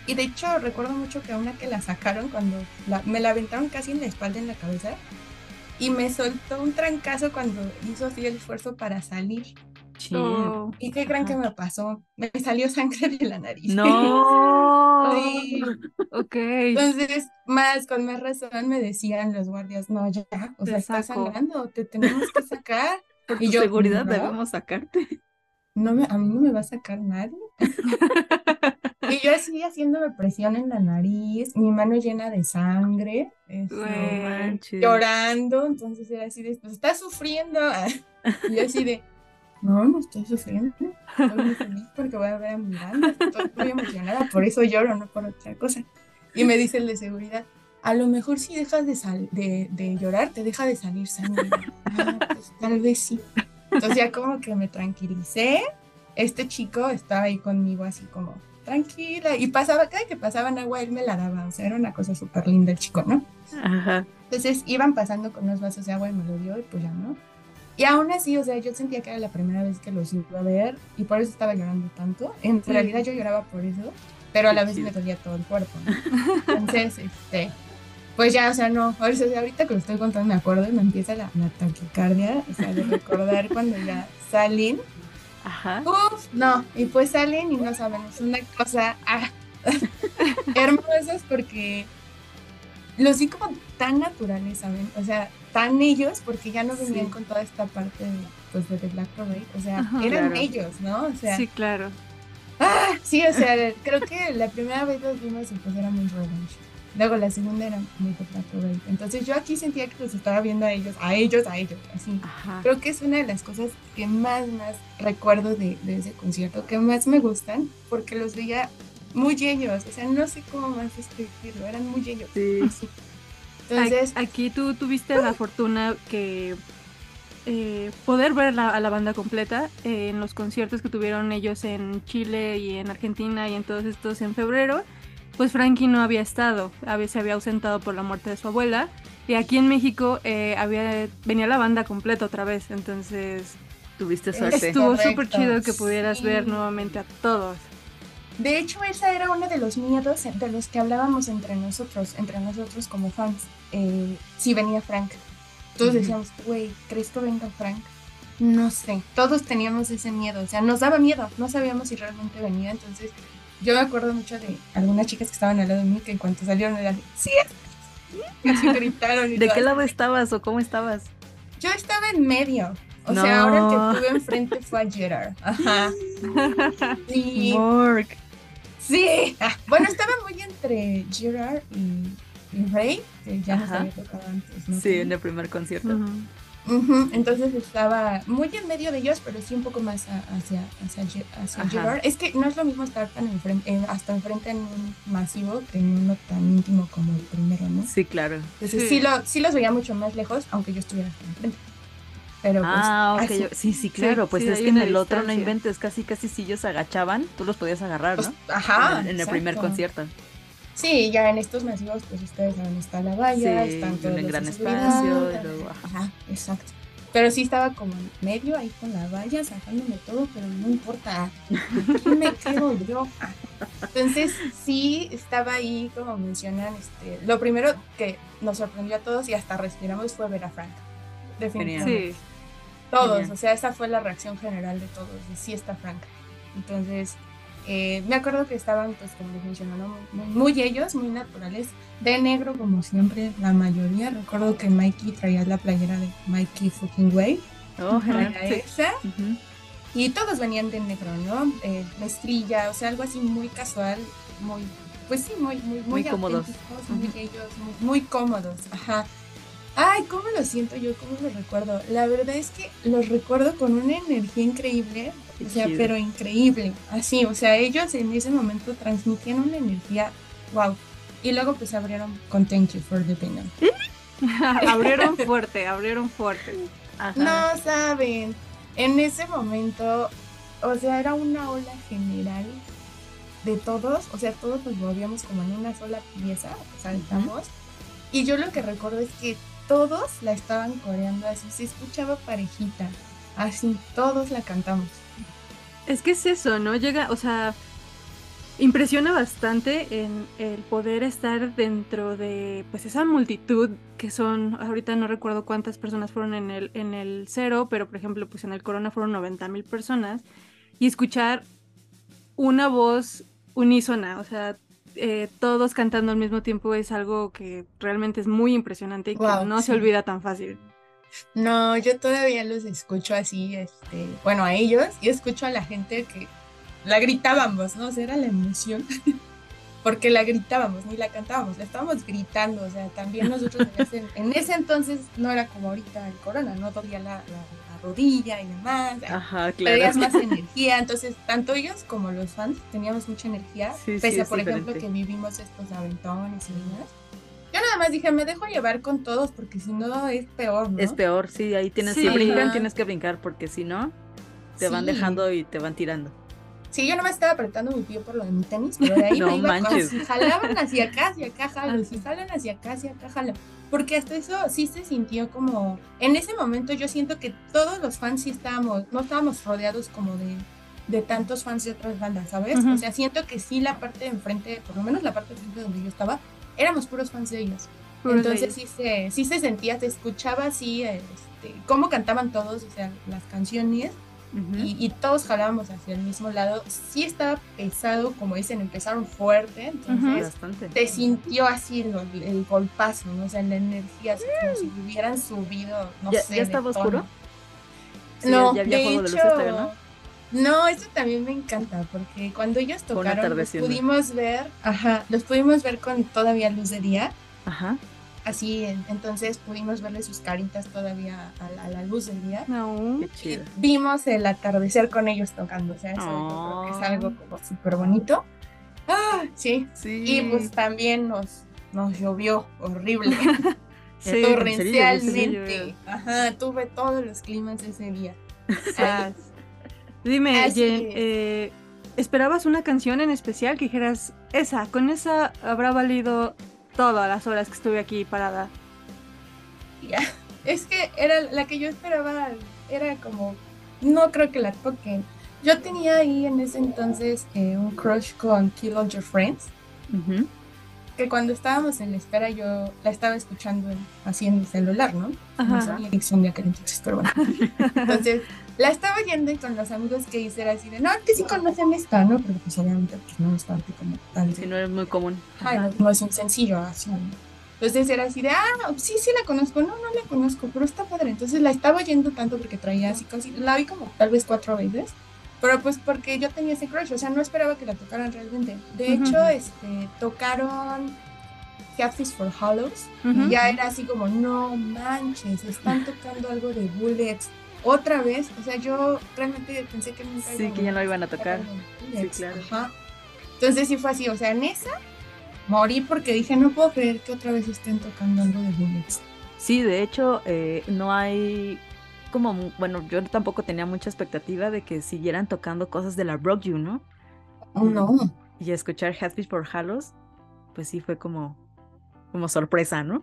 S4: Y de hecho recuerdo mucho que a una que la sacaron cuando la- me la aventaron casi en la espalda, en la cabeza, y me soltó un trancazo cuando hizo así el esfuerzo para salir.
S2: Oh.
S4: ¿Y qué creen que me pasó? Me salió sangre de la nariz.
S1: No. [laughs]
S4: Sí.
S2: Ok.
S4: Entonces, más con más razón me decían los guardias, no, ya, o
S2: Te
S4: sea, estás
S2: saco.
S4: sangrando, te tenemos que sacar. [laughs]
S1: Por
S4: Y
S1: tu
S4: yo,
S1: seguridad
S4: "No".
S1: debemos sacarte.
S4: no me, a mí no me va a sacar nadie. [laughs] y yo así haciéndome presión en la nariz, mi mano llena de sangre, llorando, entonces era así de, pues estás sufriendo. [laughs] Y yo así de, no, no estoy sufriendo, estoy muy feliz porque voy a ver a mi banda, estoy muy emocionada, por eso lloro, no por otra cosa. Y me dice el de seguridad, a lo mejor si dejas de, sal- de, de llorar, te deja de salir sangre. [laughs] Ah, pues, tal vez sí. Entonces ya como que me tranquilicé. Este chico estaba ahí conmigo así como tranquila. Y pasaba, cada que pasaban agua, él me la daba. O sea, era una cosa súper linda el chico, ¿no?
S1: Ajá.
S4: Entonces iban pasando con unos vasos de agua y me lo dio y pues ya, ¿no? Y aún así, o sea, yo sentía que era la primera vez que los iba a ver y por eso estaba llorando tanto. En
S2: Sí.
S4: realidad yo lloraba por eso, pero a la vez me dolía todo el cuerpo. ¿no? Entonces, este, pues ya, o sea, no, o sea, ahorita que lo estoy contando me acuerdo y me empieza la, la taquicardia, o sea, de recordar cuando ya salen.
S1: Ajá.
S4: Uf, no, y pues salen y no saben, es una cosa ah, [laughs] hermosas porque los vi como tan naturales, ¿saben? O sea, tan ellos porque ya no venían
S1: Sí.
S4: con toda esta parte de, pues, de The Black Parade, o sea,
S2: Ajá.
S4: eran
S1: Claro.
S4: ellos, ¿no? O sea,
S2: Sí, claro.
S4: ah, sí, o sea, [laughs] creo que la primera vez los vimos y pues era muy Revenge. Luego la segunda era muy Parade. Entonces yo aquí sentía que los estaba viendo a ellos, a ellos, a ellos, así.
S1: Ajá.
S4: Creo que es una de las cosas que más, más recuerdo de, de ese concierto, que más me gustan, porque los veía muy ellos, o sea, no sé cómo más describirlo, eran muy ellos.
S1: Sí.
S4: así. Entonces,
S2: Aquí tú tuviste la fortuna que eh, poder ver la- a la banda completa eh, en los conciertos que tuvieron ellos en Chile y en Argentina y en todos estos en febrero. Pues Frankie no había estado, había, se había ausentado por la muerte de su abuela. Y aquí en México eh, había, venía la banda completa otra vez, entonces
S1: Tuviste suerte.
S4: Es-
S2: estuvo súper chido que pudieras ver nuevamente a todos.
S4: De hecho, esa era uno de los miedos de los que hablábamos entre nosotros, entre nosotros como fans. Eh, si venía Frank. Todos decíamos, güey, ¿crees que venga Frank? No sé. Todos teníamos ese miedo. O sea, nos daba miedo. No sabíamos si realmente venía. Entonces, yo me acuerdo mucho de algunas chicas que estaban al lado de mí que en cuanto salieron eran, sí, es". [laughs] Así gritaron. y
S1: ¿De qué lado estabas o cómo estabas?
S4: Yo estaba en medio. O
S1: No.
S4: sea, ahora el que tuve enfrente fue a Gerard. Ajá. [laughs] Sí.
S1: Mork.
S4: Sí. Ah, Bueno, estaba muy entre Gerard y, y Ray, que ya nos había tocado antes, ¿no?
S1: Sí, en el primer concierto.
S4: Entonces estaba muy en medio de ellos, pero sí un poco más a- hacia, hacia. Gerard. Es que no es lo mismo estar tan enfrente, eh, hasta enfrente en un masivo que en uno tan íntimo como el primero, ¿no?
S1: Sí, claro.
S4: Entonces
S2: Sí.
S4: sí, lo, sí los veía mucho más lejos, aunque yo estuviera hasta enfrente. Pero pues,
S1: Ah, ok.
S4: así-
S1: yo- Sí, sí, claro. pues
S2: sí,
S1: es que en el otro no inventes. Casi, casi si ellos agachaban, tú los podías agarrar,
S4: pues,
S1: ¿no?
S4: ajá.
S1: en, el- en el primer concierto.
S4: Sí, ya en estos masivos, pues ustedes saben, está la valla,
S1: Sí,
S4: están todos
S1: un
S4: los
S1: gran espacio, y luego, ajá.
S4: Ajá, exacto. Pero sí estaba como en medio ahí con la valla, sacándome todo, pero no importa. Aquí me quedo yo. Entonces, sí, estaba ahí, como mencionan, este, lo primero que nos sorprendió a todos y hasta respiramos fue ver a Frank. Definitivamente.
S2: Sí.
S4: Todos,
S1: Genial.
S4: o sea, esa fue la reacción general de todos, de sí está Frank. Entonces, eh, me acuerdo que estaban, pues, como les mencionaba, muy, muy, muy ellos, muy naturales, de negro como siempre, la mayoría. Recuerdo que Mikey traía la playera de Mikey fucking Way,
S1: Oh,
S4: y todos venían de negro, ¿no? Eh, mezclilla, o sea, algo así muy casual, muy, pues sí, muy, muy, muy,
S1: Muy cómodos.
S4: muy ellos, muy, muy cómodos, ajá. Ay, cómo lo siento yo, cómo lo recuerdo. La verdad es que los recuerdo con una energía increíble,
S1: Qué
S4: o sea,
S1: chido.
S4: pero increíble, así, o sea, ellos en ese momento transmitían una energía, wow. Y luego pues abrieron con Thank You for the Venom. [laughs]
S2: abrieron fuerte, abrieron fuerte.
S1: Ajá.
S4: No saben, en ese momento, o sea, era una ola general de todos, o sea, todos nos movíamos como en una sola pieza, saltamos. Y yo lo que recuerdo es que todos la estaban coreando así, se escuchaba parejita, así, todos la cantamos.
S2: Es que es eso, ¿no? Llega, o sea, impresiona bastante en el poder estar dentro de, pues, esa multitud que son, ahorita no recuerdo cuántas personas fueron en el, en el cero, pero por ejemplo, pues en el Corona fueron 90 mil personas, y escuchar una voz unísona, o sea, eh, todos cantando al mismo tiempo es algo que realmente es muy impresionante y que no
S4: sí.
S2: se olvida tan fácil.
S4: No, yo todavía los escucho así, este, bueno, a ellos, y escucho a la gente que la gritábamos, ¿no? O sea, era la emoción. [laughs] Porque la gritábamos, ni la cantábamos, la estábamos gritando, o sea, también nosotros en ese, en ese entonces no era como ahorita el corona, no la- la rodilla y demás,
S1: Ajá,
S4: tenías
S1: claro.
S4: más [laughs] energía, entonces tanto ellos como los fans teníamos mucha energía,
S1: Sí, sí,
S4: pese a por ejemplo que vivimos estos aventones y demás. Yo nada más dije, me dejo llevar con todos porque si no es peor, ¿no?
S1: Es peor, sí, ahí tienes,
S2: Sí.
S1: si brincan, tienes que brincar, porque si no, te van dejando y te van tirando.
S4: Sí, yo no me estaba apretando mi pie por lo de mi tenis, pero de ahí [laughs]
S1: No
S4: me iba
S1: manches.
S4: así, jalaban hacia acá, hacia acá, jalo, si jalan hacia acá, hacia acá, jalo. Porque hasta eso sí se sintió como, en ese momento yo siento que todos los fans sí estábamos, no estábamos rodeados como de, de tantos fans de otras bandas, ¿sabes?
S2: Ujú.
S4: O sea, siento que sí la parte de enfrente, por lo menos la parte de enfrente donde yo estaba, éramos puros fans de ellos.
S2: Puros de
S4: Entonces sí se, sí se sentía, se escuchaba así, este, cómo cantaban todos, o sea, las canciones Y, y todos jalábamos hacia el mismo lado. Sí estaba pesado, como dicen, empezaron fuerte, entonces
S1: Bastante.
S4: te sintió así el, el golpazo, ¿no? O sea, la energía, así como si hubieran subido, no
S1: ¿Ya-
S4: sé.
S1: ya estaba oscuro? Sí,
S4: no,
S1: ya había
S4: de hecho,
S1: ¿no?
S4: no, esto también me encanta, porque cuando ellos tocaron, los pudimos ver, ajá, los pudimos ver con todavía luz de día,
S1: Ajá.
S4: Así, en- entonces pudimos verle sus caritas todavía a la- a la luz del día.
S2: No.
S1: Qué chido.
S4: vimos el atardecer con ellos tocando, o sea, eso creo que es
S1: Oh.
S4: algo como súper bonito. Ah, sí.
S1: Sí.
S4: Y pues también nos, nos llovió horrible, [laughs]
S2: Sí.
S4: Torrencialmente. Ajá, tuve todos los climas ese día. Ah,
S2: Dime, Jen, eh, ¿esperabas una canción en especial que dijeras, esa, con esa habrá valido todas las horas que estuve aquí parada?
S4: ya. Es que era la que yo esperaba, era como, no creo que la toquen. Yo tenía ahí en ese entonces eh, un crush con Kill All Your Friends. Que cuando estábamos en la espera yo la estaba escuchando así en mi celular, ¿no?
S2: Ajá.
S4: No sabía que existía un día que entonces, pero bueno. [laughs] Entonces, la estaba oyendo y con los amigos que hice era así de, no, que sí conocen esta, ¿no? Pero pues obviamente pues, no es parte como tan
S1: Si no es muy común.
S4: Ay, no, es un sencillo así. ¿no? Entonces era así de, ah, sí, sí la conozco, no, no la conozco, pero está padre. Entonces la estaba oyendo tanto porque traía así casi, la vi como tal vez cuatro veces, pero pues porque yo tenía ese crush, o sea, no esperaba que la tocaran realmente. De
S2: Ujú.
S4: hecho, este, tocaron Catfish for Hollows
S2: Ujú.
S4: y ya era así como, no manches, están tocando algo de Bullets otra vez. O sea, yo realmente pensé que nunca
S1: Sí, que ya no iban a tocar.
S4: Bullets.
S1: claro.
S4: Ajá. Entonces sí fue así, o sea, en esa morí porque dije, no puedo creer que otra vez estén tocando algo de Bullets.
S1: Sí, de hecho, eh, no hay como, bueno, yo tampoco tenía mucha expectativa de que siguieran tocando cosas de la Rock You, ¿no?
S4: Oh, no.
S1: Y escuchar Hatfish for Hallows, pues sí fue como, como sorpresa, ¿no?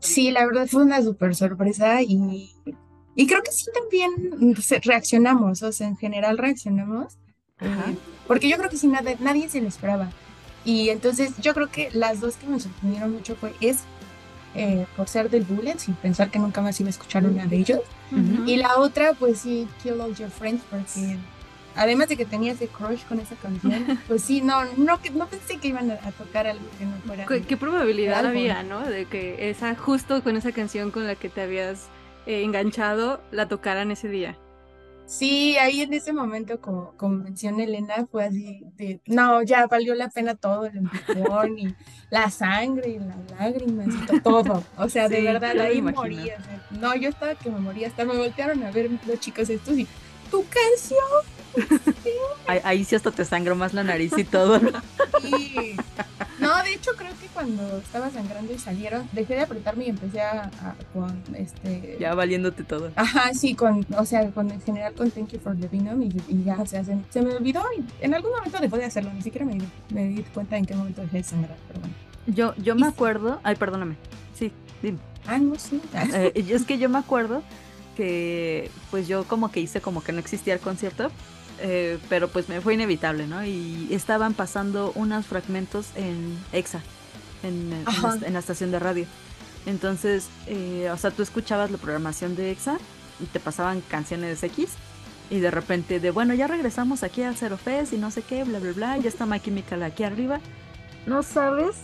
S4: Sí, la verdad fue una súper sorpresa y, y creo que sí también se- reaccionamos, o sea, en general reaccionamos,
S1: Ajá.
S4: eh, porque yo creo que sí, nada, nadie se lo esperaba. Y entonces yo creo que las dos que me sorprendieron mucho fue es eh, por ser del Bullets y pensar que nunca más iba a escuchar una de ellos. Y la otra, pues sí, Kill All Your Friends, porque además de que tenía ese crush con esa canción, [laughs] pues sí, no, no, que- no pensé que iban a, tocar algo que no fuera.
S2: ¿Qué, qué probabilidad había, no? De que esa, justo con esa canción con la que te habías eh, enganchado, la tocaran ese día.
S4: Sí, ahí en ese momento, como, como menciona Elena, fue así de, no, ya valió la pena todo, el empujón y la sangre y las lágrimas y to- todo. O sea, de
S1: Sí,
S4: verdad,
S1: ya me
S4: ahí
S1: imagino.
S4: morí. o sea, no, yo estaba que me moría, hasta me voltearon a ver los chicos estos y, tu canción.
S1: Ahí, ahí sí hasta te sangró más la nariz y todo. ¿no?
S4: Sí. No, de hecho creo que cuando estaba sangrando y salieron, dejé de apretarme y empecé a, a- con este
S1: ya valiéndote todo.
S4: Ajá, sí, con, o sea, con en general con Thank You for the Venom y, y ya, o sea, se, se me olvidó y en algún momento dejó de hacerlo, ni siquiera me, di- me di cuenta en qué momento dejé de sangrar, pero bueno.
S1: Yo, yo me acuerdo, ay, perdóname. Sí, dime.
S4: Ah, no, sí.
S1: Eh, es que yo me acuerdo que pues yo como que hice como que no existía el concierto, eh, pero pues me fue inevitable, ¿no? Y estaban pasando unos fragmentos en EXA, en, en la, en la estación de radio. Entonces, eh, o sea, tú escuchabas la programación de EXA y te pasaban canciones X. Y de repente de, bueno, ya regresamos aquí al Zero Fest y no sé qué, bla, bla, bla, ya está My Chemical aquí arriba. No sabes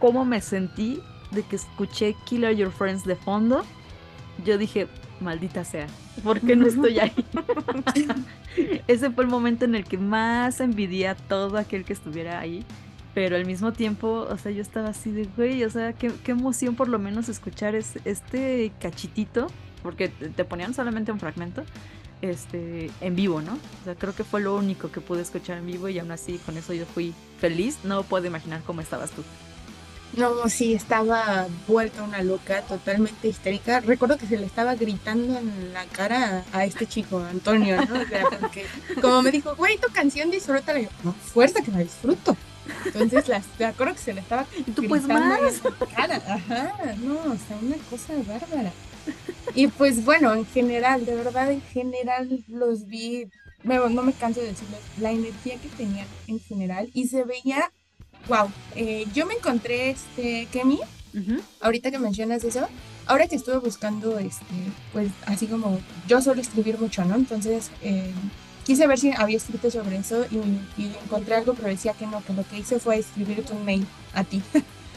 S1: cómo me sentí de que escuché Killer Your Friends de fondo. Yo dije, maldita sea, ¿por qué no estoy ahí? [laughs] Ese fue el momento en el que más envidia a todo aquel que estuviera ahí. Pero al mismo tiempo, o sea, yo estaba así de, güey, o sea, qué, qué emoción por lo menos escuchar es- este cachitito, porque te te ponían solamente un fragmento, este, en vivo, ¿no? O sea, creo que fue lo único que pude escuchar en vivo y aún así con eso yo fui feliz. No puedo imaginar cómo estabas tú.
S4: No, sí, estaba vuelta una loca, totalmente histérica. Recuerdo que se le estaba gritando en la cara a, este chico, Antonio, ¿no? O sea, porque como me dijo, güey, tu canción disfrútala. Y yo, no, fuerza que la disfruto. Entonces, la, me acuerdo que se le estaba
S1: tú puedes
S4: gritando
S1: más.
S4: en la cara. Ajá, no, o sea, una cosa bárbara. Y pues bueno, en general, de verdad, en general los vi, no me canso de decirlo, la energía que tenían en general y se veía, wow, yo me encontré este Kemi, ahorita que mencionas eso, ahora que estuve buscando, este, pues así como yo suelo escribir mucho, ¿no? Entonces eh, quise ver si había escrito sobre eso y, y encontré algo, pero decía que no, que lo que hice fue escribirte un mail a ti.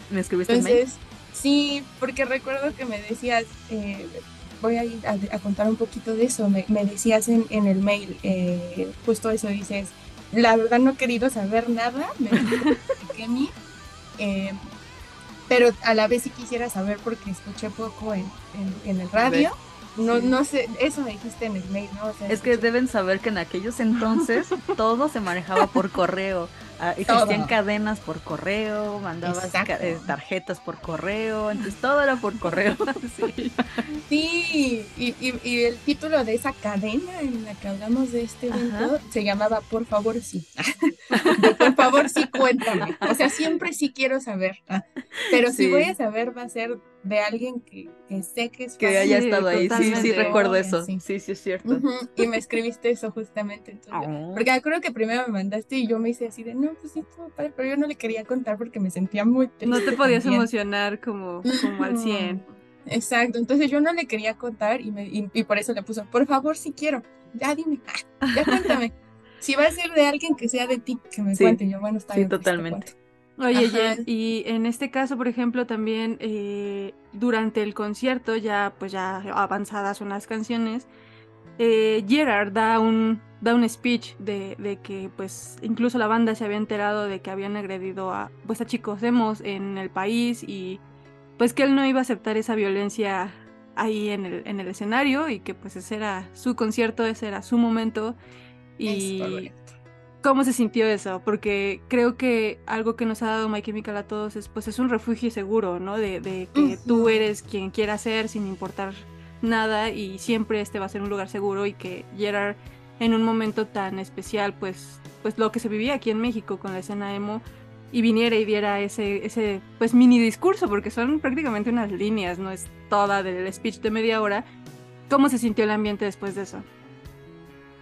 S1: Me escribiste un mail.
S4: Sí, porque recuerdo que me decías, eh, voy a ir a, a contar un poquito de eso, me, me decías en, en el mail, eh, justo eso dices, la verdad no he querido saber nada de Kemi, eh, pero a la vez sí quisiera saber porque escuché poco en, en- en el radio. No,
S1: Sí.
S4: no sé, eso me dijiste en el mail, ¿no? O sea,
S1: Es que deben saber que en aquellos entonces [laughs] todo se manejaba por correo. Ah, Existían
S4: Todo.
S1: cadenas por correo, mandabas eh, tarjetas por correo, entonces todo era por correo. [laughs] Sí.
S4: Sí, y, y- y el título de esa cadena en la que hablamos de este evento se llamaba Por favor sí. [laughs] De, por favor sí, cuéntame. O sea, siempre sí quiero saber. Pero
S1: Sí.
S4: si voy a saber va a ser de alguien que, que sé que es
S1: Que
S4: fácil.
S1: haya estado ahí, sí, sí, recuerdo eso.
S4: Sí.
S1: Sí, sí, es cierto.
S4: Y me escribiste eso justamente. entonces,
S1: Oh.
S4: Porque acuerdo que primero me mandaste y yo me hice así de, no, pues sí, todo padre", pero yo no le quería contar porque me sentía muy triste.
S2: No te podías
S4: también.
S2: emocionar como, como al 100.
S4: Exacto, entonces yo no le quería contar y, me, y, y por eso le puso, por favor, si quiero, ya dime, ya cuéntame. [laughs] Si va a ser de alguien que sea de ti, que me
S1: Sí,
S4: cuente. Y yo, bueno, está
S1: sí,
S4: bien, pues, te
S1: totalmente.
S2: Oye. Jen, y en este caso, por ejemplo, también eh, durante el concierto, ya pues ya avanzadas unas canciones, eh, Gerard da un, da un speech de, de que pues incluso la banda se había enterado de que habían agredido a, pues, a chicos emos en el país y pues que él no iba a aceptar esa violencia ahí en el, en el escenario y que pues ese era su concierto, ese era su momento y. ¿Cómo se sintió eso? Porque creo que algo que nos ha dado My Chemical a todos es pues es un refugio seguro, ¿no? De, de que tú eres quien quieras ser sin importar nada y siempre este va a ser un lugar seguro y que Gerard en un momento tan especial pues pues lo que se vivía aquí en México con la escena emo y viniera y diera ese ese pues mini discurso porque son prácticamente unas líneas, no es toda del speech de media hora. ¿Cómo se sintió el ambiente después de eso?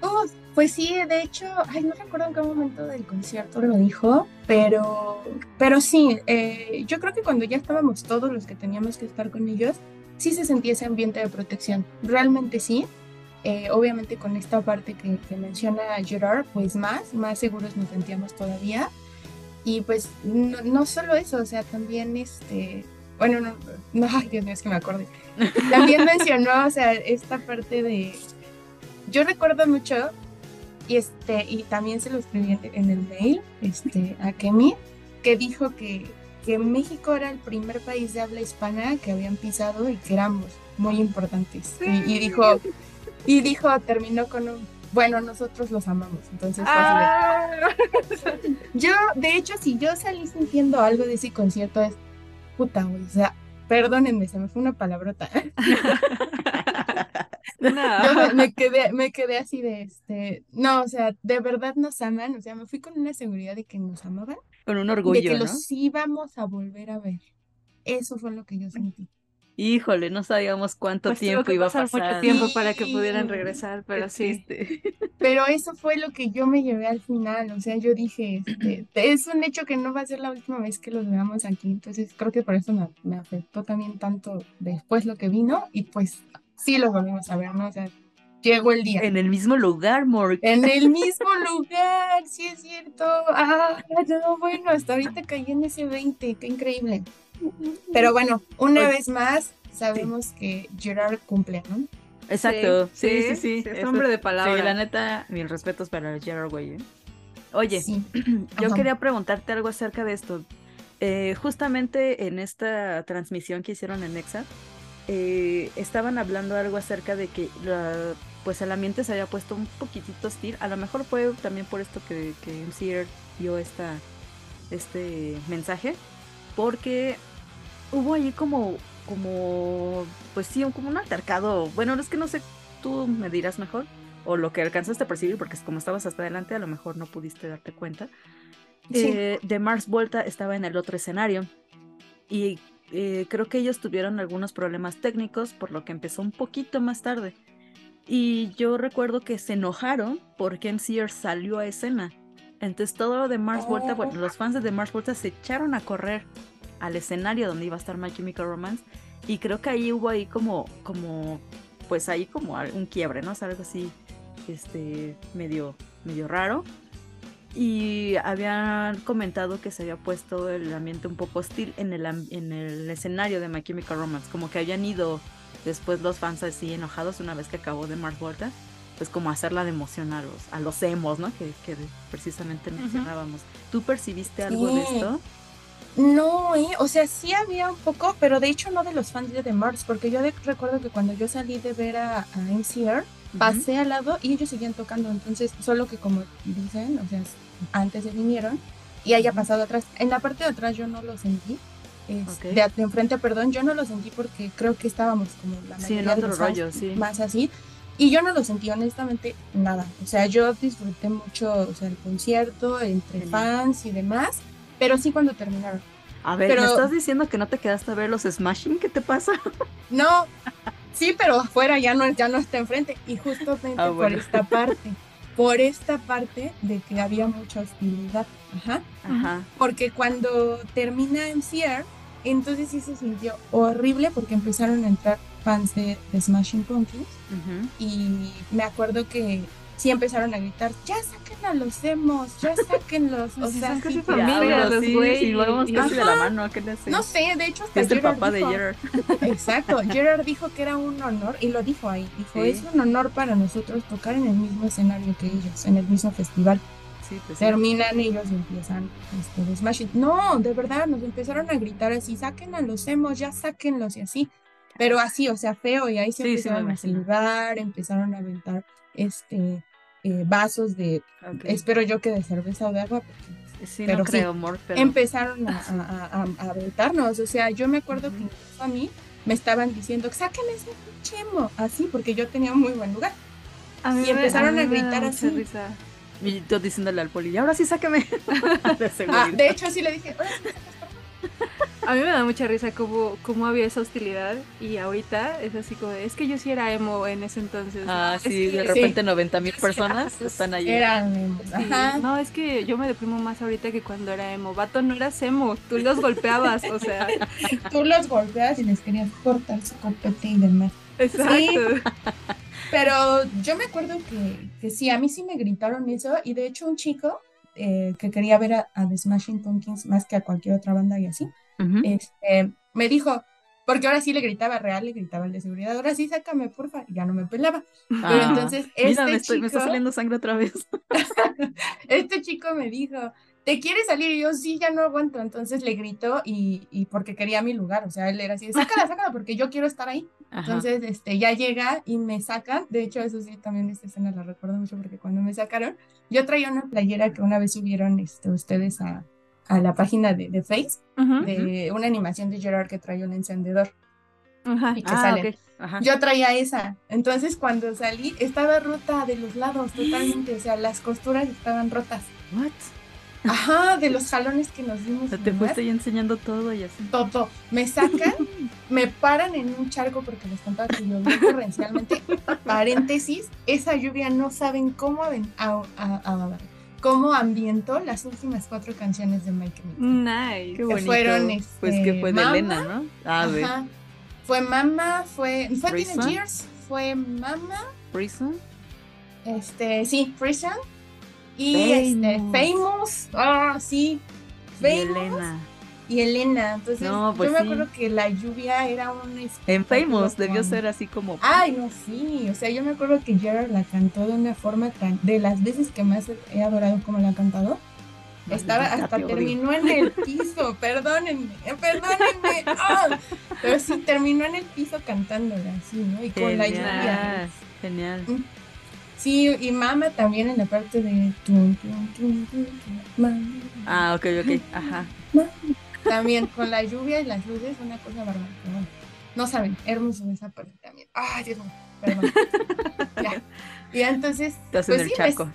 S4: Uf, pues sí, de hecho, ay, no recuerdo en qué momento del concierto lo dijo, pero, pero sí, eh, yo creo que cuando ya estábamos todos los que teníamos que estar con ellos, sí se sentía ese ambiente de protección, realmente sí. Eh, obviamente con esta parte que, que menciona Gerard, pues más, más seguros nos sentíamos todavía. Y pues no, no solo eso, o sea, también este, bueno, no, no, [laughs] ay, Dios mío, es que me acordé. También [laughs] mencionó, o sea, esta parte de, yo recuerdo mucho, y este, y también se lo escribí en, en el mail, este, a Kemi, que dijo que, que México era el primer país de habla hispana que habían pisado y que éramos muy importantes. Y, y dijo, y dijo, terminó con un, bueno, nosotros los amamos. Entonces de- yo, de hecho, si yo salí sintiendo algo de ese concierto es puta, güey, o sea, perdónenme, se me fue una palabrota. [laughs] Yo me, me quedé, me quedé así de este, no, o sea, de verdad nos aman, o sea, me fui con una seguridad de que nos amaban,
S1: Con un
S4: de
S1: orgullo,
S4: que
S1: ¿no?
S4: los íbamos a volver a ver. Eso fue lo que yo sentí.
S1: Híjole, no sabíamos cuánto
S2: Pues
S1: tiempo iba a
S2: pasar mucho tiempo para que pudieran regresar, pero sí.
S1: triste. [laughs]
S4: Pero eso fue lo que yo me llevé al final, o sea, yo dije, este, es un hecho que no va a ser la última vez que los veamos aquí, entonces creo que por eso me, me afectó también tanto después lo que vino y pues sí los volvimos a ver, ¿no? O sea, llegó el día.
S1: En el mismo lugar, Morg.
S4: En el [laughs] mismo lugar, sí es cierto. Ah, no, bueno, hasta ahorita caí en ese 20, qué increíble. Pero bueno, una
S1: Oye.
S4: vez más, sabemos que Gerard cumple, ¿no?
S1: Exacto. Sí, sí, sí.
S2: Es
S1: Eso-
S2: hombre de
S1: Sí,
S2: palabra.
S1: la neta, mis respetos para Gerard Way. ¿eh? Oye,
S4: Sí. [clears throat]
S1: yo
S4: Ajá.
S1: quería preguntarte algo acerca de esto. Eh, justamente en esta transmisión que hicieron en Nexa, eh, estaban hablando algo acerca de que la- pues el ambiente se había puesto un poquitito hostil. A lo mejor fue también por esto que, que MCR dio esta, este mensaje, porque hubo allí como, como, pues sí, un- como un altercado. Bueno, es que no sé, tú me dirás mejor, o lo que alcanzaste a percibir, porque como estabas hasta adelante, a lo mejor no pudiste darte cuenta.
S4: Sí.
S1: Eh, de Mars Volta estaba en el otro escenario y eh, creo que ellos tuvieron algunos problemas técnicos, por lo que empezó un poquito más tarde. Y yo recuerdo que se enojaron porque MCR salió a escena. Entonces todo lo de Mars Volta, bueno, los fans de The Mars Volta se echaron a correr al escenario donde iba a estar My Chemical Romance. Y creo que ahí hubo ahí como, como, pues ahí como un quiebre, ¿no? O sea, algo así, este, medio, medio raro. Y habían comentado que se había puesto el ambiente un poco hostil en el, en el escenario de My Chemical Romance. Como que habían ido después los fans así enojados una vez que acabó de Mars Volta. Pues como hacerla de emoción a los, a los emos, ¿no? Que, que precisamente mencionábamos. ¿Tú percibiste algo de esto?
S4: No, eh, o sea, sí había un poco, pero de hecho no de los fans de The Mars, porque yo de- recuerdo que cuando yo salí de ver a, a MCR, pasé al lado y ellos seguían tocando, entonces solo que como dicen, o sea, antes se vinieron y haya pasado atrás. En la parte de atrás yo no lo sentí. es-
S1: Ok.
S4: de, de enfrente, perdón, yo no lo sentí porque creo que estábamos como la
S1: Sí, en
S4: mayoría de
S1: otro
S4: fans
S1: rollo, sí.
S4: más así. Y yo no lo sentí honestamente nada. O sea, yo disfruté mucho o sea, el concierto entre
S1: Genial.
S4: fans y demás, pero sí cuando terminaron.
S1: A ver,
S4: Pero-
S1: ¿me estás diciendo que no te quedaste a ver los Smashing? ¿Qué te pasa? [laughs]
S4: No, Sí, pero afuera ya no, ya no está enfrente. Y justamente
S1: Ah,
S4: por
S1: bueno.
S4: esta parte, [laughs] por esta parte de que había mucha hostilidad. Ajá.
S1: Ajá.
S4: Porque cuando termina MCR, entonces sí se sintió horrible porque empezaron a entrar fans de, de Smashing Pumpkins.
S1: ujú.
S4: Y me acuerdo que sí empezaron a gritar, ya saquen a los emos, ya sáquenlos. [laughs] O sea,
S2: casi
S4: sí,
S2: familia, los
S1: sí,
S2: güey,
S1: sí, vamos
S2: y-
S1: casi de la mano, ¿qué le hace?
S4: No sé, de hecho hasta
S1: Es el
S4: Gerard
S1: papá de
S4: dijo-
S1: Gerard. [laughs]
S4: Exacto, Gerard dijo que era un honor, y lo dijo ahí, dijo,
S1: Sí.
S4: es un honor para nosotros tocar en el mismo escenario que ellos, en el mismo festival.
S1: Sí, pues.
S4: Terminan ellos y empiezan este, de Smashing. No, de verdad, nos empezaron a gritar así, saquen a los emos, ya sáquenlos y así. Pero así, o sea, feo, y ahí se empezaron a silbar, empezaron a aventar este eh, vasos de, espero yo que de cerveza o de agua, porque
S1: Sí,
S4: pero
S1: no
S4: sí.
S1: creo, amor, pero...
S4: empezaron [laughs] a, a, a- a aventarnos. O sea, yo me acuerdo que incluso a mí me estaban diciendo, sáquenme ese pinche emo", así, porque yo tenía un muy buen lugar.
S2: A
S4: Y empezaron a
S2: me da
S4: gritar así.
S2: risa.
S1: Y yo diciéndole al poli, "Y ahora sí sáqueme. [laughs] de
S4: Ah, de hecho, sí le dije, "Oye,
S2: A mí me da mucha risa cómo, cómo había esa hostilidad y ahorita es así como, de, es que yo sí era emo en ese entonces.
S1: Ah,
S2: Es
S1: sí,
S2: que-
S1: de
S4: sí.
S1: repente 90 mil personas están ahí.
S4: eran emos".
S2: Sí,
S4: Ajá.
S2: No, es que yo me deprimo más ahorita que cuando era emo. Vato, no eras emo, tú los golpeabas, o sea, [laughs]
S4: Tú los golpeas y les querías cortar su copete y demás.
S2: exacto.
S4: Pero yo me acuerdo que, que sí, a mí sí me gritaron eso. Y de hecho, un chico eh, que quería ver a, a The Smashing Pumpkins más que a cualquier otra banda y así, Este, me dijo, porque ahora sí le gritaba real, le gritaba el de seguridad, ahora sí sácame, porfa, y ya no me pelaba. Pero
S1: Ah,
S4: entonces este
S1: Mira, me, estoy- me está
S4: chico-
S1: saliendo sangre otra vez. [laughs]
S4: Este chico me dijo, ¿te quieres salir? Y yo, sí, ya no aguanto. Entonces le gritó y, y porque quería mi lugar, o sea, él era así, sácala, [laughs] sácala, porque yo quiero estar ahí.
S1: Ajá.
S4: Entonces, este, ya llega y me sacan. De hecho, eso sí, también esta escena la recuerdo mucho porque cuando me sacaron, yo traía una playera que una vez subieron este, ustedes a, a la página de, de Face, de una animación de Gerard que traía un encendedor
S2: ajá.
S4: y que
S1: Ah. Ajá.
S4: Yo traía esa. Entonces, cuando salí, estaba rota de los lados totalmente. O sea, las costuras estaban rotas.
S1: What?
S4: Ajá, de los jalones que nos
S1: O
S4: dimos.
S1: sea, te fuiste ahí enseñando todo y así.
S4: Todo. Me sacan, [laughs] me paran en un charco porque les contaba que llovió torrencialmente. Paréntesis, esa lluvia no saben cómo, a- a- cómo ambientó las últimas cuatro canciones de Mike.
S2: Nice.
S1: Qué bonito.
S4: fueron,
S1: Pues
S4: este,
S1: que fue de
S4: Mama.
S1: Elena, ¿no? Ah,
S4: Ajá. Fue Mama, fue, fue
S1: Prison.
S4: Fue Mama,
S1: Prison.
S4: este, sí, Prison. Y
S1: Famous.
S4: este, Famous, ah, sí,
S1: Y
S4: Famous.
S1: Elena.
S4: Y Elena. Entonces,
S1: No, pues
S4: yo me
S1: sí.
S4: acuerdo que la lluvia era un
S1: En Famous debió ser así como.
S4: Ay, no, sí. O sea, yo me acuerdo que Gerard la cantó de una forma tan. De las veces que más he adorado como la ha cantado. Estaba hasta terminó en el piso, [laughs] perdónenme, perdónenme. ah, pero sí, terminó en el piso cantándola, así, ¿no? Y con la lluvia.
S1: Genial. Genial.
S4: Sí, y Mama también en la parte de. mama.
S1: Ah, ok, ok. Ajá.
S4: También con la lluvia y las luces, una cosa bárbara. pero bueno, no saben, hermoso esa parte también. Ay, Dios mío, perdón. [laughs] ya. Y entonces,
S1: Estás
S4: pues
S1: en el
S4: sí, me-
S1: charco.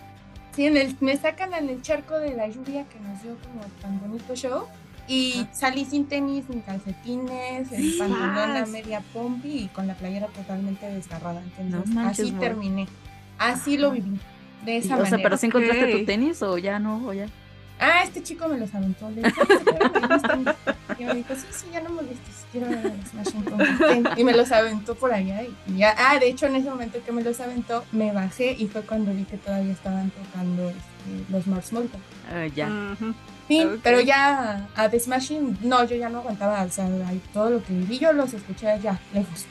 S4: sí, en el, me sacan en el charco de la lluvia que nos dio como tan bonito show. Y salí sin tenis, ni calcetines, el pantalón a media pompi y con la playera totalmente desgarrada. Entonces,
S1: No manches,
S4: así terminé. Así lo viví. De
S1: Y,
S4: esa
S1: o
S4: manera.
S1: sea, pero si encontraste tu tenis o ya no, o ya.
S4: Ah, este chico me los aventó. Le. Y me dijo, sí, sí, ya no molestes, quiero ver a los Smashing Pumpkins". Ten. Y me los aventó por allá. Y ya, ah, de hecho, en ese momento que me los aventó, me bajé y fue cuando vi que todavía estaban tocando este, los Mars Molten.
S1: Ah, ya.
S4: Sí, pero ya a The Smashing, no, yo ya no aguantaba, o sea, ahí todo lo que vi, yo los escuché allá, lejos,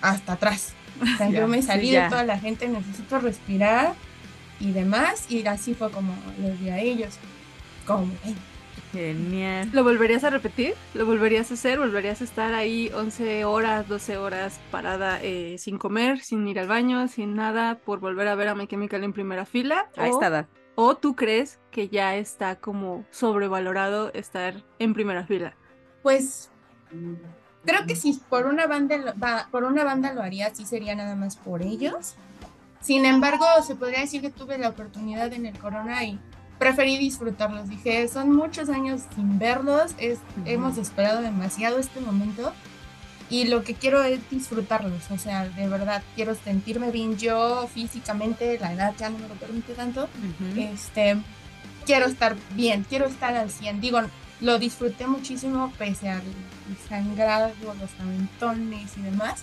S4: hasta atrás. O sea,
S1: Ya,
S4: yo me salí de toda la gente, necesito respirar y demás, y así fue como los vi a ellos. "Ey,
S1: Genial.
S2: ¿Lo volverías a repetir? ¿Lo volverías a hacer? ¿Volverías a estar ahí 11 horas, 12 horas parada eh, sin comer, sin ir al baño, sin nada, por volver a ver a My Chemical en primera fila?
S1: A
S2: ¿O-
S1: esta edad.
S2: ¿O tú crees que ya está como sobrevalorado estar en primera fila?
S4: Pues creo que si por una banda por una banda lo haría, sí sería nada más por ellos. Sin embargo, se podría decir que tuve la oportunidad en el Corona y preferí disfrutarlos. Dije, son muchos años sin verlos, es, hemos esperado demasiado este momento y lo que quiero es disfrutarlos, o sea, de verdad, quiero sentirme bien yo físicamente, la edad ya no me lo permite tanto, este, quiero estar bien, quiero estar al 100, digo, lo disfruté muchísimo pese al sangrado, los aventones y demás,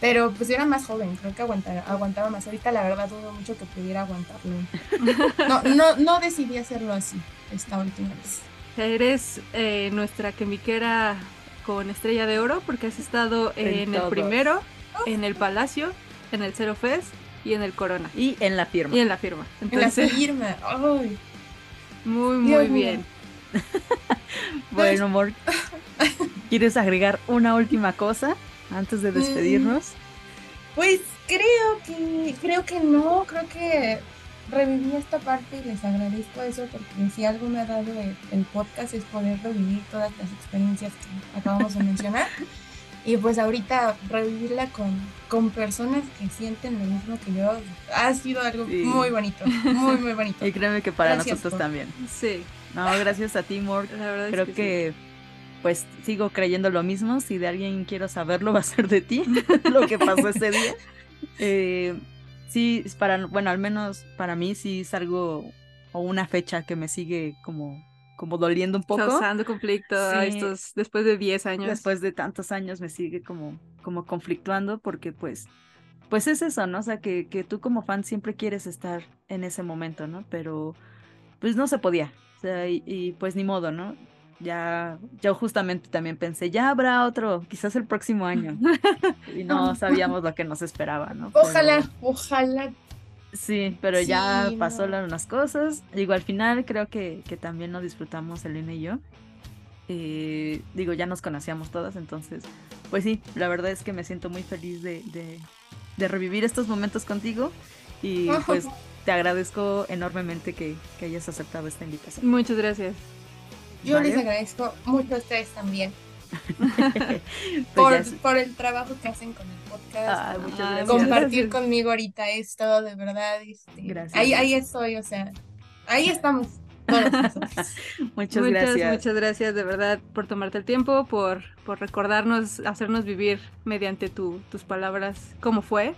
S4: pero pues era más joven, creo que aguantaba, aguantaba más, ahorita la verdad dudo mucho que pudiera aguantarlo, [laughs] no, no, no decidí hacerlo así esta última vez.
S2: Eres eh, nuestra quemiquera con estrella de oro porque has estado en, el primero, en el Palacio, en el Zero Fest y en el Corona.
S1: Y en la firma.
S2: Y en la firma.
S4: en la firma. Ay.
S2: Muy, muy bien. [laughs]
S1: bueno, amor. [laughs] ¿Quieres agregar una última cosa antes de despedirnos?
S4: Pues creo que creo que no, creo que reviví esta parte y les agradezco eso porque si algo me ha dado el, podcast es poder revivir todas las experiencias que acabamos de mencionar. Y pues ahorita revivirla con, con personas que sienten lo mismo que yo ha sido algo muy bonito, muy, muy bonito. [laughs]
S1: y créeme que para nosotros también.
S2: Sí.
S1: No, gracias a ti, Mort. La verdad Creo que, pues sigo creyendo lo mismo. Si de alguien quiero saberlo, [laughs] va a ser de ti, [laughs] lo que pasó ese día. Eh, sí, para, bueno, al menos para mí sí es algo o una fecha que me sigue como como doliendo un poco.
S2: Causando conflicto estos, después de 10 años.
S1: Después de tantos años me sigue como, como conflictuando porque pues, pues es eso, ¿no? O sea, que, que tú como fan siempre quieres estar en ese momento, ¿no? Pero pues no se podía. O sea, y, pues ni modo, ¿no? Ya, yo justamente también pensé, ya habrá otro, quizás el próximo año. [laughs] y no sabíamos lo que nos esperaba, ¿no?
S4: Ojalá, ojalá
S1: Sí, pero ya pasó unas cosas. Digo, al final creo que, que también nos disfrutamos Elena y yo. Eh, digo, ya nos conocíamos todas, entonces, pues sí, la verdad es que me siento muy feliz de, de, revivir estos momentos contigo y [laughs] pues te agradezco enormemente que, que, hayas aceptado esta invitación.
S2: Muchas gracias.
S4: Yo les agradezco mucho a ustedes también. [laughs] Pues por, el trabajo que hacen con el podcast. Compartir conmigo ahorita esto, de verdad. Este, ahí, ahí estoy, o sea, ahí estamos. [laughs]
S1: muchas, gracias.
S2: Muchas gracias de verdad por tomarte el tiempo, por, por recordarnos, hacernos vivir mediante tu, tus palabras cómo fue.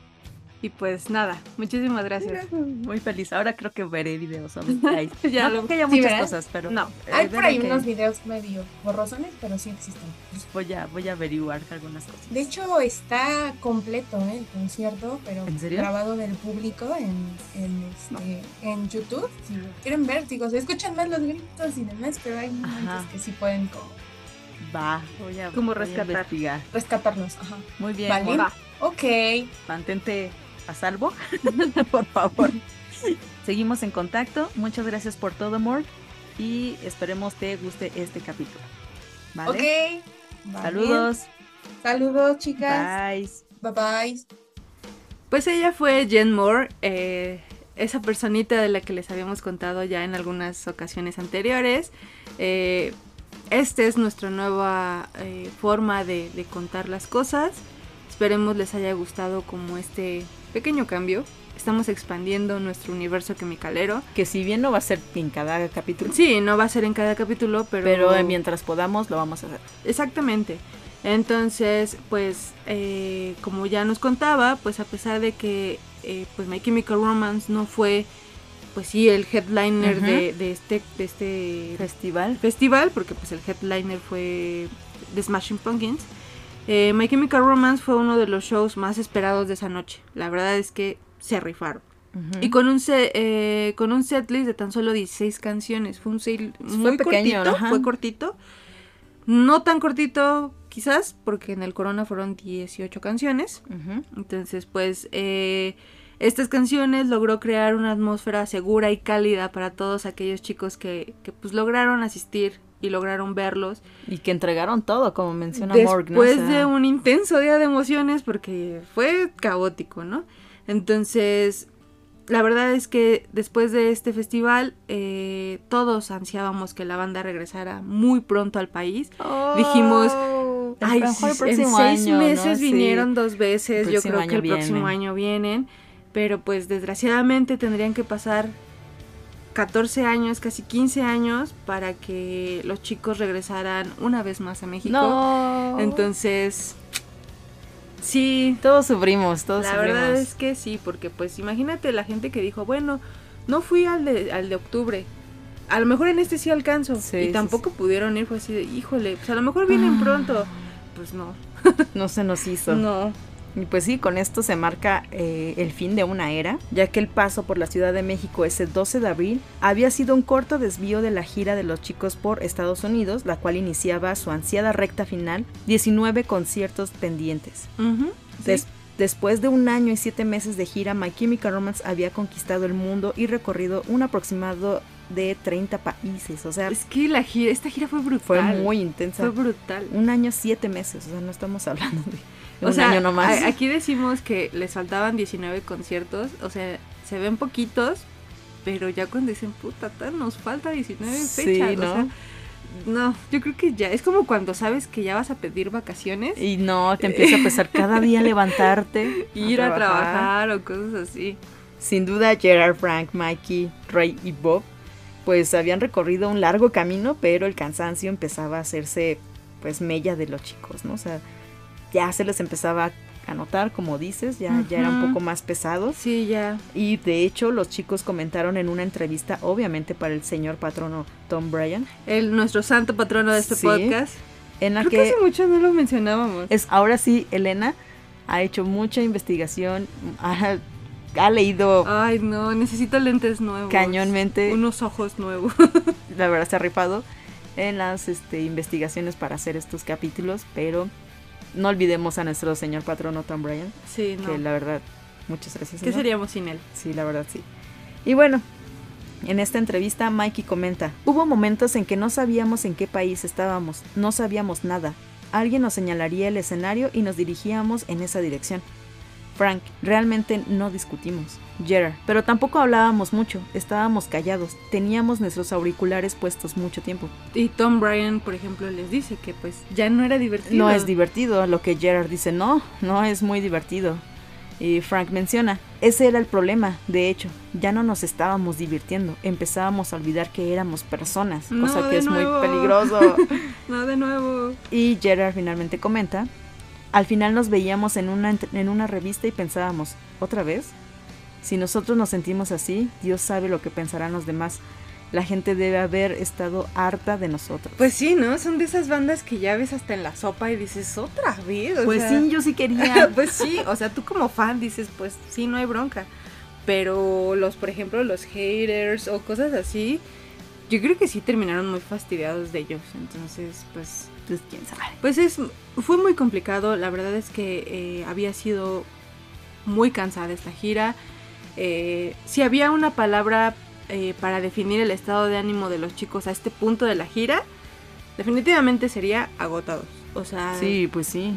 S2: Y pues nada, muchísimas gracias.
S1: Muy feliz. Ahora creo que veré videos. [laughs] ya no, que haya muchas cosas, pero.
S4: No. Hay por ahí unos videos medio borrosones, pero sí existen.
S1: Pues voy a, voy a averiguar algunas cosas.
S4: De hecho, está completo ¿eh? el concierto, pero grabado del público en, en, este, en YouTube. Si lo quieren ver, digo, se escuchan más los gritos y demás, pero hay momentos que sí pueden como.
S1: Va, voy a,
S2: como rescatar.
S4: Rescatarlos, ajá.
S1: Muy bien.
S4: Vale. Va. Ok.
S1: Mantente a salvo, [laughs] por favor. Seguimos en contacto. Muchas gracias por todo, amor. Y esperemos te guste este capítulo.
S4: ¿Vale?
S1: Ok. Saludos.
S4: Saludos, chicas.
S1: Bye.
S4: Bye bye.
S2: Pues ella fue Jen Moore, eh, esa personita de la que les habíamos contado ya en algunas ocasiones anteriores. Eh, esta es nuestra nueva eh, forma de, de contar las cosas. Esperemos les haya gustado como este pequeño cambio. Estamos expandiendo nuestro universo quimicalero.
S1: Que si bien no va a ser en cada capítulo.
S2: Sí, no va a ser en cada capítulo, pero...
S1: Pero mientras podamos lo vamos a hacer.
S2: Exactamente. Entonces, pues, eh, como ya nos contaba, pues a pesar de que eh, pues My Chemical Romance no fue, pues sí, el headliner de, de, este, de este
S1: festival.
S2: Festival, porque pues el headliner fue The Smashing Pumpkins. Eh, My Chemical Romance fue uno de los shows más esperados de esa noche. La verdad es que se rifaron. Y con un, eh, con un setlist de tan solo 16 canciones. Fue un set muy pequeño, cortito, fue cortito. No tan cortito, quizás, porque en el Corona fueron 18 canciones. Entonces, pues, eh, estas canciones logró crear una atmósfera segura y cálida para todos aquellos chicos que, que pues lograron asistir y lograron verlos.
S1: Y que entregaron todo, como menciona
S2: Morgan. Después de un intenso día de emociones, porque fue caótico, ¿no? Entonces, la verdad es que después de este festival, eh, todos ansiábamos que la banda regresara muy pronto al país. Dijimos, Ay, en seis meses vinieron dos veces, yo creo que el próximo año vienen. Pero pues desgraciadamente tendrían que pasar 14 años, casi 15 años, para que los chicos regresaran una vez más a México.
S1: No.
S2: Entonces, sí,
S1: todos sufrimos, todos
S2: la
S1: sufrimos.
S2: verdad es que sí, porque pues imagínate la gente que dijo, bueno, no fui al de, al de octubre. A lo mejor en este sí alcanzo.
S1: Sí,
S2: y
S1: sí,
S2: tampoco
S1: sí.
S2: pudieron ir, fue así de, híjole, pues a lo mejor vienen
S1: Ah.
S2: pronto. Pues no, [laughs]
S1: No se nos hizo.
S2: no.
S1: Y pues sí, con esto se marca eh, el fin de una era, ya que el paso por la Ciudad de México ese 12 de abril había sido un corto desvío de la gira de los chicos por Estados Unidos, la cual iniciaba su ansiada recta final, 19 conciertos pendientes.
S2: Sí.
S1: Des- después de un año y siete meses de gira, My Chemical Romance había conquistado el mundo y recorrido un aproximado de 30 países, o sea,
S2: Es que la gira, esta gira fue brutal.
S1: fue muy intensa.
S2: Fue brutal.
S1: Un año, siete meses, o sea, no estamos hablando de, de [laughs]
S2: O
S1: un
S2: sea,
S1: año nomás.
S2: a- aquí decimos que les faltaban 19 conciertos, o sea, se ven poquitos, pero ya cuando dicen, puta, tal, nos falta 19
S1: Sí,
S2: fechas, o
S1: ¿no?
S2: sea, no, yo creo que ya, es como cuando sabes que ya vas a pedir vacaciones,
S1: Y no, te empieza a pesar cada día [laughs] levantarte,
S2: ir a trabajar o cosas así.
S1: Sin duda, Gerard, Frank, Mikey, Ray y Bob, pues habían recorrido un largo camino, pero el cansancio empezaba a hacerse, pues, mella de los chicos, ¿no? O sea, ya se les empezaba a notar, como dices, ya, ya era un poco más pesados.
S2: Sí, ya.
S1: Y de hecho, los chicos comentaron en una entrevista, obviamente para el señor patrono Tom Bryan,
S2: El, nuestro santo patrono de este
S1: Sí.
S2: podcast.
S1: en la
S2: Creo que
S1: que
S2: hace mucho no lo mencionábamos.
S1: es ahora sí, Elena ha hecho mucha investigación, ha, ha leído
S2: Ay, no, necesito lentes nuevos.
S1: cañonmente,
S2: Unos ojos nuevos. [laughs]
S1: la verdad se ha rifado en las este, investigaciones para hacer estos capítulos, pero no olvidemos a nuestro señor patrono Tom Bryan,
S2: sí, no.
S1: que la verdad, muchas gracias.
S2: ¿Qué
S1: señor.
S2: seríamos sin él?
S1: Sí, la verdad sí. Y bueno, en esta entrevista Mikey comenta, hubo momentos en que no sabíamos en qué país estábamos, no sabíamos nada. Alguien nos señalaría el escenario y nos dirigíamos en esa dirección. Frank, realmente no discutimos. Gerard, pero tampoco hablábamos mucho, estábamos callados, teníamos nuestros auriculares puestos mucho tiempo.
S2: Y Tom Bryan, por ejemplo, les dice que pues ya no era divertido.
S1: No es divertido, lo que Gerard dice, no, no es muy divertido. Y Frank menciona, ese era el problema, de hecho, ya no nos estábamos divirtiendo, empezábamos a olvidar que éramos personas,
S2: No,
S1: cosa que es muy peligroso. [laughs]
S2: No, de nuevo.
S1: y Gerard finalmente comenta, al final nos veíamos en una, en una revista y pensábamos, ¿otra vez? Si nosotros nos sentimos así, Dios sabe lo que pensarán los demás. La gente debe haber estado harta de nosotros.
S2: Pues sí, ¿no? Son de esas bandas que ya ves hasta en la sopa y dices, otra vez. O
S1: Pues
S2: sea,
S1: sí, yo sí quería. [laughs]
S2: pues sí, o sea, tú como fan dices, pues sí, no hay bronca. Pero los, por ejemplo, los haters o cosas así, yo creo que sí terminaron muy fastidiados de ellos. Entonces, pues,
S1: pues quién sabe.
S2: pues es, fue muy complicado. La verdad es que eh, había sido muy cansada esta gira. Eh, si había una palabra eh, para definir el estado de ánimo de los chicos a este punto de la gira, definitivamente sería agotados. O sea,
S1: Sí, pues sí.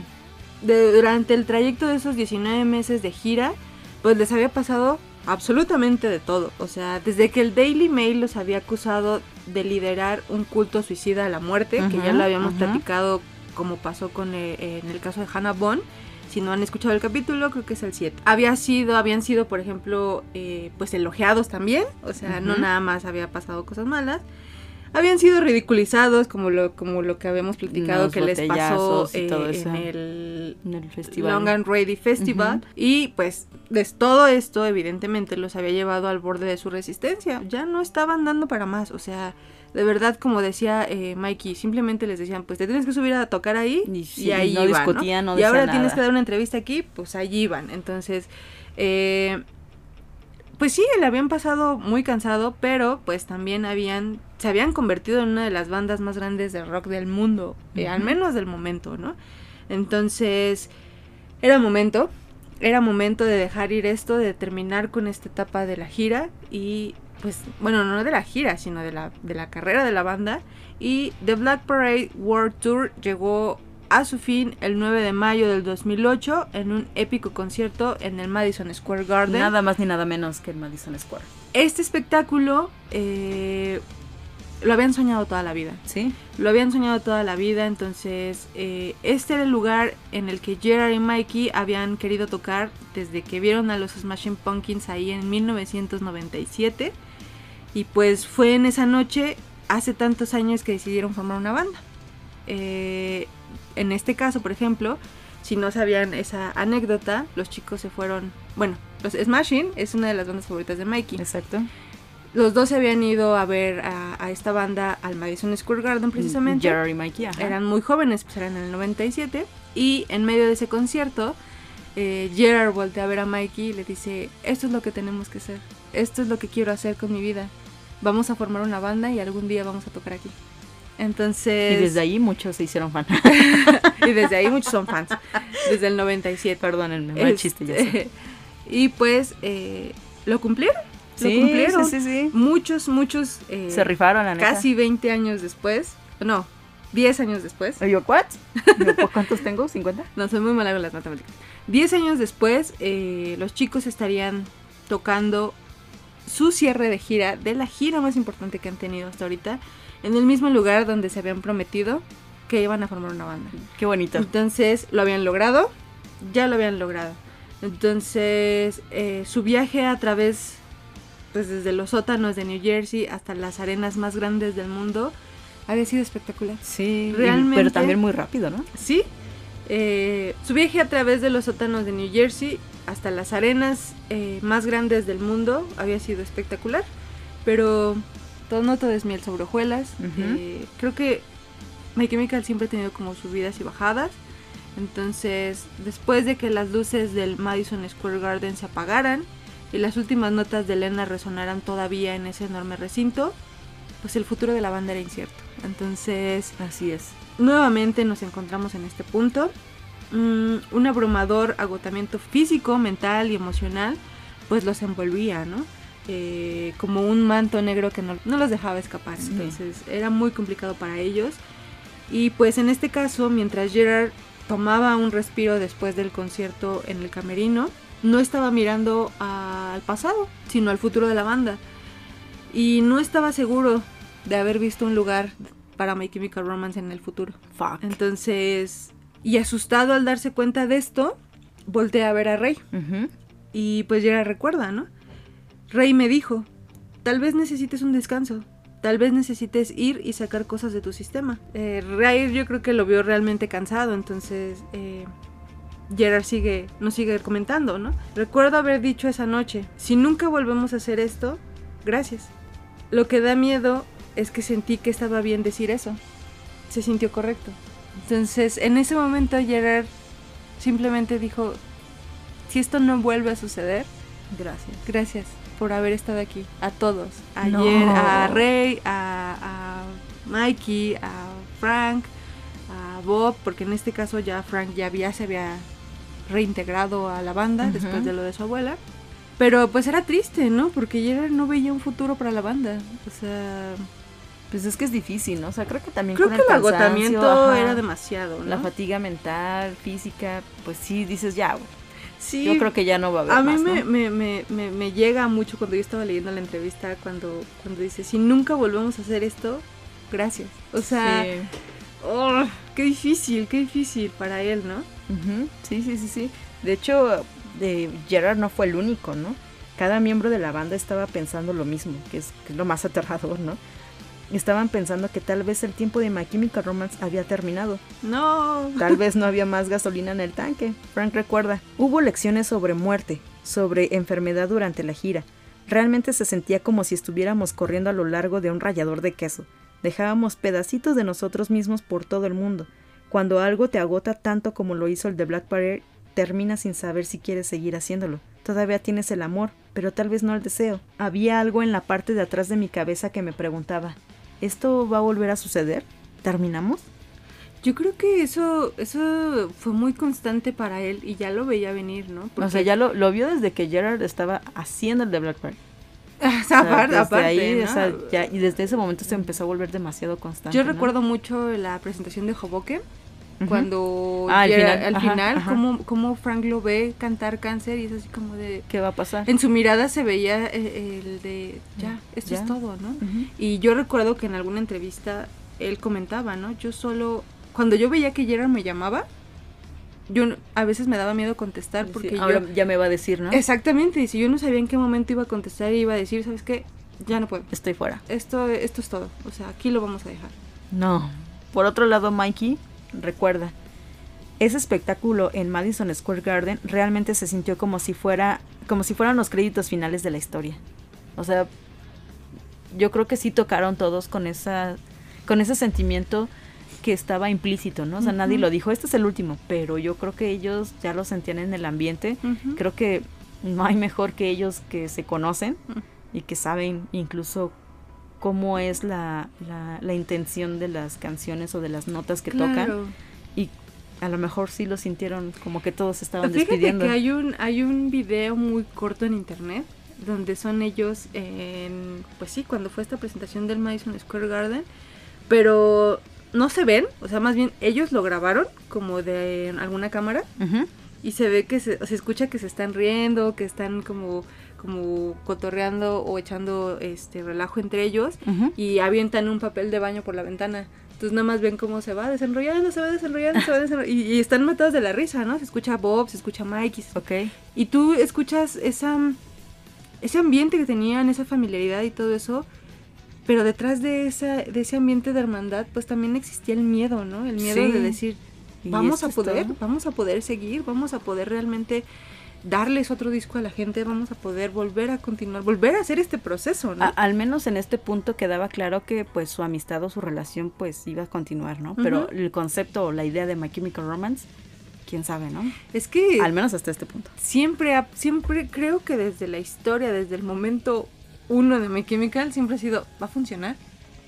S2: de- durante el trayecto de esos 19 meses de gira, pues les había pasado absolutamente de todo. O sea, desde que el Daily Mail los había acusado de liderar un culto suicida a la muerte, que ya lo habíamos platicado como pasó con eh, en el caso de Hannah Bond. Si no han escuchado el capítulo, creo que es el 7. Había sido, habían sido, por ejemplo, eh, pues elogiados también. O sea, no nada más había pasado cosas malas. Habían sido ridiculizados, como lo, como lo que habíamos platicado
S1: Los
S2: que les pasó eh, en el
S1: En el festival.
S2: Long and Ready Festival. Y pues todo esto evidentemente los había llevado al borde de su resistencia. Ya no estaban dando para más. O sea, de verdad, como decía eh, Mikey, simplemente les decían, pues te tienes que subir a tocar ahí.
S1: Y
S2: ahí
S1: no
S2: iban,
S1: discutían, no
S2: Y ahora tienes que dar una entrevista aquí, pues allí iban. Entonces, eh, pues sí, le habían pasado muy cansado, pero pues también habían, se habían convertido en una de las bandas más grandes de rock del mundo, eh, al
S1: Ujú.
S2: menos del momento, ¿no? Entonces, era momento, era momento de dejar ir esto, de terminar con esta etapa de la gira y pues, bueno, no de la gira, sino de la, de la carrera de la banda. Y The Black Parade World Tour llegó a su fin el 9 de mayo del 2008 en un épico concierto en el Madison Square Garden.
S1: Nada más ni nada menos que el Madison Square.
S2: Este espectáculo eh, lo habían soñado toda la vida.
S1: ¿Sí?
S2: Lo habían soñado toda la vida, entonces eh, este era el lugar en el que Gerard y Mikey habían querido tocar desde que vieron a los Smashing Pumpkins ahí en 1997. Y pues fue en esa noche, hace tantos años que decidieron formar una banda. Eh, en este caso, por ejemplo, si no sabían esa anécdota, los chicos se fueron, bueno, los Smashing es una de las bandas favoritas de Mikey.
S1: Exacto.
S2: Los dos se habían ido a ver a, a esta banda al Madison Square Garden precisamente.
S1: Gerard y Mikey, ajá.
S2: Eran muy jóvenes, pues eran en el 97. Y en medio de ese concierto, eh, Gerard voltea a ver a Mikey y le dice, esto es lo que tenemos que hacer. Esto es lo que quiero hacer con mi vida. Vamos a formar una banda y algún día vamos a tocar aquí. Entonces...
S1: Y desde ahí muchos se hicieron fan. [laughs]
S2: y desde ahí muchos son fans. Desde el 97.
S1: Perdónenme, mal chiste ya sé. [laughs]
S2: Y pues eh, lo cumplieron.
S1: Sí,
S2: lo cumplieron.
S1: sí, sí.
S2: Muchos, muchos... eh,
S1: Se rifaron, la neta.
S2: Casi 20 años después. No, 10 años después.
S1: Yo, ¿what? Yo, ¿cu- [laughs] ¿Cuántos tengo? ¿50?
S2: No, soy muy mala con las matemáticas. 10 años después, eh, los chicos estarían tocando su cierre de gira, de la gira más importante que han tenido hasta ahorita, en el mismo lugar donde se habían prometido que iban a formar una banda.
S1: Qué bonito.
S2: Entonces, lo habían logrado, ya lo habían logrado. Entonces, eh, su viaje a través, pues desde los sótanos de New Jersey hasta las arenas más grandes del mundo, había sido espectacular.
S1: Sí,
S2: Realmente-
S1: pero también muy rápido, ¿no?
S2: Sí, eh, su viaje a través de los sótanos de New Jersey hasta las arenas eh, más grandes del mundo había sido espectacular, pero todo no todo es miel sobre hojuelas.
S1: Ujú.
S2: Eh, creo que My Chemical siempre ha tenido como subidas y bajadas. Entonces, después de que las luces del Madison Square Garden se apagaran y las últimas notas de Elena resonaran todavía en ese enorme recinto, pues el futuro de la banda era incierto. Entonces,
S1: Así es.
S2: nuevamente nos encontramos en este punto. Mm, un abrumador agotamiento físico, mental y emocional, pues los envolvía, ¿no? Eh, como un manto negro que no, no los dejaba escapar.
S1: Sí.
S2: Entonces era muy complicado para ellos. Y pues en este caso, mientras Gerard tomaba un respiro después del concierto en el camerino, no estaba mirando al pasado, sino al futuro de la banda. Y no estaba seguro de haber visto un lugar para My Chemical Romance en el futuro.
S1: Fuck.
S2: Entonces, y asustado al darse cuenta de esto, voltea a ver a Rey. Y pues ya recuerda, ¿no? Rey me dijo, tal vez necesites un descanso. Tal vez necesites ir y sacar cosas de tu sistema. Eh, Rey yo creo que lo vio realmente cansado, entonces eh, Gerard sigue, nos sigue comentando, ¿no? Recuerdo haber dicho esa noche, si nunca volvemos a hacer esto, gracias. Lo que da miedo es que sentí que estaba bien decir eso. Se sintió correcto. Entonces, en ese momento Gerard simplemente dijo, si esto no vuelve a suceder,
S1: Gracias.
S2: gracias por haber estado aquí. A todos. A,
S1: No.
S2: Jer- a Rey, a, a Mikey, a Frank, a Bob, porque en este caso ya Frank ya, había, se había reintegrado a la banda después de lo de su abuela. Pero pues era triste, ¿no? Porque Gerard no veía un futuro para la banda. O sea,
S1: Pues es que es difícil, ¿no? O sea, creo que también
S2: creo
S1: con
S2: que el agotamiento
S1: ajá,
S2: era demasiado, ¿no?
S1: La fatiga mental, física, pues sí, dices ya, güey.
S2: Sí,
S1: Yo creo que ya no va a haber
S2: A mí
S1: más,
S2: me,
S1: ¿no?
S2: me, me, me, me llega mucho cuando yo estaba leyendo la entrevista, cuando, cuando dice, si nunca volvemos a hacer esto, gracias. O sea,
S1: Sí.
S2: oh, qué difícil, qué difícil para él, ¿no?
S1: Sí, sí, sí, sí. De hecho, de Gerard no fue el único, ¿no? Cada miembro de la banda estaba pensando lo mismo, que es, que es lo más aterrador, ¿no? Estaban pensando que tal vez el tiempo de My Chemical Romance había terminado.
S2: No.
S1: Tal vez no había más gasolina en el tanque. Frank recuerda, hubo lecciones sobre muerte, sobre enfermedad durante la gira. Realmente se sentía como si estuviéramos corriendo a lo largo de un rallador de queso. Dejábamos pedacitos de nosotros mismos por todo el mundo. Cuando algo te agota tanto como lo hizo el de Black Parade, terminas sin saber si quieres seguir haciéndolo. Todavía tienes el amor, pero tal vez no el deseo. Había algo en la parte de atrás de mi cabeza que me preguntaba, ¿esto va a volver a suceder? ¿Terminamos?
S2: Yo creo que eso, eso fue muy constante para él y ya lo veía venir, ¿no?
S1: O sea, ya lo, lo vio desde que Gerard estaba haciendo el de Black Parade. [laughs]
S2: O sea, aparte,
S1: desde
S2: aparte,
S1: ahí,
S2: ¿no?
S1: o sea, ya- y desde ese momento se empezó a volver demasiado constante.
S2: Yo
S1: ¿no?
S2: recuerdo mucho la presentación de Hoboken, Cuando
S1: Ah, al final,
S2: al
S1: ajá,
S2: final
S1: ajá.
S2: Cómo, cómo Frank lo ve cantar cáncer y es así como de...
S1: ¿Qué va a pasar?
S2: En su mirada se veía eh, el de, ya, esto
S1: Ya.
S2: es todo, ¿no? Y yo recuerdo que en alguna entrevista él comentaba, ¿no? Yo solo, cuando yo veía que Gerard me llamaba, yo a veces me daba miedo contestar porque
S1: Sí,
S2: yo...
S1: ahora ya me va a decir, ¿no?
S2: Exactamente, y si yo no sabía en qué momento iba a contestar y iba a decir, ¿sabes qué? ya no puedo.
S1: Estoy fuera.
S2: Esto, esto es todo. O sea, aquí lo vamos a dejar.
S1: No. Por otro lado, Mikey, recuerda, ese espectáculo en Madison Square Garden realmente se sintió como si fuera como si fueran los créditos finales de la historia. O sea, yo creo que sí tocaron todos con esa con ese sentimiento que estaba implícito, ¿no? O sea, nadie lo dijo, este es el último, pero yo creo que ellos ya lo sentían en el ambiente. Creo que no hay mejor que ellos que se conocen y que saben incluso cómo es la, la, la intención de las canciones o de las notas que tocan y a lo mejor sí lo sintieron como que todos estaban
S2: Fíjate
S1: despidiendo.
S2: que hay un, hay un video muy corto en internet donde son ellos en, pues sí, cuando fue esta presentación del Madison Square Garden, pero no se ven, o sea, más bien ellos lo grabaron como de alguna cámara
S1: Ujú.
S2: y se ve que se, se escucha que se están riendo, que están como como cotorreando o echando este relajo entre ellos
S1: Ujú.
S2: y avientan un papel de baño por la ventana. Entonces nada más ven cómo se va desenrollando, se va desenrollando, se va [laughs] desenrollando. Y, y están matados de la risa, ¿no? Se escucha Bob, se escucha Mike. y se-
S1: Ok.
S2: Y tú escuchas esa, ese ambiente que tenían, esa familiaridad y todo eso. Pero detrás de, esa, de ese ambiente de hermandad, pues también existía el miedo, ¿no? El miedo
S1: Sí.
S2: de decir, vamos a poder,
S1: todo.
S2: vamos a poder seguir, vamos a poder realmente darles otro disco a la gente, vamos a poder volver a continuar, volver a hacer este proceso, ¿no?
S1: A- al menos en este punto quedaba claro que pues su amistad o su relación pues iba a continuar, ¿no? Pero el concepto o la idea de My Chemical Romance, quién sabe, ¿no?
S2: es que
S1: Al menos hasta este punto.
S2: siempre, ha- siempre creo que desde la historia, desde el momento uno de My Chemical, siempre ha sido, va a funcionar,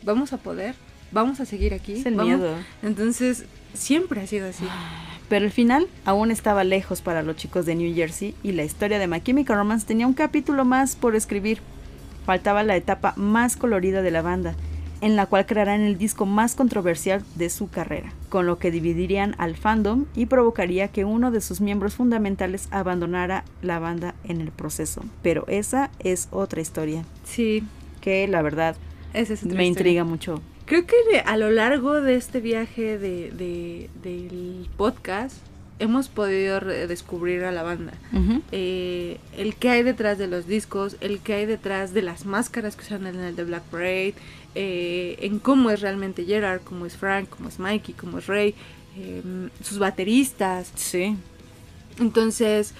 S2: vamos a poder, vamos a seguir aquí.
S1: Es el
S2: vamos".
S1: miedo.
S2: Entonces, siempre ha sido así.
S1: Pero el final aún estaba lejos para los chicos de New Jersey y la historia de My Chemical Romance tenía un capítulo más por escribir. Faltaba la etapa más colorida de la banda, en la cual crearán el disco más controversial de su carrera, con lo que dividirían al fandom y provocaría que uno de sus miembros fundamentales abandonara la banda en el proceso. Pero esa es otra historia,
S2: Sí,
S1: que la verdad
S2: es
S1: me
S2: historia.
S1: intriga mucho.
S2: Creo que a lo largo de este viaje de, de- del podcast hemos podido descubrir a la banda. Eh, el que hay detrás de los discos, el que hay detrás de las máscaras que usan en el de Black Parade, eh, en cómo es realmente Gerard, cómo es Frank, cómo es Mikey, cómo es Ray, eh, sus bateristas.
S1: Sí,
S2: Entonces,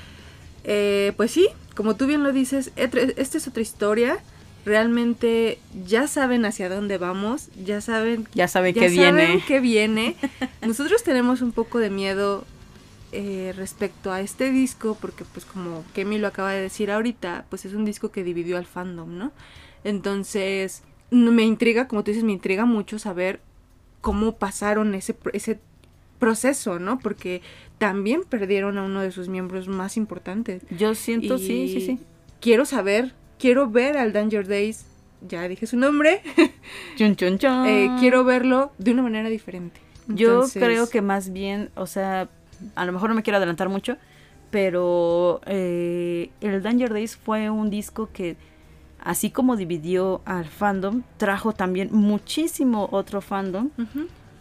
S2: eh, pues sí, como tú bien lo dices, esta es otra historia. Realmente ya saben hacia dónde vamos, ya saben
S1: ya saben
S2: ya
S1: que
S2: saben
S1: viene.
S2: que [laughs] viene. Nosotros tenemos un poco de miedo eh, respecto a este disco, porque pues como Kemi lo acaba de decir ahorita, pues es un disco que dividió al fandom, ¿no? Entonces, me intriga, como tú dices, me intriga mucho saber cómo pasaron ese, pr- ese proceso, ¿no? Porque también perdieron a uno de sus miembros más importantes.
S1: Yo siento,
S2: Y
S1: sí, sí, sí.
S2: Quiero saber, quiero ver al Danger Days, ya dije su nombre, [laughs]
S1: Chun, chun, chun.
S2: eh, quiero verlo de una manera diferente.
S1: Yo creo que más bien, o sea, a lo mejor no me quiero adelantar mucho, pero eh, el Danger Days fue un disco que, así como dividió al fandom, trajo también muchísimo otro fandom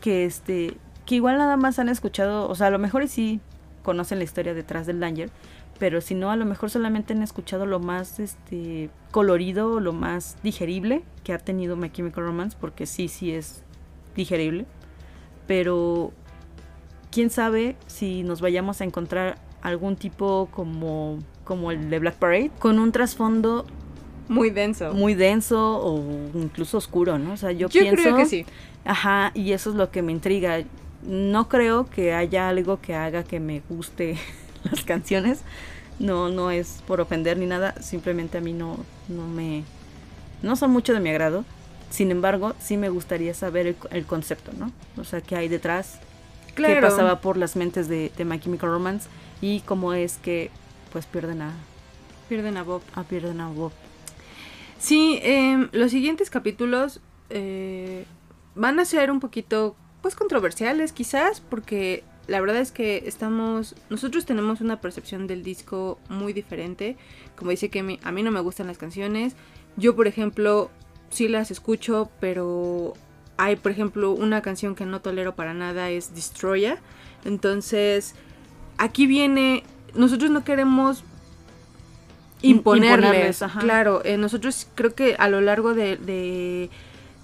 S1: que este que igual nada más han escuchado, o sea, a lo mejor y sí conocen la historia detrás del Danger, pero si no, a lo mejor solamente han escuchado lo más este colorido, lo más digerible que ha tenido My Chemical Romance, porque sí, sí es digerible, pero quién sabe si nos vayamos a encontrar algún tipo como como el de Black Parade con un trasfondo
S2: Muy denso.
S1: muy denso o incluso oscuro, ¿no? O sea, yo,
S2: Yo
S1: pienso
S2: creo que sí.
S1: Ajá, y eso es lo que me intriga. No creo que haya algo que haga que me guste [laughs] las canciones. No, no es por ofender ni nada, simplemente a mí no, no me, no son mucho de mi agrado. Sin embargo, sí me gustaría saber el, el concepto, ¿no? O sea, qué hay detrás,
S2: Claro.
S1: qué pasaba por las mentes de, de My Chemical Romance y cómo es que, pues, pierden a,
S2: Pierden a Bob.
S1: a pierden a Bob.
S2: Sí, em, los siguientes capítulos eh, van a ser un poquito, pues, controversiales quizás, porque la verdad es que estamos, nosotros tenemos una percepción del disco muy diferente. Como dice que a mí no me gustan las canciones. Yo, por ejemplo, sí las escucho, pero hay, por ejemplo, una canción que no tolero para nada, es Destroya. Entonces, aquí viene, nosotros no queremos imponerles.
S1: imponerles, ajá.
S2: Claro, eh, nosotros creo que a lo largo de, de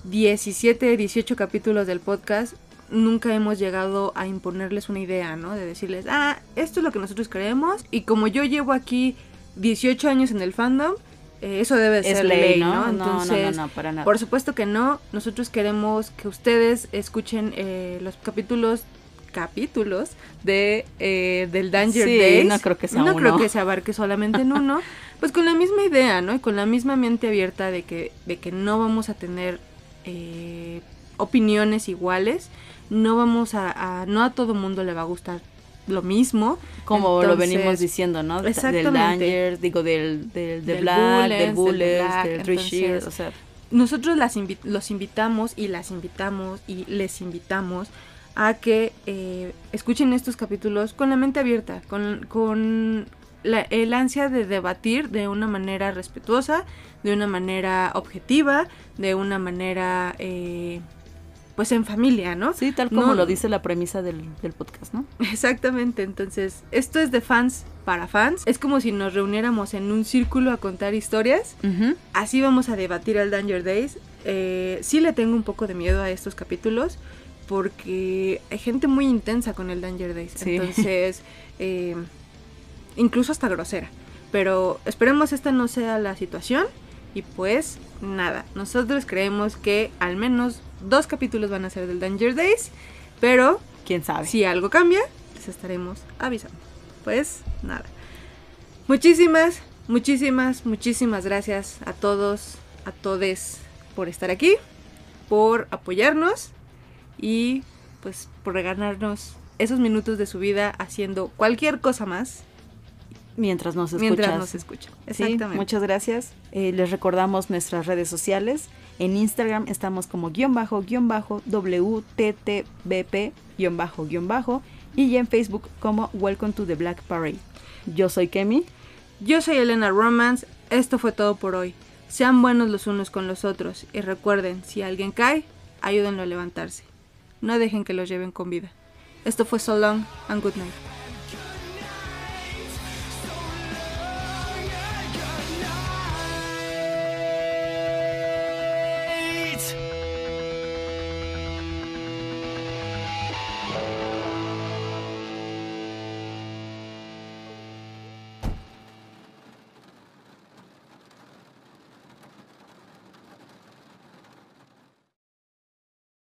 S2: 17, 18 capítulos del podcast nunca hemos llegado a imponerles una idea, ¿no? De decirles, ah, esto es lo que nosotros creemos y como yo llevo aquí 18 años en el fandom, eh, eso debe
S1: Es
S2: ser
S1: ley,
S2: ley,
S1: ¿no?
S2: ¿no?
S1: No, no, para nada.
S2: por supuesto que no. Nosotros queremos que ustedes escuchen eh, los capítulos capítulos de eh, del Danger
S1: Sí,
S2: Days.
S1: no creo que sea
S2: No creo
S1: uno.
S2: que se abarque solamente en uno. [laughs] pues con la misma idea, ¿no? Y con la misma mente abierta de que, de que no vamos a tener eh, opiniones iguales. No vamos a, a- No a todo mundo le va a gustar lo mismo.
S1: Como lo venimos diciendo, ¿no? Del. Danger, digo, del, del, de
S2: Del
S1: Black,
S2: Bullets,
S1: del
S2: del
S1: Bullets,
S2: Black,
S1: del Three
S2: entonces,
S1: Shears, o sea,
S2: nosotros las invi- los invitamos y las invitamos y les invitamos a que eh, escuchen estos capítulos con la mente abierta, con, con la, el ansia de debatir de una manera respetuosa, de una manera objetiva, de una manera eh, pues en familia, ¿no?
S1: sí, tal como
S2: No-
S1: lo dice la premisa del, del podcast, ¿no?
S2: Exactamente, entonces esto es de fans para fans. Es como si nos reuniéramos en un círculo a contar historias Así vamos a debatir al Danger Days. Eh, sí le tengo un poco de miedo a estos capítulos porque hay gente muy intensa con el Danger Days.
S1: Sí.
S2: Entonces, [laughs] eh, incluso hasta grosera. Pero esperemos esta no sea la situación. Y pues nada, nosotros creemos que al menos dos capítulos van a ser del Danger Days. Pero
S1: ¿Quién sabe?
S2: si algo cambia, les estaremos avisando. Pues nada. Muchísimas, muchísimas, muchísimas gracias a todos, a todes por estar aquí, por apoyarnos y pues por regalarnos esos minutos de su vida haciendo cualquier cosa más
S1: Mientras nos escuchas.
S2: mientras nos escuchan.
S1: Sí,
S2: Exactamente.
S1: muchas gracias. Eh, les recordamos nuestras redes sociales. En Instagram estamos como guion bajo, guion bajo, WTTBP, guion bajo, guion bajo. Y en Facebook como Welcome to the Black Parade. Yo soy Kemi.
S2: Yo soy Elena Romance, esto fue todo por hoy. Sean buenos los unos con los otros y recuerden, si alguien cae, ayúdenlo a levantarse. No dejen que los lleven con vida. Esto fue So Long and Good Night.